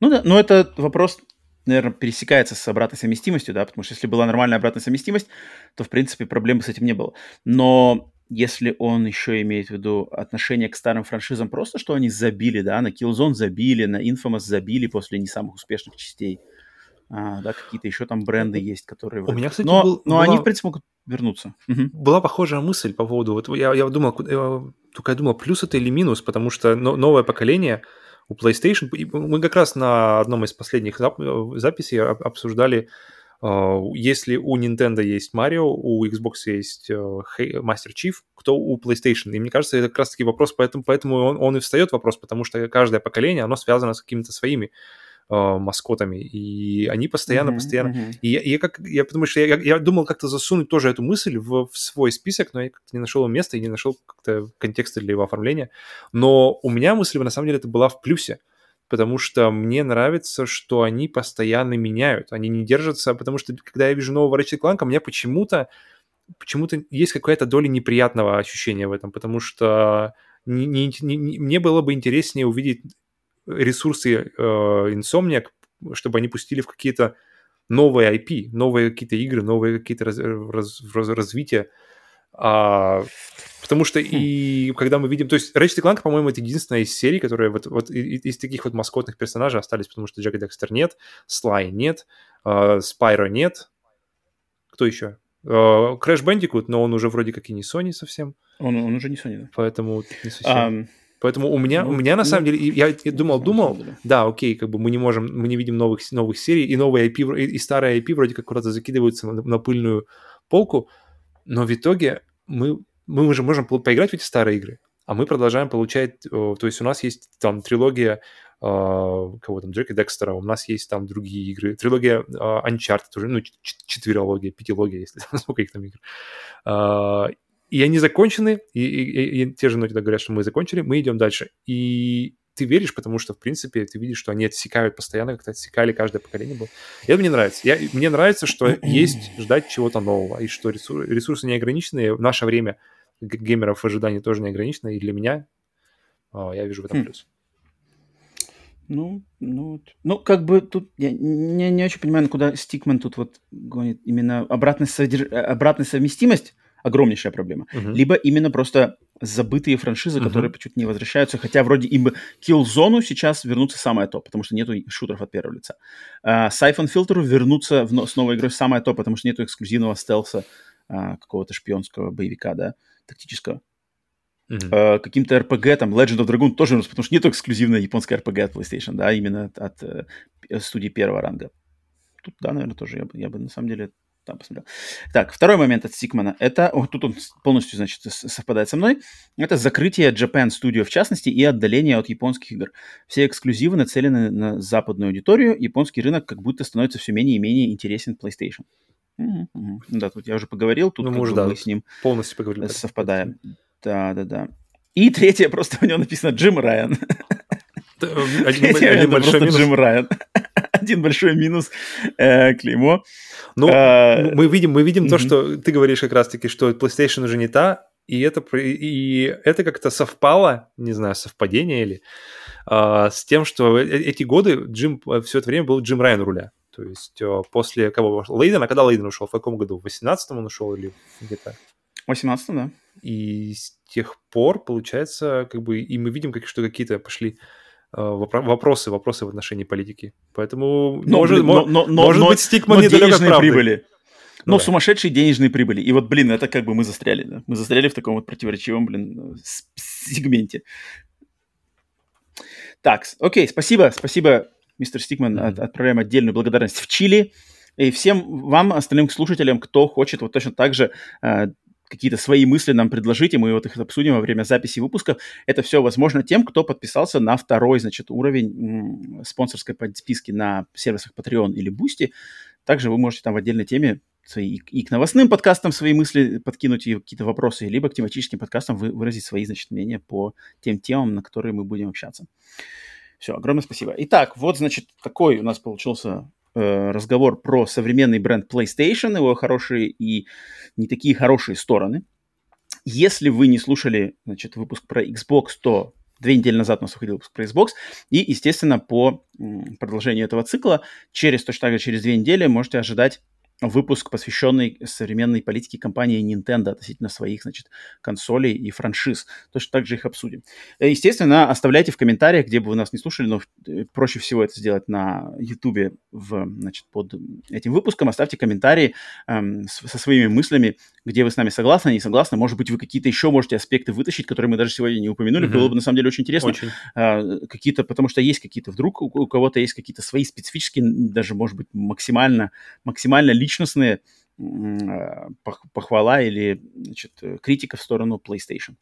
Ну да, но это вопрос, наверное, пересекается с обратной совместимостью, да, потому что если была нормальная обратная совместимость, то, в принципе, проблем с этим не было. Но если он еще имеет в виду отношение к старым франшизам, просто что они забили, да, на Killzone забили, на Infamous забили после не самых успешных частей, а, да, какие-то еще там бренды есть, которые... У меня, кстати, но, был, но была... они, в принципе, могут вернуться. Была похожая мысль по поводу... Вот я, я думал, я, только я думал, плюс это или минус, потому что новое поколение у PlayStation... Мы как раз на одном из последних записей обсуждали Uh, если у Nintendo есть Марио, у Xbox есть Master Chief, кто у PlayStation? И мне кажется, это как раз-таки вопрос, поэтому, поэтому он, он и встает вопрос, потому что каждое поколение, оно связано с какими-то своими э, маскотами, и они постоянно, mm-hmm, постоянно. Mm-hmm. И, я, я как, я потому что я, я думал как-то засунуть тоже эту мысль в, в свой список, но я как-то не нашел места и не нашел как-то контекста для его оформления. Но у меня мысль на самом деле это была в плюсе, потому что мне нравится, что они постоянно меняют, они не держатся, потому что когда я вижу нового Ratchet Clank, у меня почему-то почему-то есть какая-то доля неприятного ощущения в этом, потому что не, не, не, мне было бы интереснее увидеть ресурсы э, Insomniac, чтобы они пустили в какие-то новые IP, новые какие-то игры, новые какие-то раз, раз, раз, развития. А, потому что и когда мы видим... То есть Ratchet & Clank, по-моему, это единственная из серий, которая вот, вот из таких вот маскотных персонажей остались, потому что Jak Daxter нет, Sly нет, э, Spyro нет. Кто еще? Crash Bandicoot, но он уже вроде как и не Sony совсем. Он, он уже не Sony, да. Поэтому не совсем. Um, Поэтому у меня, ну, у меня на ну, самом деле, я, я думал, думал, да, окей, как бы мы не можем, мы не видим новых, новых серий, и новые IP, и, и старые IP вроде как куда-то закидываются на, на пыльную полку, но в итоге мы, мы уже можем поиграть в эти старые игры, а мы продолжаем получать, то есть у нас есть там трилогия Uh, кого там, Джека Декстера, у нас есть там другие игры. Трилогия uh, Uncharted, уже, ну, четверология, пятилогия, если сколько их там игр. Uh, и они закончены, и, и, и те же Naughty говорят, что мы закончили, мы идем дальше. И ты веришь, потому что, в принципе, ты видишь, что они отсекают постоянно, как-то отсекали каждое поколение было. И это мне нравится. Я, мне нравится, что есть ждать чего-то нового, и что ресурсы, ресурсы не ограничены. В наше время геймеров в ожидании тоже не ограничено, и для меня о, я вижу в этом хм. плюс. Ну, ну, ну, как бы тут я не, не очень понимаю, куда Стикман тут вот гонит именно обратная, содерж... обратная совместимость огромнейшая проблема. Uh-huh. Либо именно просто забытые франшизы, uh-huh. которые почему-то не возвращаются, хотя вроде им Killzone сейчас вернуться самое топ, потому что нету шутеров от первого лица. Uh, Siphon Filter вернуться в, с новой игрой самое топ, потому что нету эксклюзивного стелса uh, какого-то шпионского боевика, да, тактического. Uh-huh. Uh, каким-то RPG, там, Legend of Dragoon тоже, потому что нету эксклюзивной японской RPG от PlayStation, да, именно от, от uh, студии первого ранга. Тут, да, наверное, тоже я бы, я бы на самом деле там посмотрел. Так, второй момент от Стикмана. Это, о, тут он полностью, значит, совпадает со мной. Это закрытие Japan Studio, в частности, и отдаление от японских игр. Все эксклюзивы нацелены на западную аудиторию. Японский рынок как будто становится все менее и менее интересен PlayStation. Угу, угу. Да, тут я уже поговорил, тут ну, мы, уже, да, мы с ним полностью поговорили. Совпадаем. Да, да, да. И третье, просто у него написано Джим Райан. Один, один большой минус. Джим Райан. Один большой минус э, клеймо. Ну, а, мы видим, мы видим то, что ты говоришь как раз-таки, что PlayStation уже не та, и это, и это как-то совпало, не знаю, совпадение или, а, с тем, что э, эти годы Джим все это время был Джим Райан руля. То есть после кого Лейдена, когда Лейден ушел, в каком году? В 18-м он ушел или где-то? В 18-м, да. И с тех пор, получается, как бы, и мы видим, как, что какие-то пошли Э, вопросы, вопросы в отношении политики. Поэтому но, может, но, но, но, может но, быть Стикман но недалек от правды. прибыли. Ну, но да. сумасшедшие денежные прибыли. И вот, блин, это как бы мы застряли, да? Мы застряли в таком вот противоречивом, блин, сегменте. Так, окей, спасибо, спасибо, мистер Стикман. Mm-hmm. Отправляем отдельную благодарность в Чили. И всем вам, остальным слушателям, кто хочет вот точно так же э, какие-то свои мысли нам предложите, мы вот их обсудим во время записи выпусков. Это все возможно тем, кто подписался на второй, значит, уровень спонсорской подписки на сервисах Patreon или Boosty. Также вы можете там в отдельной теме свои, и к новостным подкастам свои мысли подкинуть и какие-то вопросы, либо к тематическим подкастам вы, выразить свои, значит, мнения по тем темам, на которые мы будем общаться. Все, огромное спасибо. Итак, вот, значит, такой у нас получился разговор про современный бренд PlayStation, его хорошие и не такие хорошие стороны. Если вы не слушали, значит, выпуск про Xbox, то Две недели назад у нас выходил выпуск про Xbox. И, естественно, по продолжению этого цикла, через, точно так же через две недели можете ожидать выпуск, посвященный современной политике компании Nintendo относительно своих, значит, консолей и франшиз. Точно так же их обсудим. Э, естественно, оставляйте в комментариях, где бы вы нас не слушали, но э, проще всего это сделать на YouTube в, значит, под этим выпуском. Оставьте комментарии эм, со своими мыслями, где вы с нами согласны, не согласны. Может быть, вы какие-то еще можете аспекты вытащить, которые мы даже сегодня не упомянули. Mm-hmm. Было бы, на самом деле, очень интересно. Очень. Э, какие-то, потому что есть какие-то, вдруг у, у кого-то есть какие-то свои специфические, даже, может быть, максимально, максимально личные личностные а, похвала или значит, критика в сторону PlayStation.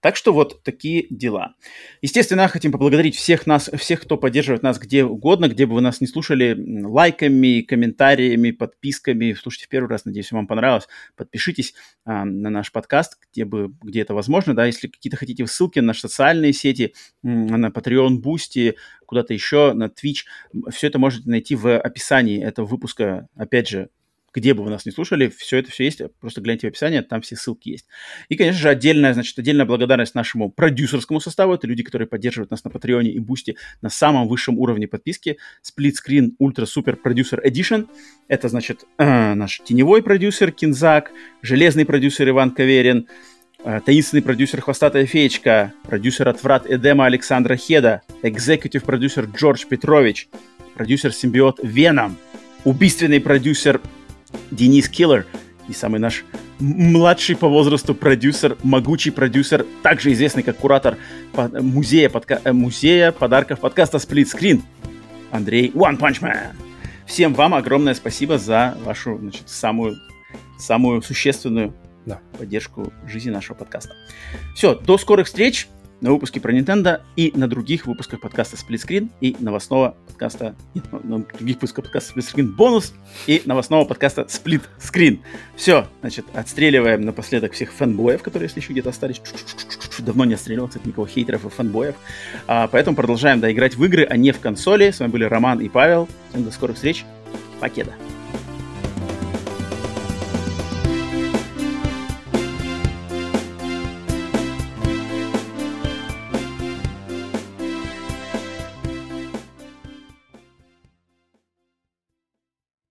Так что вот такие дела. Естественно, хотим поблагодарить всех нас, всех, кто поддерживает нас где угодно, где бы вы нас не слушали, лайками, комментариями, подписками. Слушайте в первый раз, надеюсь, вам понравилось. Подпишитесь а, на наш подкаст, где бы, где это возможно, да, если какие-то хотите ссылки на наши социальные сети, на Patreon, Boosty, куда-то еще, на Twitch, все это можете найти в описании этого выпуска. Опять же, где бы вы нас не слушали, все это все есть, просто гляньте в описании, там все ссылки есть. И, конечно же, отдельная, значит, отдельная благодарность нашему продюсерскому составу, это люди, которые поддерживают нас на Патреоне и Boosty на самом высшем уровне подписки, Split Screen Ultra Super Producer Edition, это, значит, э, наш теневой продюсер Кинзак, железный продюсер Иван Каверин, э, таинственный продюсер Хвостатая Феечка, продюсер Отврат Эдема Александра Хеда, экзекутив продюсер Джордж Петрович, продюсер Симбиот Веном, убийственный продюсер Денис Киллер и самый наш младший по возрасту продюсер, могучий продюсер, также известный как куратор музея, подка... Э, музея подарков подкаста Split Screen, Андрей One Punch Man. Всем вам огромное спасибо за вашу значит, самую, самую существенную да. поддержку жизни нашего подкаста. Все, до скорых встреч на выпуске про Nintendo и на других выпусках подкаста Split Screen и новостного подкаста, нет, на других выпусках подкаста Split Screen бонус и новостного подкаста Split Screen. Все, значит, отстреливаем напоследок всех фанбоев, которые, если еще где-то остались, давно не отстреливал, кстати, никого хейтеров и фанбоев. А, поэтому продолжаем, да, играть в игры, а не в консоли. С вами были Роман и Павел. Всем до скорых встреч. Покеда.